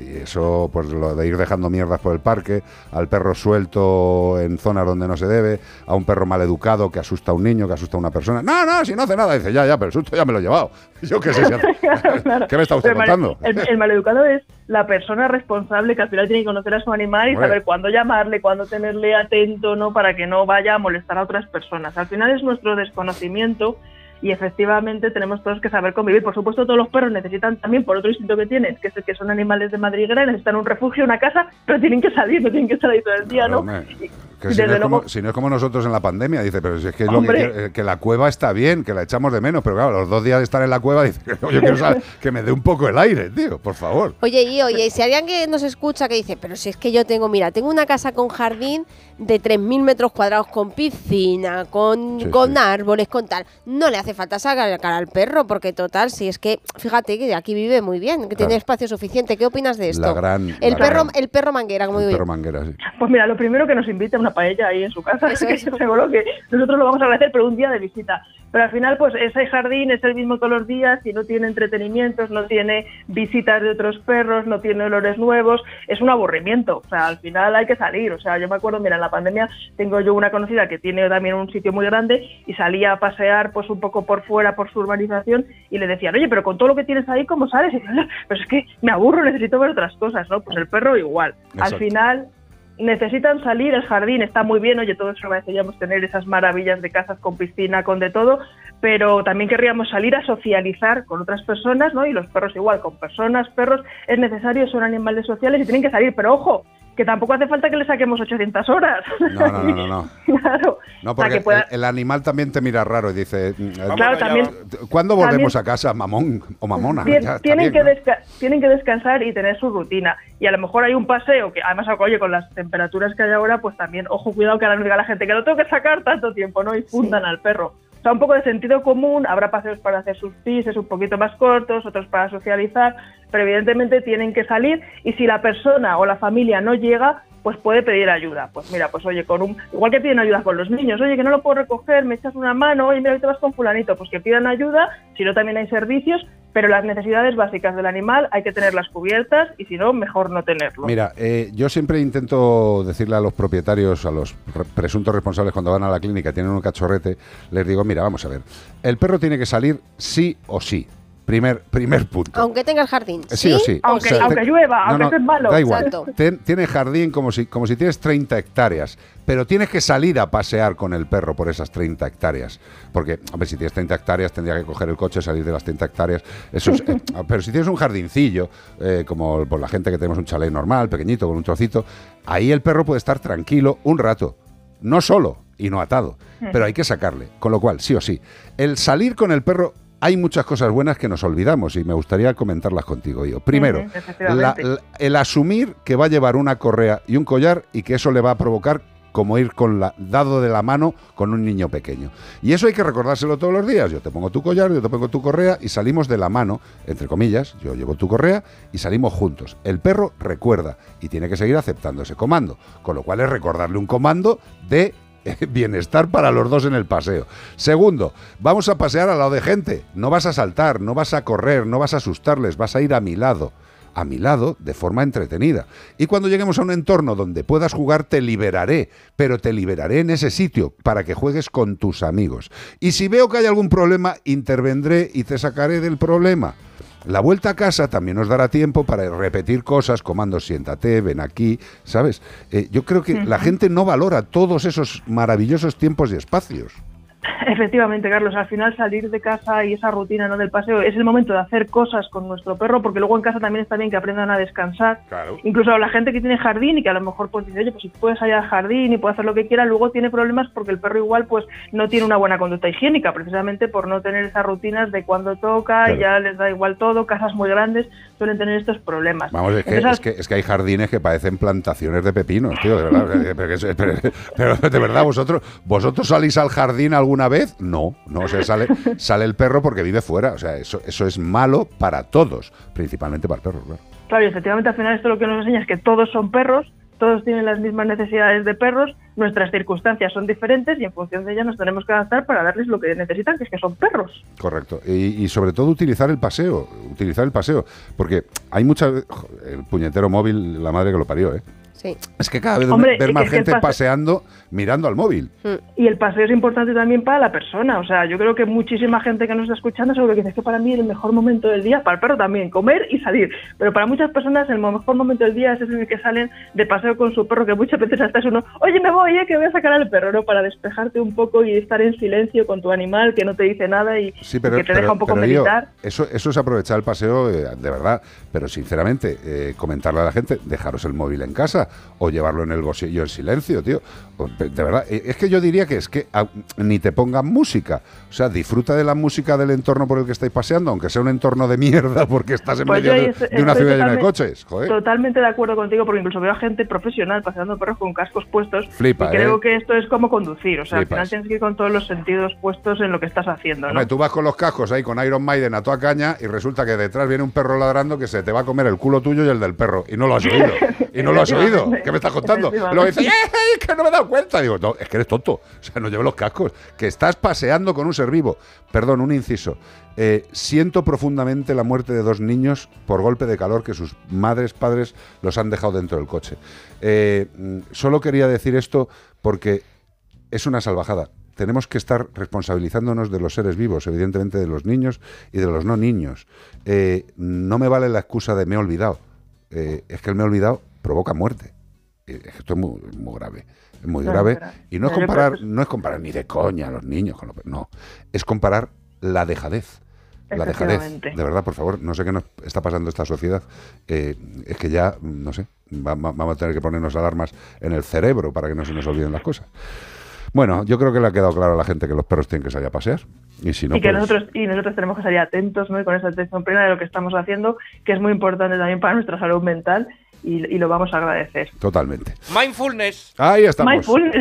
Y eso, pues lo de ir dejando mierdas por el parque, al perro suelto en zonas donde no se debe, a un perro maleducado que asusta a un niño, que asusta a una persona. No, no, si no hace nada. Dice, ya, ya, pero el susto ya me lo he llevado. *laughs* Yo qué sé. si hace- *laughs* ¿Qué me está usted el contando? El, el maleducado es la persona responsable que al final tiene que conocer a su animal y saber cuándo llamarle, cuándo tenerle atento, ¿no? Para que no vaya a molestar a otras personas. Al final es nuestro desconocimiento y efectivamente tenemos todos que saber convivir. Por supuesto, todos los perros necesitan también, por otro instinto que tienen, que es el que son animales de madriguera, necesitan un refugio, una casa, pero tienen que salir, no tienen que estar ahí todo el día, ¿no? Que si, no es como, luego- si no es como nosotros en la pandemia, dice, pero si es que, es lo que, Hombre. quiere- eh, que la cueva está bien, que la echamos de menos, pero claro, los dos días de estar en la cueva, dice, *laughs* yo quiero *laughs* saber que me dé un poco el aire, tío, por favor. Oye, y oye, si alguien que nos escucha que dice, pero si es que yo tengo, mira, tengo una casa con jardín de 3.000 metros cuadrados, con piscina, con, Sí, con sí. árboles, con tal, no le hace falta sacar al perro, porque total, si es que, fíjate que aquí vive muy bien, que tiene espacio suficiente. ¿Qué opinas de esto? La gran- el, la perro, gran- el perro manguera, digo yo. perro manguera, sí. Pues mira, lo primero que nos invite a una paella ahí en su casa, *laughs* Eso que es. yo seguro que nosotros lo vamos a agradecer, pero un día de visita. Pero al final, pues ese jardín es el mismo todos los días y no tiene entretenimientos, no tiene visitas de otros perros, no tiene olores nuevos, es un aburrimiento. O sea, al final hay que salir. O sea, yo me acuerdo, mira, en la pandemia tengo yo una conocida que tiene también un sitio muy grande y salía a pasear pues un poco por fuera, por su urbanización y le decían, oye, pero con todo lo que tienes ahí, ¿cómo sales? Y "No, pero es que me aburro, necesito ver otras cosas, ¿no? Pues el perro igual. Exacto. Al final necesitan salir, el jardín está muy bien, oye, todos agradeceríamos tener esas maravillas de casas con piscina, con de todo, pero también querríamos salir a socializar con otras personas, ¿no? Y los perros igual, con personas, perros, es necesario, son animales sociales y tienen que salir, pero ojo, que tampoco hace falta que le saquemos 800 horas. No, no, no, no, no. *laughs* claro. No, porque que pueda- el, el animal también te mira raro y dice, mm, Claro, eh, también- ¿cuándo volvemos también- a casa, mamón o mamona? Tien- Ya, está tienen, bien, que tienen que descansar y tener su rutina. Y a lo mejor hay un paseo que, además, oye, con las temperaturas que hay ahora, pues también, ojo, cuidado que ahora no diga la gente que lo tengo que sacar tanto tiempo, ¿no? Y fundan al perro. O sea, un poco de sentido común, habrá paseos para hacer sus pises un poquito más cortos, otros para socializar, pero evidentemente tienen que salir y si la persona o la familia no llega, pues puede pedir ayuda. Pues mira, pues oye, con un igual que piden ayuda con los niños, oye, que no lo puedo recoger, me echas una mano, oye, mira, hoy te vas con fulanito, pues que pidan ayuda, si no también hay servicios, pero las necesidades básicas del animal hay que tenerlas cubiertas y si no, mejor no tenerlo. Mira, eh, yo siempre intento decirle a los propietarios, a los re- presuntos responsables cuando van a la clínica tienen un cachorrete, les digo, mira, vamos a ver, el perro tiene que salir sí o sí. Primer, primer punto. Aunque tenga el jardín. Eh, Sí, o sí. Aunque, O sea, aunque te- llueva, No, aunque no, estés malo. Da igual. Ten- tienes jardín como si, como si tienes 30 hectáreas, pero tienes que salir a pasear con el perro por esas 30 hectáreas. Porque, hombre, si tienes 30 hectáreas, tendría que coger el coche, salir de las 30 hectáreas. Eso es, eh, *laughs* pero si tienes un jardincillo, eh, como por la gente que tenemos un chalet normal, pequeñito, con un trocito, ahí el perro puede estar tranquilo un rato. No solo y no atado, pero hay que sacarle. Con lo cual, sí o sí, el salir con el perro hay muchas cosas buenas que nos olvidamos y me gustaría comentarlas contigo yo. Primero, la- la- el asumir que va a llevar una correa y un collar y que eso le va a provocar como ir con la, dado de la mano con un niño pequeño. Y eso hay que recordárselo todos los días. Yo te pongo tu collar, yo te pongo tu correa y salimos de la mano, entre comillas, yo llevo tu correa y salimos juntos. El perro recuerda y tiene que seguir aceptando ese comando, con lo cual es recordarle un comando de *laughs* bienestar para los dos en el paseo. Segundo, vamos a pasear al lado de gente. No vas a saltar, no vas a correr, no vas a asustarles, vas a ir a mi lado. A mi lado de forma entretenida. Y cuando lleguemos a un entorno donde puedas jugar, te liberaré, pero te liberaré en ese sitio para que juegues con tus amigos. Y si veo que hay algún problema, intervendré y te sacaré del problema. La vuelta a casa también nos dará tiempo para repetir cosas, comando siéntate, ven aquí, ¿sabes? Eh, yo creo que la gente no valora todos esos maravillosos tiempos y espacios. *laughs* Efectivamente, Carlos, al final salir de casa y esa rutina ¿no? del paseo es el momento de hacer cosas con nuestro perro, porque luego en casa también está bien que aprendan a descansar. Incluso la gente que tiene jardín y que a lo mejor pues dice, oye, pues si puedes salir al jardín y puede hacer lo que quiera, luego tiene problemas porque el perro igual pues no tiene una buena conducta higiénica, precisamente por no tener esas rutinas de cuando toca, Claro. ya les da igual todo, casas muy grandes suelen tener estos problemas. Vamos, es que, Entonces, es, que, es que hay jardines que parecen plantaciones de pepinos, tío, de verdad. pero, de verdad, ¿vosotros, ¿vosotros salís al jardín alguna vez? No, no, o sea, sale, sale el perro porque vive fuera. O sea, eso, eso es malo para todos, principalmente para el perro, claro. Claro, y efectivamente al final esto lo que nos enseña es que todos son perros, todos tienen las mismas necesidades de perros, nuestras circunstancias son diferentes y en función de ellas nos tenemos que adaptar para darles lo que necesitan, que es que son perros. Correcto. Y, y sobre todo utilizar el paseo, utilizar el paseo, porque hay muchas... El puñetero móvil, la madre que lo parió, ¿eh? Sí. Es que cada vez Hombre, ver más gente pase- paseando mirando al móvil. Y el paseo es importante también para la persona. O sea, yo creo que muchísima gente que nos está escuchando seguro que dice que para mí el mejor momento del día, para el perro también, comer y salir. Pero para muchas personas el mejor momento del día es ese en el que salen de paseo con su perro, que muchas veces hasta es uno, oye, me voy, eh, que voy a sacar al perro, ¿no? Para despejarte un poco y estar en silencio con tu animal que no te dice nada y, Sí, pero, y que te pero- deja un poco pero, meditar. eso, eso es aprovechar el paseo eh, de verdad. Pero sinceramente, eh, comentarle a la gente, dejaros el móvil en casa o llevarlo en el bolsillo en silencio, tío. De verdad, eh, es que yo diría que es que ni te pongan música. O sea, disfruta de la música del entorno por el que estáis paseando, aunque sea un entorno de mierda *laughs* porque estás en Pues medio de, una ciudad llena de coches. Joder. Totalmente de acuerdo contigo, porque incluso veo a gente profesional paseando perros con cascos puestos. Flipa, y creo ¿eh? que esto es como conducir. O sea, Flipas. al final tienes que ir con todos los sentidos puestos en lo que estás haciendo, ¿no? Hombre, tú vas con los cascos ahí con Iron Maiden a toda caña y resulta que detrás viene un perro ladrando que se te va a comer el culo tuyo y el del perro. Y no lo has oído. Y no lo has *laughs* oído. ¿Qué me estás contando? Y luego dices, ¡eh, que no me he dado cuenta! Digo, no, es que eres tonto. O sea, no lleves los cascos. Que estás paseando con un ser vivo. Perdón, un inciso. Eh, siento profundamente la muerte de dos niños por golpe de calor que sus madres, padres los han dejado dentro del coche. Eh, mm, solo quería decir esto porque es una salvajada. Tenemos que estar responsabilizándonos de los seres vivos, evidentemente de los niños y de los no niños. Eh, no me vale la excusa de me he olvidado. Eh, es que el me he olvidado provoca muerte. Eh, esto es muy, muy grave. Es muy No, grave. pero- Y no es comparar, no es comparar ni de coña a los niños con los No. Es comparar la dejadez. La dejadez. De verdad, por favor, no sé qué nos está pasando esta sociedad. Eh, es que ya, no sé, va- va- vamos a tener que ponernos alarmas en el cerebro para que no se nos olviden las cosas. Bueno, yo creo que le ha quedado claro a la gente que los perros tienen que salir a pasear. Y si no, y que pues, nosotros y nosotros tenemos que salir atentos ¿no? y con esa atención plena de lo que estamos haciendo, que es muy importante también para nuestra salud mental y, y lo vamos a agradecer. totalmente. Mindfulness. Ahí estamos. Mindfulness.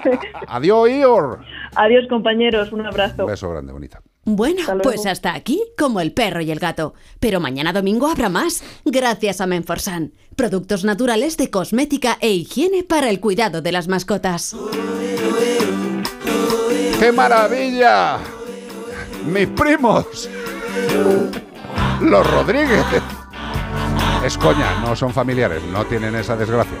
*laughs* Adiós, Ior. Adiós, compañeros. Un abrazo. Un beso grande, bonita. Bueno, Hasta pues hasta aquí, como el perro y el gato. Pero mañana domingo habrá más, gracias a Menforsan. Productos naturales de cosmética e higiene para el cuidado de las mascotas. ¡Qué maravilla! Mis primos. Los Rodríguez. Es coña, no son familiares, no tienen esa desgracia.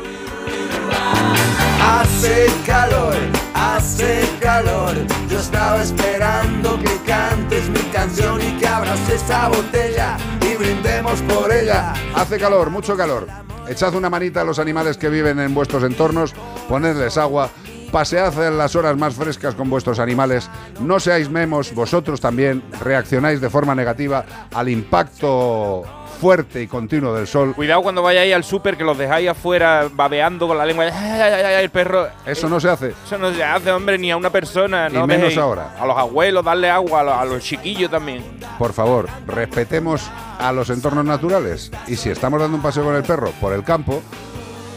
Hace calor, hace calor. Yo estaba esperando que cantes mi canción y que abras esa botella y brindemos por ella. Hace calor, mucho calor. Echad una manita a los animales que viven en vuestros entornos, ponedles agua, pasead en las horas más frescas con vuestros animales, no seáis memos, vosotros también reaccionáis de forma negativa al impacto fuerte y continuo del sol. Cuidado cuando vayáis al súper que los dejáis afuera babeando con la lengua. El perro. Eso no se hace. Eso no se hace, hombre, ni a una persona. Y no menos dejéis. ahora. A los abuelos, darle agua, a los, a los chiquillos también. Por favor, respetemos a los entornos naturales. Y si estamos dando un paseo con el perro por el campo,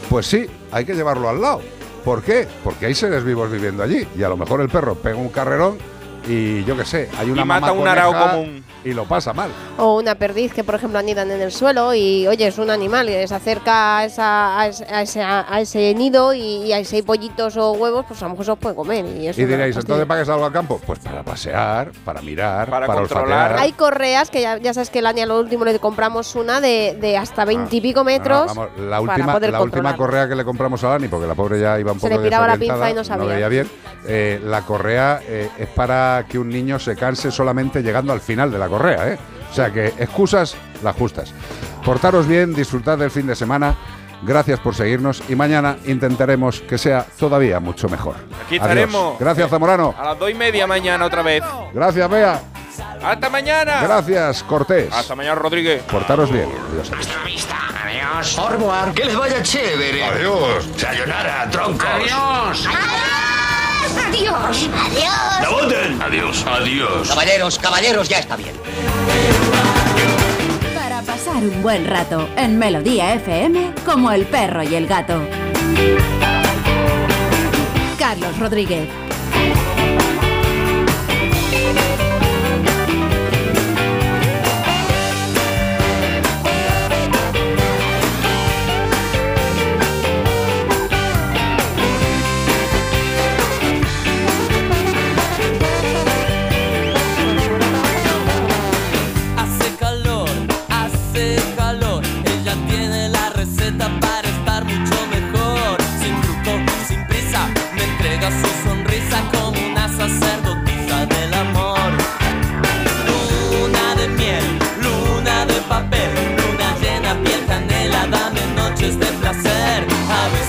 pues sí, hay que llevarlo al lado. ¿Por qué? Porque hay seres vivos viviendo allí. Y a lo mejor el perro pega un carrerón y yo qué sé, hay una Y mata mamá un arao común. Y lo pasa mal. O una perdiz que, por ejemplo, anidan en el suelo y, oye, es un animal que se acerca a, esa- a ese, a ese- a ese nido y, y hay seis pollitos o huevos, pues a lo mejor se los puede comer. Y, es Y diréis. ¿entonces para qué salgo al campo? Pues para pasear, para mirar, Para para, controlar. olfatear. Hay correas que ya, ya sabes que el año lo último le compramos una de, de hasta veintipico metros. Ah, vamos, la para última, poder la última correa que le compramos a Lani, porque la pobre ya iba un Se poco le piraba la pinza y no sabía. veía bien. eh, la correa eh, es para que un niño se canse solamente llegando al final de la correa, ¿eh? O sea que excusas las justas. Portaros bien, disfrutad del fin de semana. Gracias por seguirnos y mañana intentaremos que sea todavía mucho mejor. Aquí Adiós. estaremos. Gracias, Zamorano. A las dos y media mañana otra vez. Gracias, Bea. ¡Hasta mañana! Gracias, Cortés. Hasta mañana, Rodríguez. Portaros bien. Adiós. Adiós. Orboar, que les vaya chévere. Adiós. Sayonara, troncos. Adiós. Adiós. Adiós. ¡La voten! Adiós, adiós. Caballeros, caballeros, ya está bien. Para pasar un buen rato en Melodía FM como el perro y el gato. Carlos Rodríguez.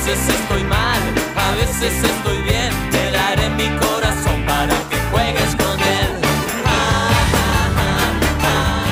veces estoy mal, a veces estoy mal